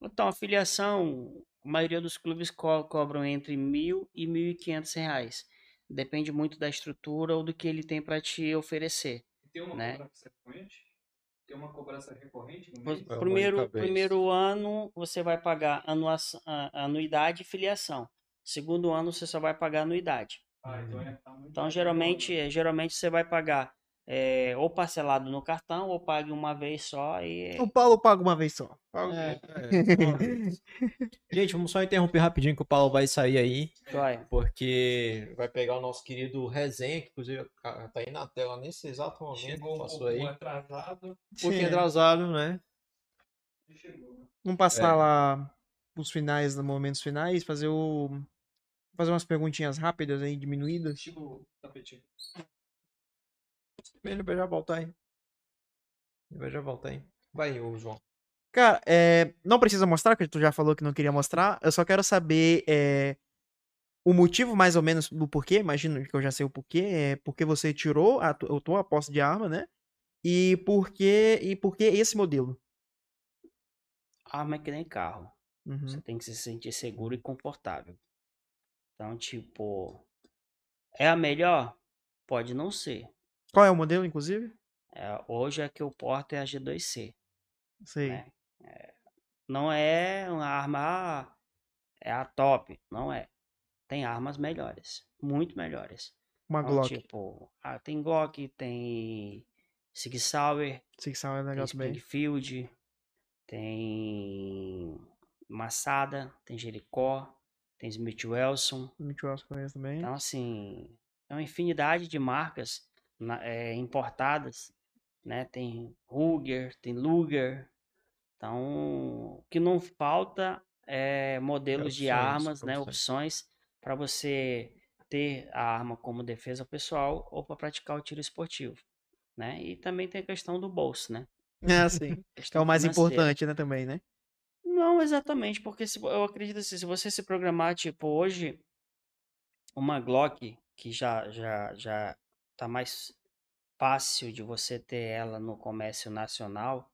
Então, a filiação, a maioria dos clubes co- cobram entre mil e mil e quinhentos reais. Depende muito da estrutura ou do que ele tem para te oferecer. Tem uma Né? recorrente? Tem uma cobrança recorrente no mês? É Primeiro, primeiro ano você vai pagar anuação- a- anuidade e filiação. Segundo ano você só vai pagar anuidade. Ah, então é tá Então, bom, geralmente, né? geralmente você vai pagar é, ou parcelado no cartão ou pague uma vez só e O Paulo paga uma vez só. É, é. Gente, vamos só interromper rapidinho que o Paulo vai sair aí, vai. porque vai pegar o nosso querido resenha, que inclusive ah, tá aí na tela nesse exato momento. Chegou um passou aí. Um atrasado. pouquinho atrasado, né? Chegou. né? Vamos passar É. lá os finais, nos momentos finais, fazer o. Fazer umas perguntinhas rápidas aí, diminuídas. Chegou o tapetinho. Ele vai já voltar aí. Ele vai já voltar aí. Vai, ô João. Cara, é, não precisa mostrar, que tu já falou que não queria mostrar. Eu só quero saber é, o motivo, mais ou menos, do porquê. Imagino que eu já sei o porquê. É porque você tirou a, a tua posse de arma, né? E por que, e por que esse modelo? Arma é que nem carro. Uhum. Você tem que se sentir seguro e confortável. Então, tipo, é a melhor? Pode não ser. Qual é o modelo, inclusive? É, hoje a que eu porto é a G2C. Sei. né? É, não é uma arma, é a top. Não é. Tem armas melhores. Muito melhores. Uma Então, Glock. Tipo, ah, tem Glock, tem Sig Sauer, Six Sound é um tem negócio bem. Springfield, tem Massada, tem Jericó, tem Smith. Muito eu conheço também. Então, assim, é uma infinidade de marcas na- eh, importadas, né? Tem Ruger, tem Luger. Então, o que não falta é modelos de Opções, armas, né? opções. Opções para você ter a arma como defesa pessoal ou para praticar o tiro esportivo, né? E também tem a questão do bolso, né? É, sim. É o mais importante, né, também, né? Não exatamente, porque se, eu acredito assim, se você se programar, tipo, hoje, uma Glock, que já, já, já tá mais fácil de você ter ela no comércio nacional,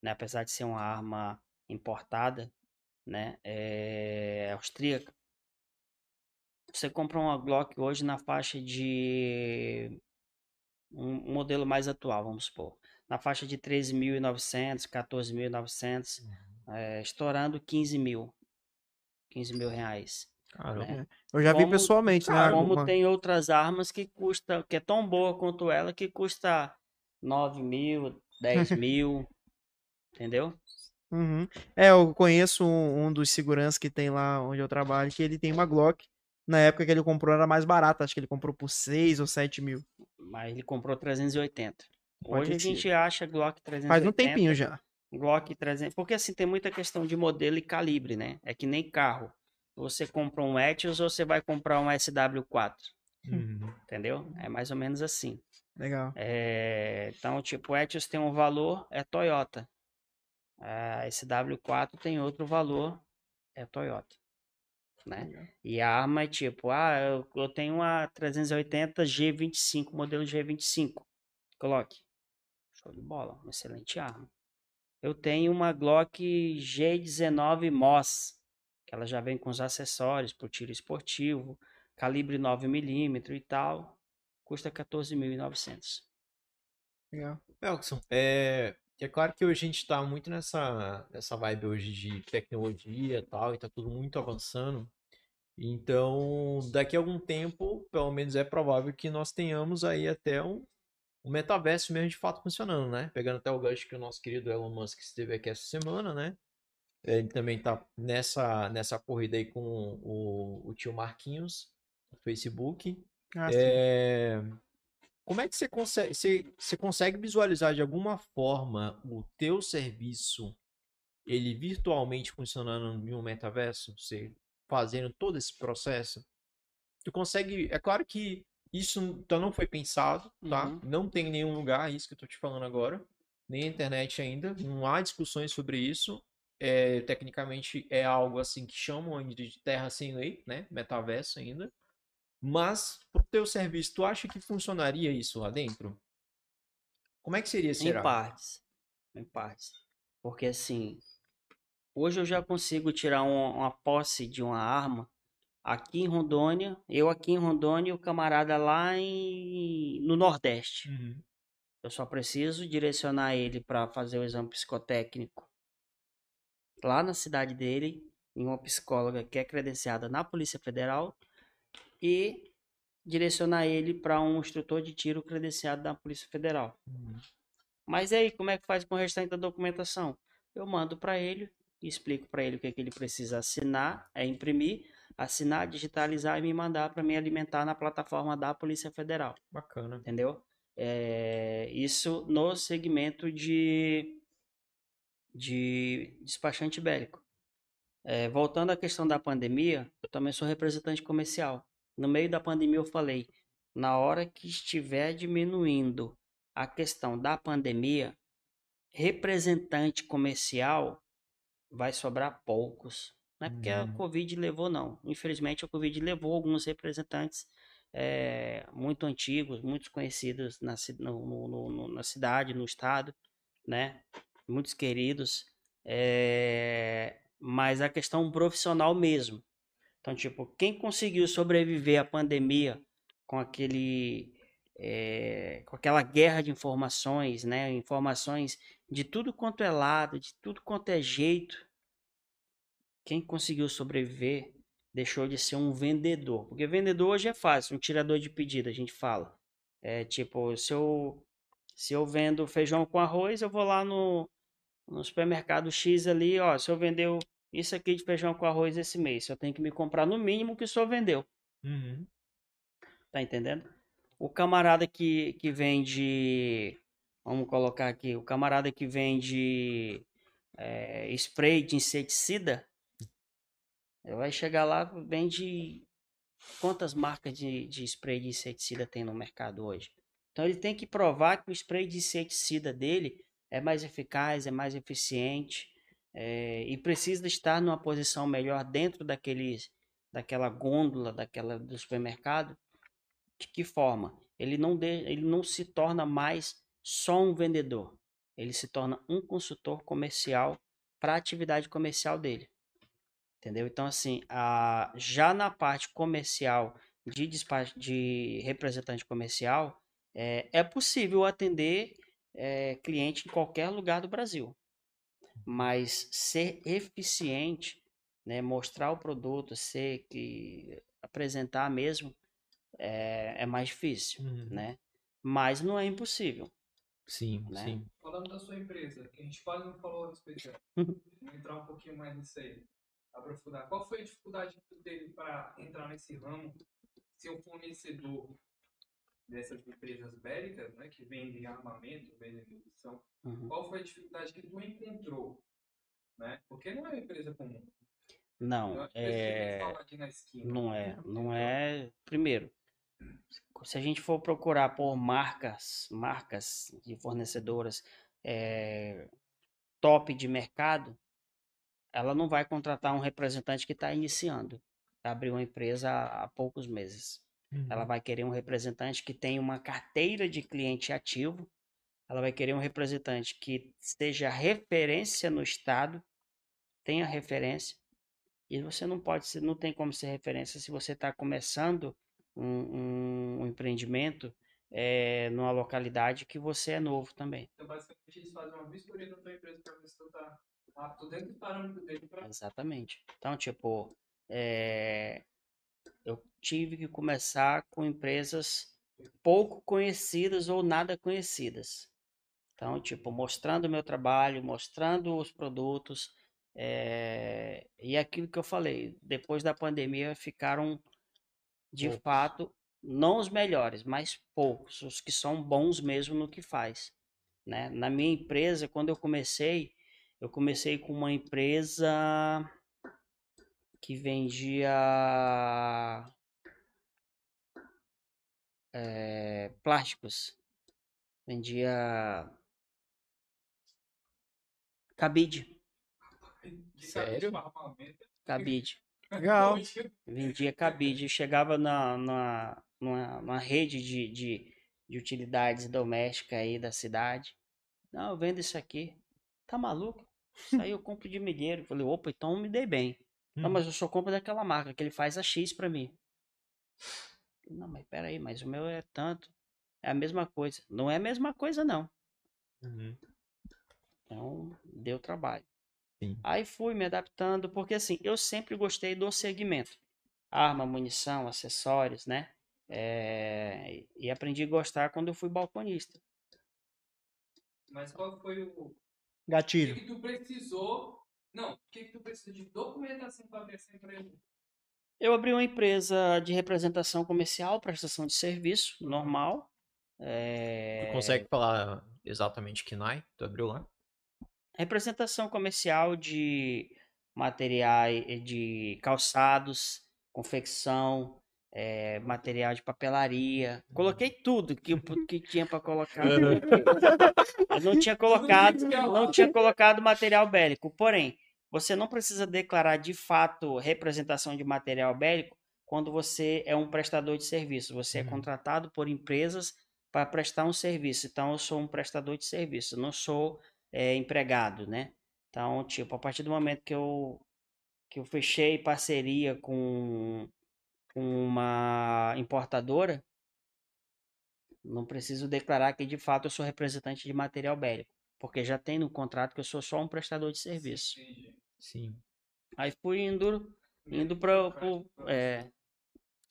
né? Apesar de ser uma arma importada, né? É austríaca. Você compra uma Glock hoje na faixa de um modelo mais atual, vamos supor, na faixa de 13.900, 14.900 é, estourando 15 mil. 15 mil reais. Caramba. né? Eu já vi Como- pessoalmente, né? Como alguma- tem outras armas que custa, que é tão boa quanto ela, que custa 9 mil, 10 mil. Entendeu? Uhum. É, eu conheço um, um dos seguranças que tem lá onde eu trabalho, que ele tem uma Glock. Na época que ele comprou era mais barata, acho que ele comprou por 6 ou 7 mil. Mas ele comprou 380. Pode Hoje a gente acha Glock 380. Faz um tempinho já. Glock 300. Porque assim, tem muita questão de modelo e calibre, né? É que nem carro. Você compra um Etios ou você vai comprar um SW4, Uhum. entendeu? É mais ou menos assim. Legal. É, então, tipo, o Etios tem um valor, é Toyota. A SW4 tem outro valor, é Toyota. Né? E a arma é tipo, ah, eu, eu tenho uma 380 G25, modelo G25. Coloque. Show de bola, uma excelente arma. Eu tenho uma Glock G19 Moss, que ela já vem com os acessórios para o tiro esportivo, calibre 9mm e tal. Custa 14.900. Legal. Elkson, é, é claro que hoje a gente tá muito nessa, nessa vibe hoje de tecnologia e tal, e tá tudo muito avançando. Então, daqui a algum tempo, pelo menos é provável que nós tenhamos aí até um, um metaverso mesmo de fato funcionando, né? Pegando até o gancho que o nosso querido Elon Musk esteve aqui essa semana, né? Ele também tá nessa, nessa corrida aí com o, o tio Marquinhos, do Facebook. Ah. É, Como é que você consegue, você, você consegue visualizar de alguma forma o teu serviço ele virtualmente funcionando em um metaverso, você fazendo todo esse processo? Tu consegue, é claro que isso então não foi pensado, tá? Uhum. Não tem em nenhum lugar isso que eu tô te falando agora, nem na internet ainda, não há discussões sobre isso. É, tecnicamente é algo assim que chamam ainda de terra sem lei, né? Metaverso ainda. Mas pro teu serviço, tu acha que funcionaria isso lá dentro? Como é que seria, será? Em partes. Em partes. Porque assim, hoje eu já consigo tirar um- uma posse de uma arma aqui em Rondônia, eu aqui em Rondônia e o camarada lá em, no Nordeste. Uhum. Eu só preciso direcionar ele para fazer o exame psicotécnico lá na cidade dele, em uma psicóloga que é credenciada na Polícia Federal, e direcionar ele para um instrutor de tiro credenciado da Polícia Federal. Mas e aí, como é que faz com o restante da documentação? Eu mando para ele, explico para ele o que, é que ele precisa assinar, é imprimir, assinar, digitalizar e me mandar para me alimentar na plataforma da Polícia Federal Bacana. entendeu? É, isso no segmento de, de despachante bélico. É, voltando à questão da pandemia, eu também sou representante comercial. No meio da pandemia eu falei, na hora que estiver diminuindo a questão da pandemia, representante comercial vai sobrar poucos. Não é porque a Uhum. Covid levou, não. Infelizmente, a Covid levou alguns representantes eh, muito antigos, muito conhecidos na, no- no- no- na cidade, no estado, né? Muitos queridos. eh, mas a questão profissional mesmo. Então, tipo, quem conseguiu sobreviver à pandemia com aquele, eh, com aquela guerra de informações, né? Informações de tudo quanto é lado, de tudo quanto é jeito. Quem conseguiu sobreviver deixou de ser um vendedor. Porque vendedor hoje é fácil, um tirador de pedido, a gente fala. É tipo, se eu, se eu vendo feijão com arroz, eu vou lá no, no supermercado X ali, ó, se eu vender o- isso aqui de feijão com arroz esse mês, eu tenho que me comprar no mínimo que o senhor vendeu. Uhum. Tá entendendo? O camarada que, que vende. Vamos colocar aqui. O camarada que vende eh, spray de inseticida. Ele vai chegar lá, vende. Quantas marcas de, de spray de inseticida tem no mercado hoje? Então ele tem que provar que o spray de inseticida dele é mais eficaz, é mais eficiente. eh, e precisa estar numa posição melhor dentro daqueles, daquela gôndola daquela, do supermercado de que forma? Ele não, de, ele não se torna mais só um vendedor. Ele se torna um consultor comercial para a atividade comercial dele. Entendeu? Então, assim, a, já na parte comercial de, despacho, de representante comercial, é, é possível atender é, cliente em qualquer lugar do Brasil. Mas ser eficiente, né, mostrar o produto, ser que apresentar mesmo, é, é mais difícil, Uhum. né? Mas não é impossível. Sim, Né? sim. Falando da sua empresa, que a gente quase não falou a respeito dela. Entrar um pouquinho mais nisso aí. Aprofundar. Qual foi a dificuldade que tu teve para entrar nesse ramo? Ser um fornecedor dessas empresas bélicas, né, que vendem armamento, vendem munição. Uhum. Qual foi a dificuldade que tu encontrou? Né? Porque não é uma empresa comum. Não, Eu acho que esse é, falar aqui na esquina. não é, não é. Primeiro, se a gente for procurar por marcas, marcas de fornecedoras é, top de mercado, ela não vai contratar um representante que está iniciando, abriu uma empresa há há poucos meses. Ela vai querer um representante que tenha uma carteira de cliente ativo. Ela vai querer um representante que seja referência no estado, tenha referência. E você não pode ser, não tem como ser referência se você está começando um, um- um empreendimento eh, numa localidade que você é novo também. Então, basicamente, eles fazem uma vistoria da tua empresa pra ver se tu tá apto dentro do parâmetro dele pra... Exatamente. Então, tipo, eh, eu tive que começar com empresas pouco conhecidas ou nada conhecidas. Então, tipo, mostrando o meu trabalho, mostrando os produtos, eh, e aquilo que eu falei, depois da pandemia ficaram, de Poucos. fato, não os melhores, mas poucos, os que são bons mesmo no que faz, né? Na minha empresa, quando eu comecei, eu comecei com uma empresa que vendia eh, plásticos, vendia cabide, de Sério? cabide. Legal. vendia cabide, chegava na, na, numa, numa rede de, de, de utilidades domésticas aí da cidade. Não, eu vendo isso aqui. Tá maluco? Isso aí eu compro de milheiro. Falei, opa, então me dei bem. Não, mas eu só compro daquela marca, que ele faz a X pra mim. Não, mas peraí, mas o meu é tanto. É a mesma coisa. Não é a mesma coisa, não. Uhum. Então, deu trabalho. Sim. Aí fui me adaptando, porque assim, eu sempre gostei do segmento. Arma, munição, acessórios, né? É, E aprendi a gostar quando eu fui balconista. Mas qual foi o... Gatilho. que tu precisou... Não, o que, que tu precisou de documentação pra abrir essa empresa? Eu abri uma empresa de representação comercial, prestação de serviço, normal. É, Tu consegue falar exatamente que NAI tu abriu lá? Representação comercial de materiais, de calçados, confecção, eh, material de papelaria. Coloquei tudo que, que tinha para colocar. Eu não tinha colocado, não tinha colocado material bélico. Porém, você não precisa declarar de fato representação de material bélico quando você é um prestador de serviço. Você é Uhum. contratado por empresas para prestar um serviço. Então, eu sou um prestador de serviço, não sou é, empregado, né? Então, tipo, a partir do momento que eu, que eu fechei parceria com, com uma importadora, não preciso declarar que de fato eu sou representante de material bélico, porque já tem no contrato que eu sou só um prestador de serviço. Sim. Aí fui indo, indo para é,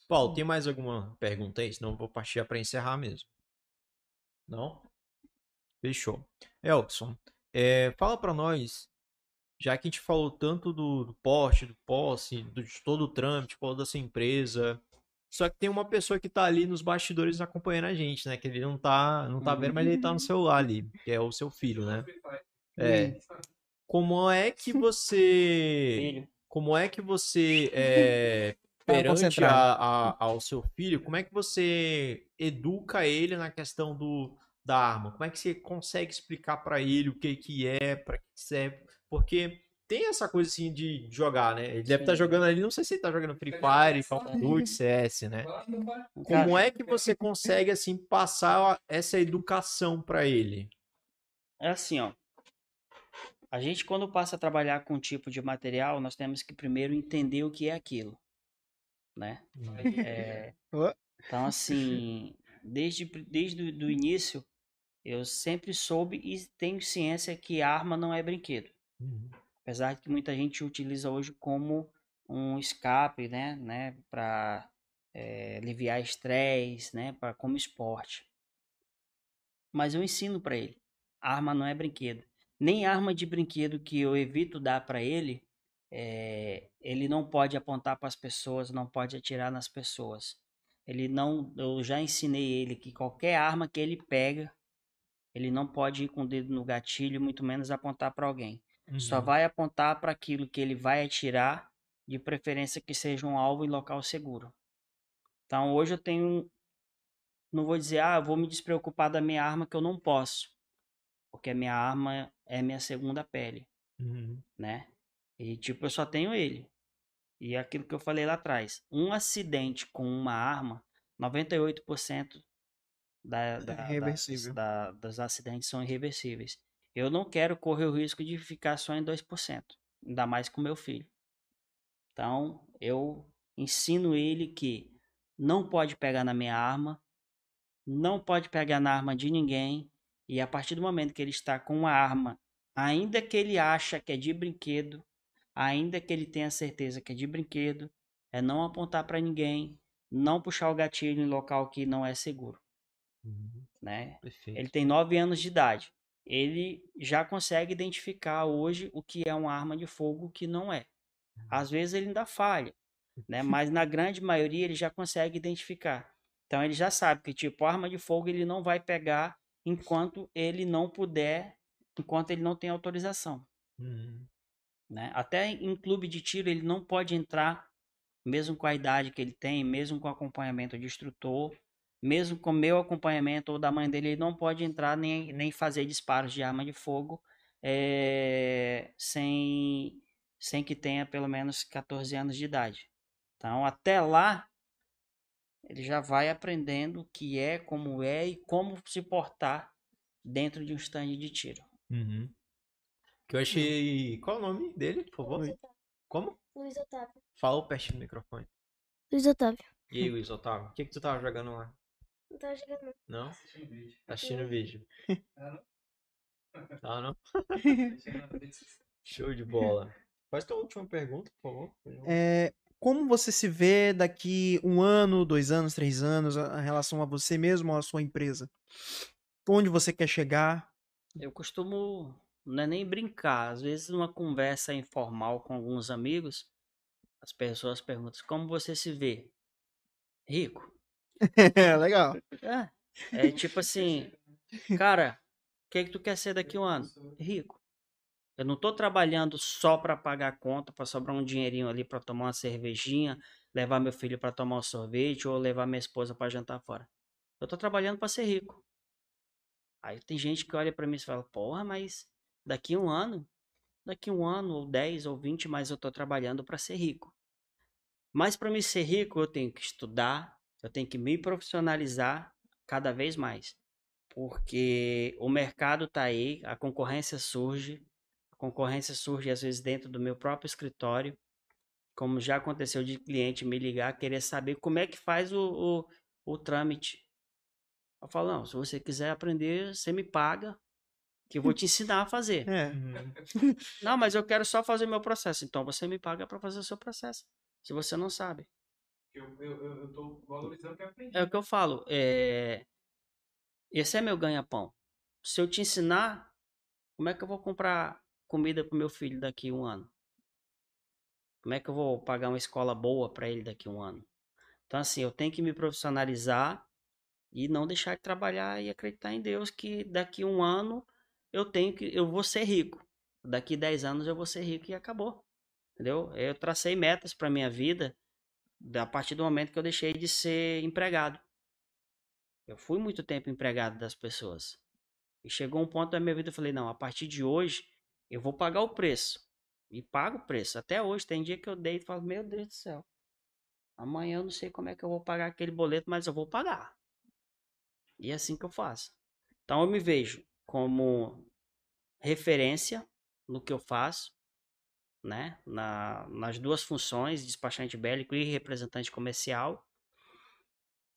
Paulo, tem mais alguma pergunta aí? Senão vou partir para encerrar mesmo. Não? Fechou. Elson, é, fala para nós, já que a gente falou tanto do, do porte, do posse, do, de todo o trâmite, falou da sua empresa, só que tem uma pessoa que tá ali nos bastidores acompanhando a gente, né? Que ele não tá, não tá vendo, mas ele tá no celular ali, que é o seu filho, né? É. Como é que você como é que você, é, Fala perante a- a- ao seu filho, como é que você educa ele na questão do, da arma? Como é que você consegue explicar pra ele o que que é, pra que serve? Porque tem essa coisa assim de jogar, né? Ele deve estar Sim. jogando ali, não sei se ele tá jogando Free Fire, Call of Duty, CS, né? Como é que você consegue assim passar essa educação pra ele? É assim, ó. A gente, quando passa a trabalhar com um tipo de material, nós temos que primeiro entender o que é aquilo, né? É, então, assim, desde, desde o do início, eu sempre soube e tenho ciência que arma não é brinquedo. Apesar de que muita gente utiliza hoje como um escape, né, né, para aliviar estresse, né, para como esporte. Mas eu ensino para ele, arma não é brinquedo. Nem arma de brinquedo que eu evito dar para ele, eh, ele não pode apontar para as pessoas, não pode atirar nas pessoas. Ele não, eu já ensinei ele que qualquer arma que ele pega, ele não pode ir com o dedo no gatilho, muito menos apontar para alguém. Só Uhum. vai apontar para aquilo que ele vai atirar de preferência que seja um alvo em local seguro. Então hoje eu tenho, não vou dizer, ah, eu vou me despreocupar da minha arma que eu não posso, porque a minha arma é minha segunda pele, Uhum. né? E tipo, eu só tenho ele. E é aquilo que eu falei lá atrás, um acidente com uma arma, 98% da, da, das, reversível. da- dos acidentes são irreversíveis. Eu não quero correr o risco de ficar só em 2%, ainda mais com meu filho. Então, eu ensino ele que não pode pegar na minha arma, não pode pegar na arma de ninguém, e a partir do momento que ele está com uma arma, ainda que ele acha que é de brinquedo, ainda que ele tenha certeza que é de brinquedo, é não apontar para ninguém, não puxar o gatilho em local que não é seguro, Uhum. né? Perfeito. Ele tem 9 anos de idade. Ele já consegue identificar hoje o que é uma arma de fogo o que não é. Às vezes ele ainda falha, né? Mas na grande maioria ele já consegue identificar. Então ele já sabe que tipo arma de fogo ele não vai pegar enquanto ele não puder, enquanto ele não tem autorização, Uhum. né? Até em clube de tiro ele não pode entrar, mesmo com a idade que ele tem, mesmo com acompanhamento de instrutor, mesmo com meu acompanhamento ou da mãe dele, ele não pode entrar nem, nem fazer disparos de arma de fogo eh, sem, sem que tenha pelo menos 14 anos de idade. Então, até lá, ele já vai aprendendo o que é, como é e como se portar dentro de um stand de tiro. Uhum. Que eu achei. Qual é o nome dele, por favor? Luiz Otávio. Como? Luiz Otávio. Fala perto do microfone. Luiz Otávio. E aí, Luiz Otávio? O que, que tu tava jogando lá? Não tava jogando. não. Não? Tá assistindo o vídeo. Ah, não? Show de bola. Faz tua última pergunta, por favor. É, como você se vê daqui um ano, dois anos, três anos, a, a relação a você mesmo ou a sua empresa? Onde você quer chegar? Eu costumo, não é nem brincar, às vezes numa conversa informal com alguns amigos, as pessoas perguntam como você se vê? Rico. Legal. É, é tipo assim, cara, o que que tu quer ser daqui um ano? Rico. Eu não tô trabalhando só para pagar a conta, para sobrar um dinheirinho ali para tomar uma cervejinha, levar meu filho para tomar um sorvete ou levar minha esposa para jantar fora. Eu tô trabalhando para ser rico. Aí tem gente que olha para mim e fala: "Porra, mas daqui um ano, daqui um ano ou 10 ou 20, mas eu tô trabalhando para ser rico". Mas para me ser rico, eu tenho que estudar, eu tenho que me profissionalizar cada vez mais. Porque o mercado está aí, a concorrência surge, a concorrência surge às vezes dentro do meu próprio escritório, como já aconteceu de cliente me ligar, querer saber como é que faz o, o, o trâmite. Eu falo, não, se você quiser aprender, você me paga, que eu vou te ensinar a fazer. É. Uhum. Não, mas eu quero só fazer meu processo. Então você me paga para fazer o seu processo. Se você não sabe. Eu, valorizando o que eu aprendi. É o que eu falo. É... Esse é meu ganha-pão. Se eu te ensinar, como é que eu vou comprar comida pro meu filho daqui a um ano? Como é que eu vou pagar uma escola boa para ele daqui a um ano? Então, assim, eu tenho que me profissionalizar e não deixar de trabalhar e acreditar em Deus que daqui a um ano eu tenho que eu vou ser rico. Daqui 10 anos eu vou ser rico e acabou. Entendeu? Eu tracei metas para minha vida a partir do momento que eu deixei de ser empregado. Eu fui muito tempo empregado das pessoas. E chegou um ponto da minha vida eu falei, não, a partir de hoje eu vou pagar o preço. E pago o preço. Até hoje, tem dia que eu deito e falo, meu Deus do céu. Amanhã eu não sei como é que eu vou pagar aquele boleto, mas eu vou pagar. E é assim que eu faço. Então eu me vejo como referência no que eu faço, né? Na, nas duas funções, despachante bélico e representante comercial.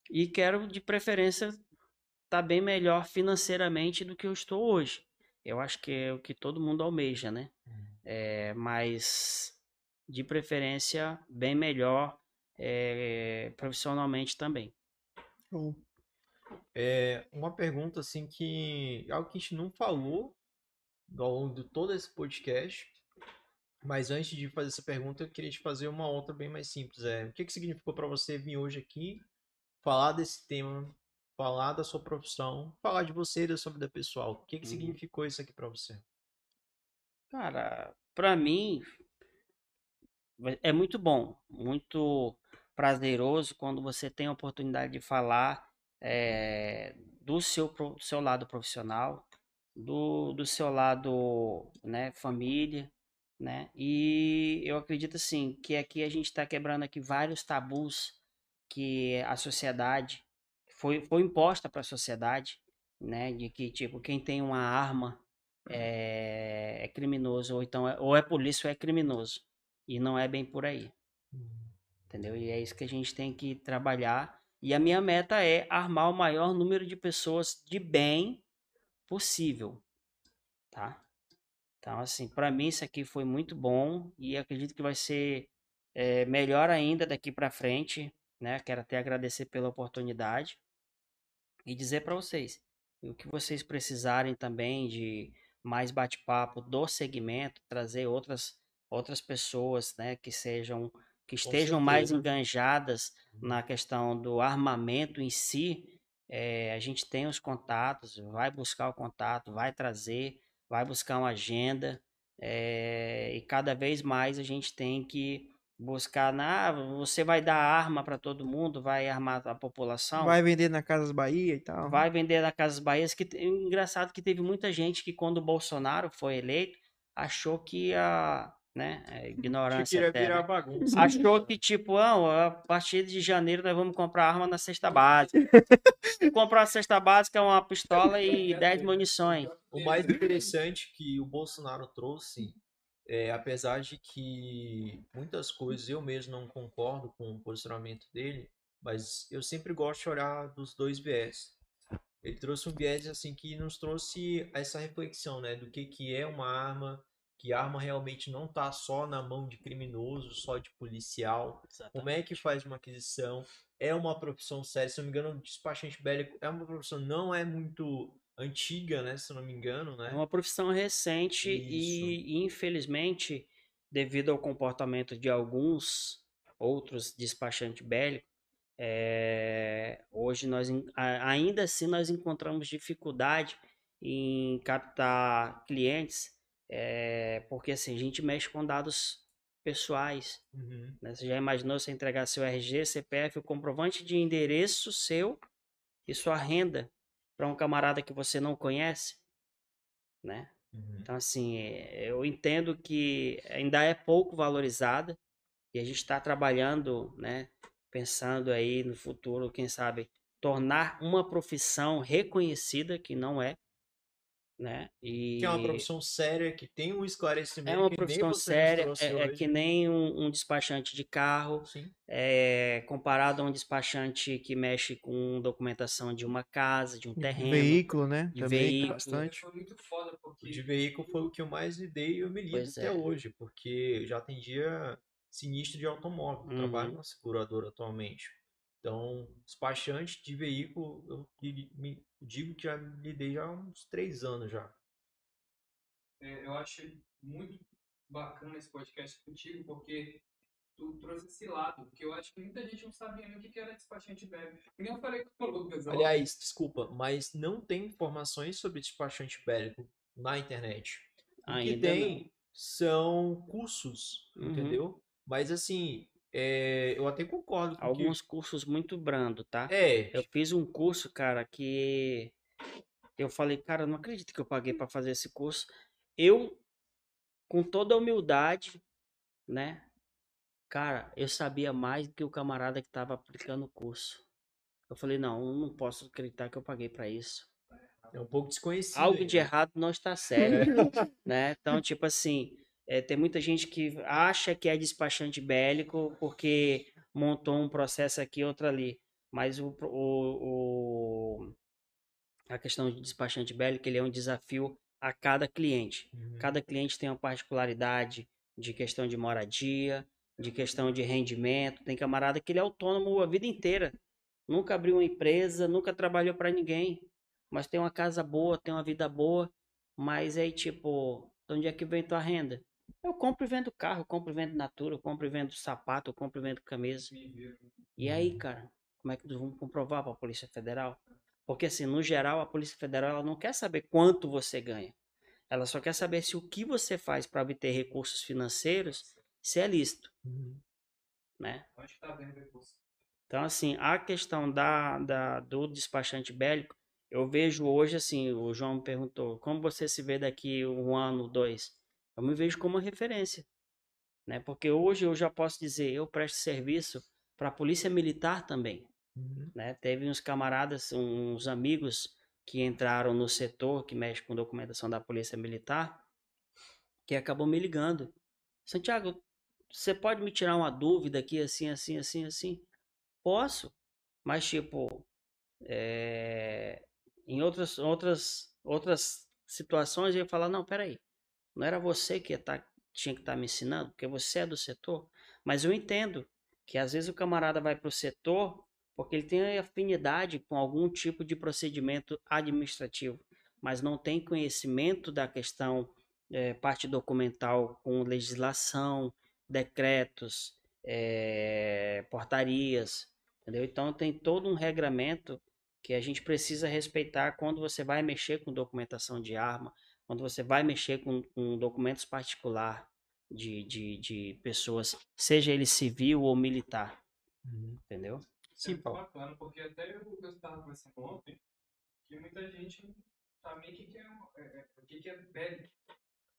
E quero, de preferência, estar tá bem melhor financeiramente do que eu estou hoje. Eu acho que é o que todo mundo almeja, né? É, mas, de preferência, bem melhor é, profissionalmente também. Show. É uma pergunta assim que algo que a gente não falou ao longo de todo esse podcast. Mas antes de fazer essa pergunta, eu queria te fazer uma outra bem mais simples. É, o que, que significou para você vir hoje aqui, falar desse tema, falar da sua profissão, falar de você e da sua vida pessoal? O que, que Uhum. significou isso aqui para você? Cara, pra mim, é muito bom, muito prazeroso quando você tem a oportunidade de falar eh, do seu, do seu lado profissional, do, do seu lado, né, família, né? E eu acredito assim que aqui a gente está quebrando aqui vários tabus que a sociedade foi, foi imposta para a sociedade, né? De que tipo quem tem uma arma é, é criminoso ou então é, ou é polícia ou é criminoso e não é bem por aí, entendeu? E é isso que a gente tem que trabalhar. E a minha meta é armar o maior número de pessoas de bem possível, tá? Então, assim, para mim isso aqui foi muito bom e acredito que vai ser eh, melhor ainda daqui para frente, né? Quero até agradecer pela oportunidade e dizer para vocês o que vocês precisarem também de mais bate-papo do segmento, trazer outras outras pessoas, né, que sejam que estejam mais enganjadas na questão do armamento em si, eh, a gente tem os contatos, vai buscar o contato, vai trazer, vai buscar uma agenda, eh, e cada vez mais a gente tem que buscar, na, ah, você vai dar arma para todo mundo, vai armar a população, Vai vender na Casas Bahia e tal. vai vender na Casas Bahias, que engraçado que teve muita gente que quando o Bolsonaro foi eleito, achou que ia, né, é, Que ignorância queria eterna. virar bagunça. Achou que, tipo, ah, a partir de janeiro nós vamos comprar arma na cesta básica. comprar uma cesta básica é uma pistola e 10 munições. O mais interessante que o Bolsonaro trouxe, é, apesar de que muitas coisas eu mesmo não concordo com o posicionamento dele, mas eu sempre gosto de olhar dos dois viés. Ele trouxe um viés assim que nos trouxe essa reflexão, né, do que que é uma arma, que arma realmente não está só na mão de criminoso, só de policial. Como é que faz uma aquisição? É uma profissão séria, se não me engano, despachante bélico é uma profissão não é muito antiga, né, se não me engano, né? É uma profissão recente e, e, infelizmente, devido ao comportamento de alguns outros despachantes bélicos, é, hoje nós ainda assim nós encontramos dificuldade em captar clientes, é, porque assim, a gente mexe com dados pessoais. Uhum. né? Você já imaginou você entregar seu RG, CPF, o comprovante de endereço seu e sua renda para um camarada que você não conhece, né? Uhum. Então, assim, eu entendo que ainda é pouco valorizada e a gente está trabalhando, né? Pensando aí no futuro, quem sabe, tornar uma profissão reconhecida, que não é, né? E Que é uma profissão séria, que tem um esclarecimento. é uma profissão séria, é, é que nem um, um despachante de carro, Sim. é, comparado a um despachante que mexe com documentação de uma casa, de um terreno. Veículo, né? de Também veículo. bastante. Foi muito foda, O porque de veículo foi o que eu mais lidei e eu me lido Pois até é. hoje, porque eu já atendia sinistro de automóvel. eu Trabalho Uhum. na seguradora atualmente. Então, despachante de veículo, eu me- digo que já lidei já há uns três anos já. é, eu achei muito bacana esse podcast contigo, porque tu trouxe esse lado, que eu acho que muita gente não sabia nem o que que era despachante bélico. Que nem eu falei com o Lucas. Aliás, desculpa, mas não tem informações sobre despachante bélico na internet. O que Ainda tem são cursos, Uhum. entendeu? Mas assim, é, eu até concordo com que- Alguns cursos muito brando, tá? É, Eu fiz um curso, cara, que eu falei, cara, não acredito que eu paguei para fazer esse curso. Eu, com toda a humildade, né? Cara, eu sabia mais do que o camarada que tava aplicando o curso. Eu falei, não, eu não posso acreditar que eu paguei para isso. é um pouco desconhecido. Algo de ainda. errado não está certo, né? Então, tipo assim, é, tem muita gente que acha que é despachante bélico porque montou um processo aqui, outro ali. Mas o, o, o- a questão de despachante bélico, ele é um desafio a cada cliente. Uhum. Cada cliente tem uma particularidade de questão de moradia, de questão de rendimento. Tem camarada que ele é autônomo a vida inteira. Nunca abriu uma empresa, nunca trabalhou para ninguém. Mas tem uma casa boa, tem uma vida boa. Mas aí, tipo, de onde é que vem tua renda? Eu compro e vendo carro, eu compro e vendo natura, eu compro e vendo sapato, eu compro e vendo camisa. E aí, cara, como é que nós vamos comprovar para a Polícia Federal? Porque, assim, no geral, a Polícia Federal ela não quer saber quanto você ganha. Ela só quer saber se o que você faz para obter recursos financeiros isso é lícito, Uhum. né? Onde tá vendo recurso? Então, assim, a questão da, da, do despachante bélico, eu vejo hoje, assim, o João me perguntou, como você se vê daqui um ano, dois? Eu me vejo como uma referência, né? Porque hoje eu já posso dizer, eu presto serviço para a polícia militar também, Uhum. né? Teve uns camaradas, uns amigos que entraram no setor que mexe com documentação da polícia militar, que acabou me ligando. Santiago, você pode me tirar uma dúvida aqui, assim, assim, assim, assim? Posso, mas tipo, é, em outras, outras, outras situações eu ia falar, não, peraí, não era você que tá, tinha que estar me ensinando, porque você é do setor, mas eu entendo que às vezes o camarada vai para o setor porque ele tem afinidade com algum tipo de procedimento administrativo, mas não tem conhecimento da questão eh, parte documental com legislação, decretos, eh, portarias, entendeu? Então tem todo um regramento que a gente precisa respeitar quando você vai mexer com documentação de arma, quando você vai mexer com, com documentos particular de, de, de pessoas, seja ele civil ou militar, Uhum. entendeu? Sim, é Paulo. bacana, porque até eu estava conversando ontem que muita gente não sabe nem o que, que é, é, é, o que, que é bélico.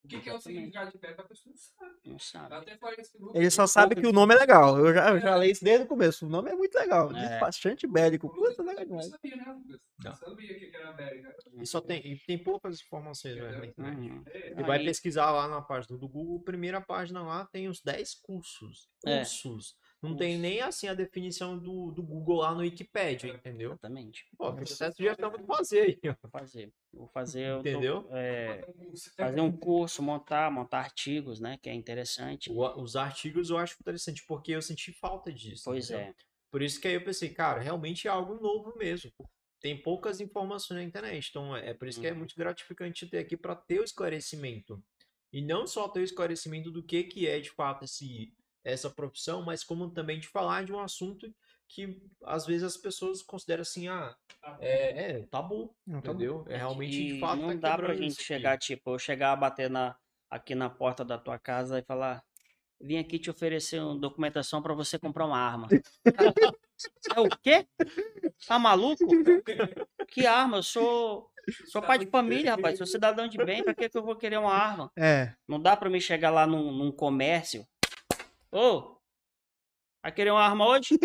O que, que é o significado de bélico, a pessoa não sabe. Não sabe. Eu até grupo, Ele só eu- sabe que o nome é legal. Eu já, eu já leio isso desde o começo. O nome é muito legal. É. Despachante bélico. Puta, legal não demais. sabia, né, Lucas? Não. Sabia o que era bélico. E só tem, e tem poucas informações né, na internet. Uhum. É, Você vai pesquisar lá na página do Google, primeira página lá tem os 10 cursos. É. Cursos. Não tem nem assim a definição do, do Google lá no Wikipedia, entendeu? Exatamente. Pô, o processo já estamos fazer aí, ó. Vou fazer. Vou fazer. eu tô- Entendeu? é, fazer um curso. fazer um curso, montar, montar artigos, né? Que é interessante. O- Os artigos eu acho interessante, porque eu senti falta disso. Pois entendeu? é. Por isso que aí eu pensei, cara, realmente é algo novo mesmo. Tem poucas informações na internet, então é é por isso que é Uhum. muito gratificante ter aqui para ter o esclarecimento. E não só ter o esclarecimento do que, que é de fato esse, essa profissão, mas como também de falar de um assunto que às vezes as pessoas consideram assim, ah, é, é tabu, Não, tá bom. entendeu? É realmente E de fato não tá dá pra gente aqui. chegar, tipo, eu chegar a bater na, aqui na porta da tua casa e falar: vim aqui te oferecer uma documentação pra você comprar uma arma. é o quê? Tá maluco? Que arma? Eu sou. Sou pai de família, rapaz. Sou cidadão de bem, pra que, que eu vou querer uma arma? É. Não dá pra me chegar lá num, num comércio. Ô, vai querer uma arma hoje?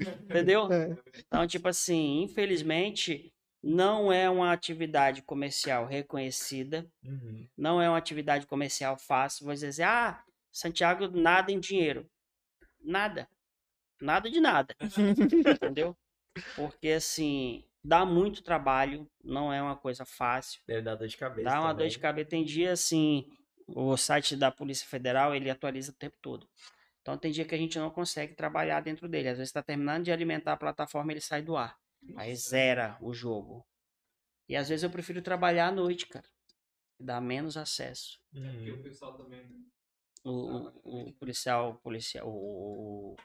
Entendeu? É. Então, tipo assim, infelizmente, não é uma atividade comercial reconhecida, Uhum. não é uma atividade comercial fácil. Você dizer, ah, Santiago, nada em dinheiro. Nada. Nada de nada. Entendeu? Porque, assim, dá muito trabalho, não é uma coisa fácil. Deve dar dor de cabeça. Dá uma dor também. de cabeça. Tem dia assim, o site da Polícia Federal, ele atualiza o tempo todo. Então tem dia que a gente não consegue trabalhar dentro dele. Às vezes está terminando de alimentar a plataforma, ele sai do ar. Aí zera o jogo. E às vezes eu prefiro trabalhar à noite, cara. Dá menos acesso. Porque Uhum. o pessoal também. O, o, o policial, policial o, o-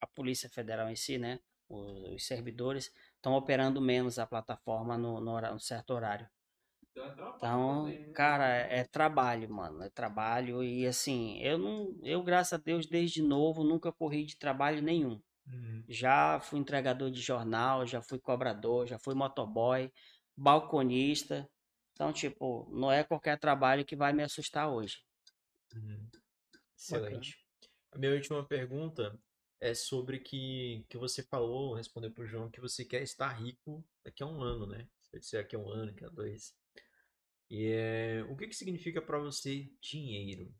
a Polícia Federal em si, né? Os, os servidores estão operando menos a plataforma no, no, no certo horário. Então, é Então, né? cara, é é trabalho, mano. É trabalho. E assim, eu não. Eu, graças a Deus, desde novo, nunca corri de trabalho nenhum. Uhum. Já fui entregador de jornal, já fui cobrador, já fui motoboy, balconista. Então, tipo, não é qualquer trabalho que vai me assustar hoje. Uhum. Excelente. A minha última pergunta é sobre que, que você falou, respondeu pro João, que você quer estar rico daqui a um ano, né? Vai dizer daqui a um ano, daqui a dois. E é, o que que significa para você dinheiro?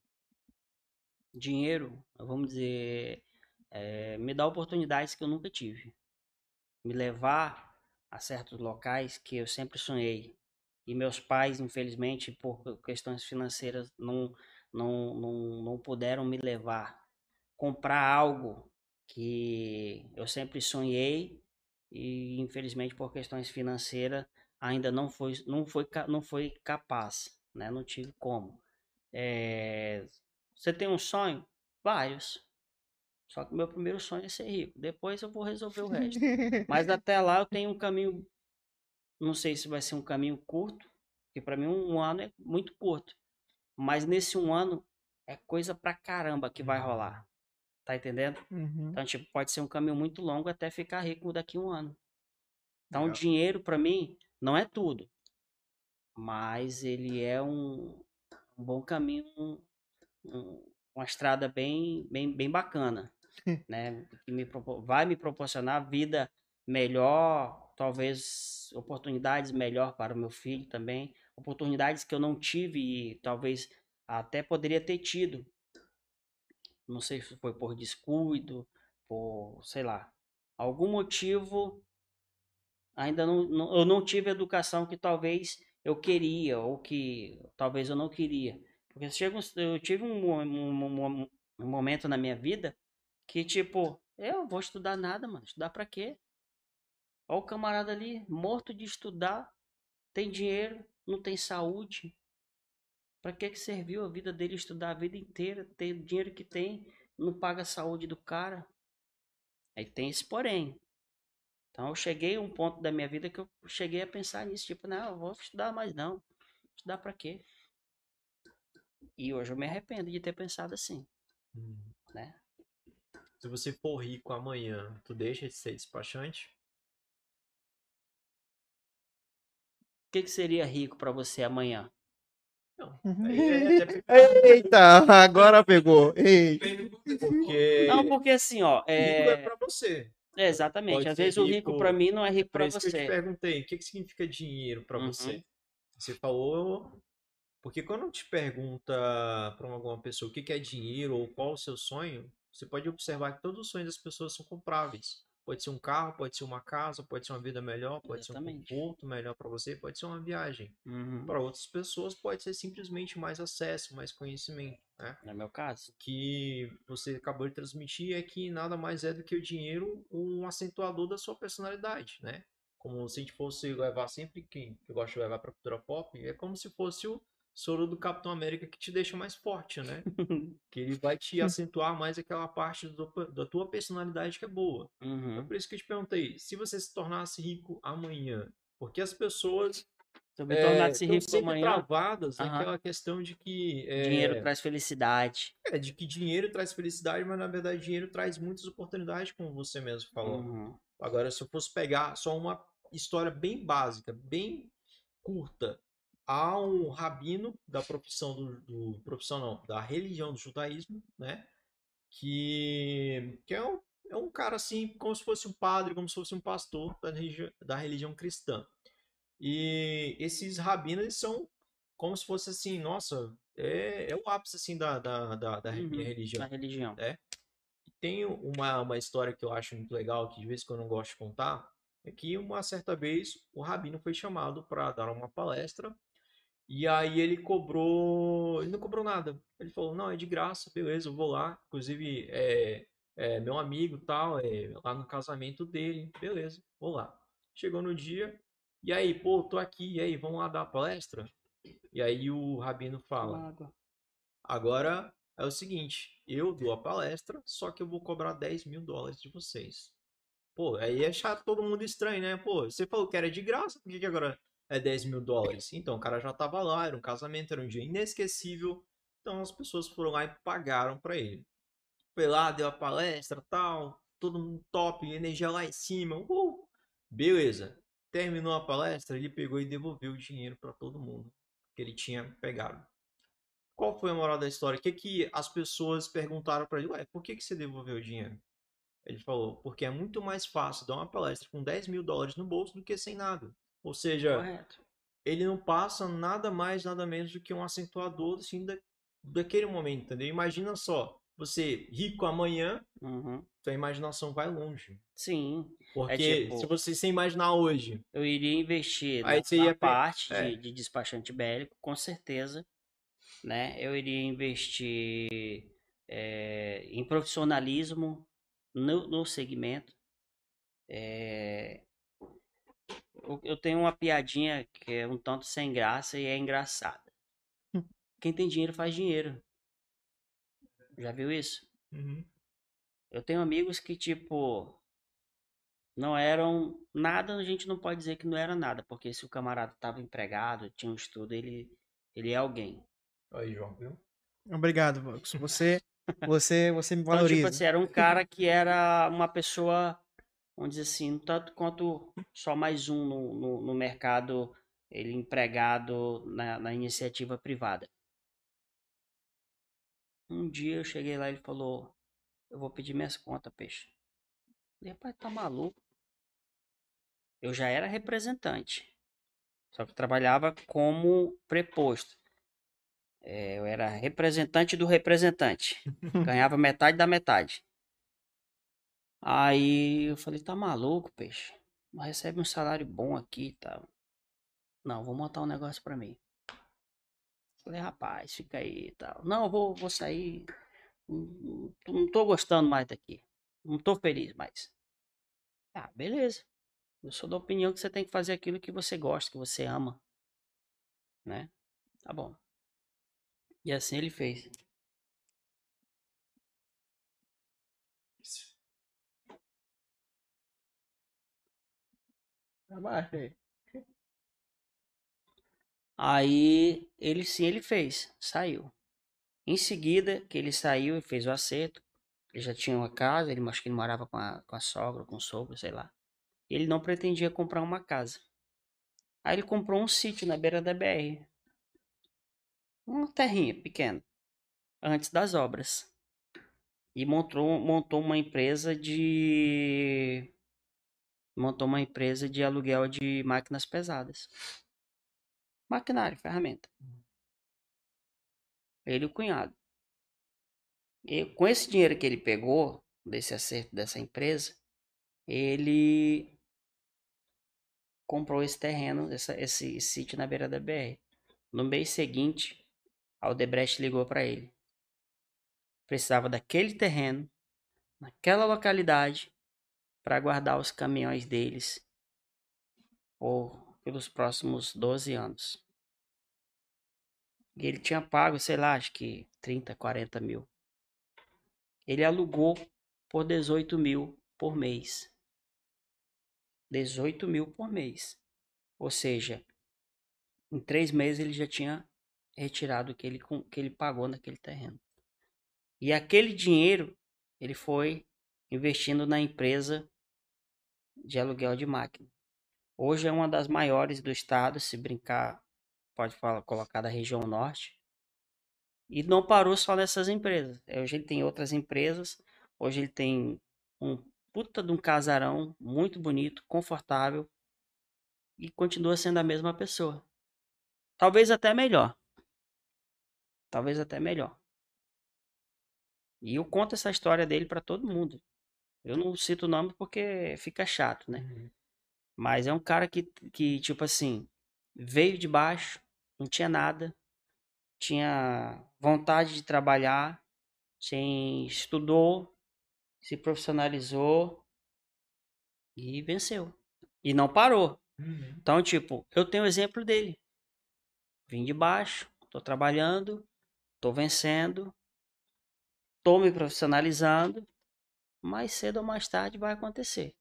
Dinheiro, vamos dizer, eh, me dá oportunidades que eu nunca tive. Me levar a certos locais que eu sempre sonhei. E meus pais, infelizmente, por questões financeiras, não, não, não, não puderam me levar. Comprar algo que eu sempre sonhei e, infelizmente, por questões financeiras, ainda não foi, não foi, não foi capaz, né? Não tive como. Eh, você tem um sonho? Vários. Só que o meu primeiro sonho é ser rico. Depois eu vou resolver o resto. Mas até lá eu tenho um caminho. Não sei se vai ser um caminho curto, porque para mim um, ano é muito curto. Mas nesse um ano é coisa pra caramba que vai rolar. Tá entendendo? Uhum. Então, tipo, pode ser um caminho muito longo até ficar rico daqui a um ano. Então, Legal. dinheiro, pra mim, não é tudo. Mas ele é um, um bom caminho, um- um- uma estrada bem, bem, bem bacana. né? Que me vai me proporcionar vida melhor, talvez oportunidades melhor para o meu filho também. Oportunidades que eu não tive e talvez até poderia ter tido. Não sei se foi por descuido, por, sei lá, algum motivo ainda não, não- eu não tive a educação que talvez eu queria ou que talvez eu não queria. Porque chega, eu tive um, um- um- um momento na minha vida que tipo, eu vou estudar nada, mano. Estudar pra quê? Olha o camarada ali, morto de estudar, tem dinheiro, não tem saúde. Pra que que serviu a vida dele estudar a vida inteira, ter o dinheiro que tem, não paga a saúde do cara? Aí tem esse porém. Então eu cheguei a um ponto da minha vida que eu cheguei a pensar nisso, tipo, não, eu vou estudar mais não. Estudar pra quê? E hoje eu me arrependo de ter pensado assim, né? Se você for rico amanhã, tu deixa de ser despachante? O que, que seria rico pra você amanhã? Não. Aí é até Eita, agora pegou. Ei. porque Não, porque assim, ó, rico é é, pra você. É, exatamente. pode Às vezes o rico rico- pra mim não é rico Por pra isso que eu te você. perguntei, o que, que significa dinheiro pra Uhum. você? Você falou. Porque quando te pergunta pra alguma pessoa o que, que é dinheiro ou qual o seu sonho, você pode observar que todos os sonhos das pessoas são compráveis. Pode ser um carro, pode ser uma casa, pode ser uma vida melhor, pode Exatamente. ser um conforto melhor pra você, pode ser uma viagem. Uhum. Para outras pessoas pode ser simplesmente mais acesso, mais conhecimento, né? No meu caso. O que você acabou de transmitir é que nada mais é do que o dinheiro um acentuador da sua personalidade, né? Como se a gente fosse levar sempre quem eu gosto de levar para cultura pop, é como se fosse o soro do Capitão América que te deixa mais forte, né? que ele vai te acentuar mais aquela parte do- da tua personalidade que é boa. É Uhum. por isso que eu te perguntei, se você se tornasse rico amanhã, porque as pessoas Se eu me é, tornasse rico sempre amanhã, travadas Aham. naquela questão de que é, dinheiro traz felicidade. é, de que dinheiro traz felicidade, mas na verdade dinheiro traz muitas oportunidades, como você mesmo falou. Uhum. Agora, se eu fosse pegar só uma história bem básica, bem curta, há um rabino da profissão do, do profissão não, da religião do judaísmo, né? Que, que é, um, é um cara assim, como se fosse um padre, como se fosse um pastor da, religi da religião cristã. E esses rabinos são como se fosse assim, nossa, é, é o ápice assim da, da, da, da Uhum. religião. Na religião. Tem uma, uma história que eu acho muito legal, que de vez em quando eu não gosto de contar, é que uma certa vez o Rabino foi chamado para dar uma palestra e aí ele cobrou, ele não cobrou nada. Ele falou, não, é de graça, beleza, eu vou lá. Inclusive, é, é meu amigo tal, é lá no casamento dele, beleza, vou lá. Chegou no dia, e aí, pô, tô aqui, e aí, vamos lá dar a palestra? E aí o Rabino fala. Agora é o seguinte, eu dou a palestra, só que eu vou cobrar 10 mil dólares de vocês. Pô, aí é chato todo mundo estranho, né? Pô, você falou que era de graça, por que, que agora é 10 mil dólares? Então, o cara já tava lá, era um casamento, era um dia inesquecível. Então as pessoas foram lá e pagaram pra ele. Foi lá, deu a palestra tal, todo mundo top, energia lá em cima. Uh! Beleza. Terminou a palestra, ele pegou e devolveu o dinheiro pra todo mundo que ele tinha pegado. Qual foi a moral da história? O que, que as pessoas perguntaram para ele? Ué, por que, que você devolveu o dinheiro? Ele falou, porque é muito mais fácil dar uma palestra com 10 mil dólares no bolso do que sem nada. Ou seja, Correto. ele não passa nada mais, nada menos do que um acentuador assim, da, daquele momento, entendeu? Imagina só, você rico amanhã, Uhum. sua imaginação vai longe. Sim. Porque tipo- se você se imaginar hoje, Eu iria investir Aí na, você na ia parte é. de, de despachante bélico, com certeza. Né? Eu iria investir é, em profissionalismo no, no segmento. É, eu, tenho uma piadinha que é um tanto sem graça e é engraçada. Quem tem dinheiro faz dinheiro. Já viu isso? Eu tenho amigos que, tipo, não eram nada, a gente não pode dizer que não era nada, porque se o camarada estava empregado, tinha um estudo, ele, ele é alguém. aí, João, viu? Obrigado, Vox. Você, você, você me Então, valoriza. tipo assim, era um cara que era uma pessoa, vamos dizer assim, tanto quanto só mais um no, no, no mercado, ele empregado na, na iniciativa privada. Um dia eu cheguei lá e ele falou, eu vou pedir minhas contas, peixe. Rapaz, tá maluco? Eu já era representante. Só que trabalhava como preposto. É, eu era representante do representante. Ganhava metade da metade. Aí eu falei, tá maluco, peixe? Mas recebe um salário bom aqui e tal. Não, vou montar um negócio pra mim. Falei, rapaz, fica aí e tal. Não, vou, vou sair. Não tô gostando mais daqui. Não tô feliz mais. Ah, beleza. Eu sou da opinião que você tem que fazer aquilo que você gosta, que você ama. Né? Tá bom. E assim ele fez. Trabalho. Aí ele sim, ele fez, saiu. Em seguida, que ele saiu e fez o acerto, ele já tinha uma casa, ele acho que ele morava com a, com a sogra, com o sogro, sei lá. Ele não pretendia comprar uma casa. Aí ele comprou um sítio na beira da BR. Uma terrinha pequena, antes das obras. E montou, montou uma empresa de. Montou uma empresa de aluguel de máquinas pesadas. Maquinário, ferramenta. Ele e o cunhado. E com esse dinheiro que ele pegou, desse acerto dessa empresa, ele comprou esse terreno, essa, esse sítio na beira da BR. No mês seguinte, a Aldebrecht ligou para ele. Precisava daquele terreno, naquela localidade, para guardar os caminhões deles por, pelos próximos 12 anos. E ele tinha pago, sei lá, acho que 30, 40 mil. Ele alugou por 18 mil por mês. 18 mil por mês. Ou seja, em três meses ele já tinha retirado o que ele, que ele pagou naquele terreno. E aquele dinheiro ele foi investindo na empresa de aluguel de máquina. Hoje é uma das maiores do estado, se brincar, pode falar, colocar da região norte. E não parou só nessas empresas. Eh, Hoje ele tem outras empresas. Hoje ele tem um puta de um casarão muito bonito, confortável. E continua sendo a mesma pessoa. Talvez até melhor. Talvez até melhor. E eu conto essa história dele para todo mundo. Eu não cito o nome porque fica chato, né? Mas é um cara que, que, tipo assim, veio de baixo, não tinha nada, tinha vontade de trabalhar, tinha, estudou, se profissionalizou e venceu. E não parou. Então, tipo, eu tenho o exemplo dele. Vim de baixo, tô trabalhando, tô vencendo, tô me profissionalizando, mais cedo ou mais tarde vai acontecer.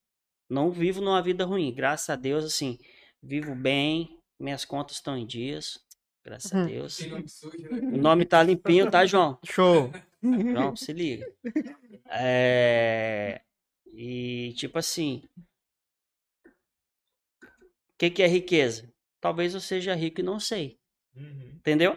Não vivo numa vida ruim, graças a Deus, assim, vivo bem, minhas contas estão em dias, graças a Uhum. Deus. Tem nome sujo, O né? nome tá limpinho, tá, João? Show. João, se liga. É... E, tipo assim, o que, que é riqueza? Talvez eu seja rico e não sei. Entendeu?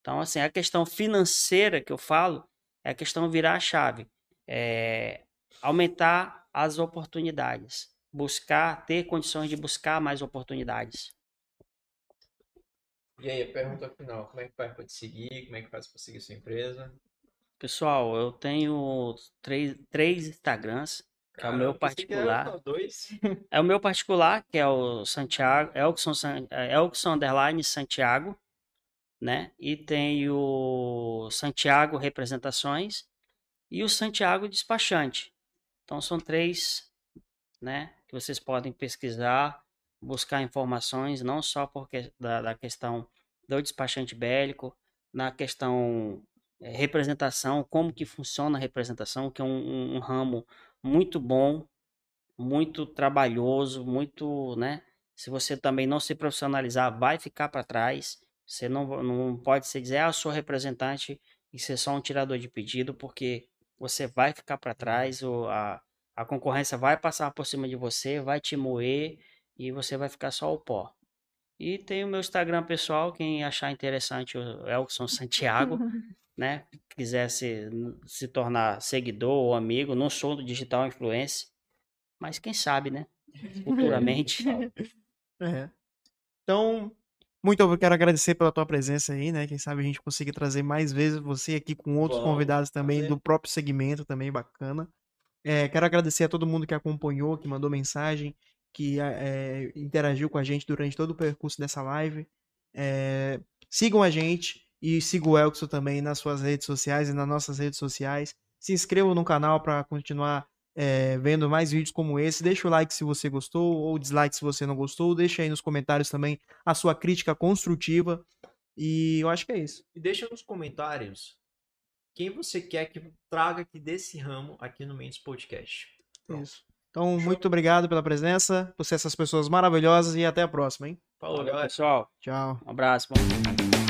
Então, assim, a questão financeira que eu falo é a questão virar a chave. É aumentar as oportunidades. Buscar, ter condições de buscar mais oportunidades. E aí, a pergunta final, como é que faz pra te seguir? Como é que faz pra seguir sua empresa? Pessoal, eu tenho três, três Instagrams, que é o meu particular. Dois. É o meu particular, que é o Santiago, Elkson, San- é, Elkson Underline Santiago, né? E tem o Santiago Representações e o Santiago Despachante. Então são três, né? Que vocês podem pesquisar, buscar informações, não só porque da, da questão do despachante bélico, na questão eh, representação, como que funciona a representação, que é um, um- um ramo muito bom, muito trabalhoso, muito, né? Se você também não se profissionalizar, vai ficar para trás. Você não, não pode dizer, ah, eu sou representante e ser só um tirador de pedido, porque você vai ficar para trás, ou a, a concorrência vai passar por cima de você, vai te moer e você vai ficar só o pó. E tem o meu Instagram pessoal, quem achar interessante, o Elson Santiago, né? Quiser se, se tornar seguidor ou amigo, não sou do digital influencer, mas quem sabe, né? Futuramente. É. Então, muito eu quero agradecer pela tua presença aí, né? Quem sabe a gente consiga trazer mais vezes você aqui com outros Vamos, convidados também prazer. do próprio segmento também bacana. É, quero agradecer a todo mundo que acompanhou, que mandou mensagem, que é, interagiu com a gente durante todo o percurso dessa live. É, sigam a gente e sigam o Elkson também nas suas redes sociais e nas nossas redes sociais. Se inscrevam no canal para continuar é, vendo mais vídeos como esse. Deixa o like se você gostou ou dislike se você não gostou. Deixa aí nos comentários também a sua crítica construtiva. E eu acho que é isso. E deixa nos comentários quem você quer que traga aqui desse ramo aqui no Mendes Podcast. Pronto. Isso. Então, muito obrigado pela presença, por ser essas pessoas maravilhosas e até a próxima, hein? Falou, Valeu, galera. pessoal. Tchau. Um abraço. Bom.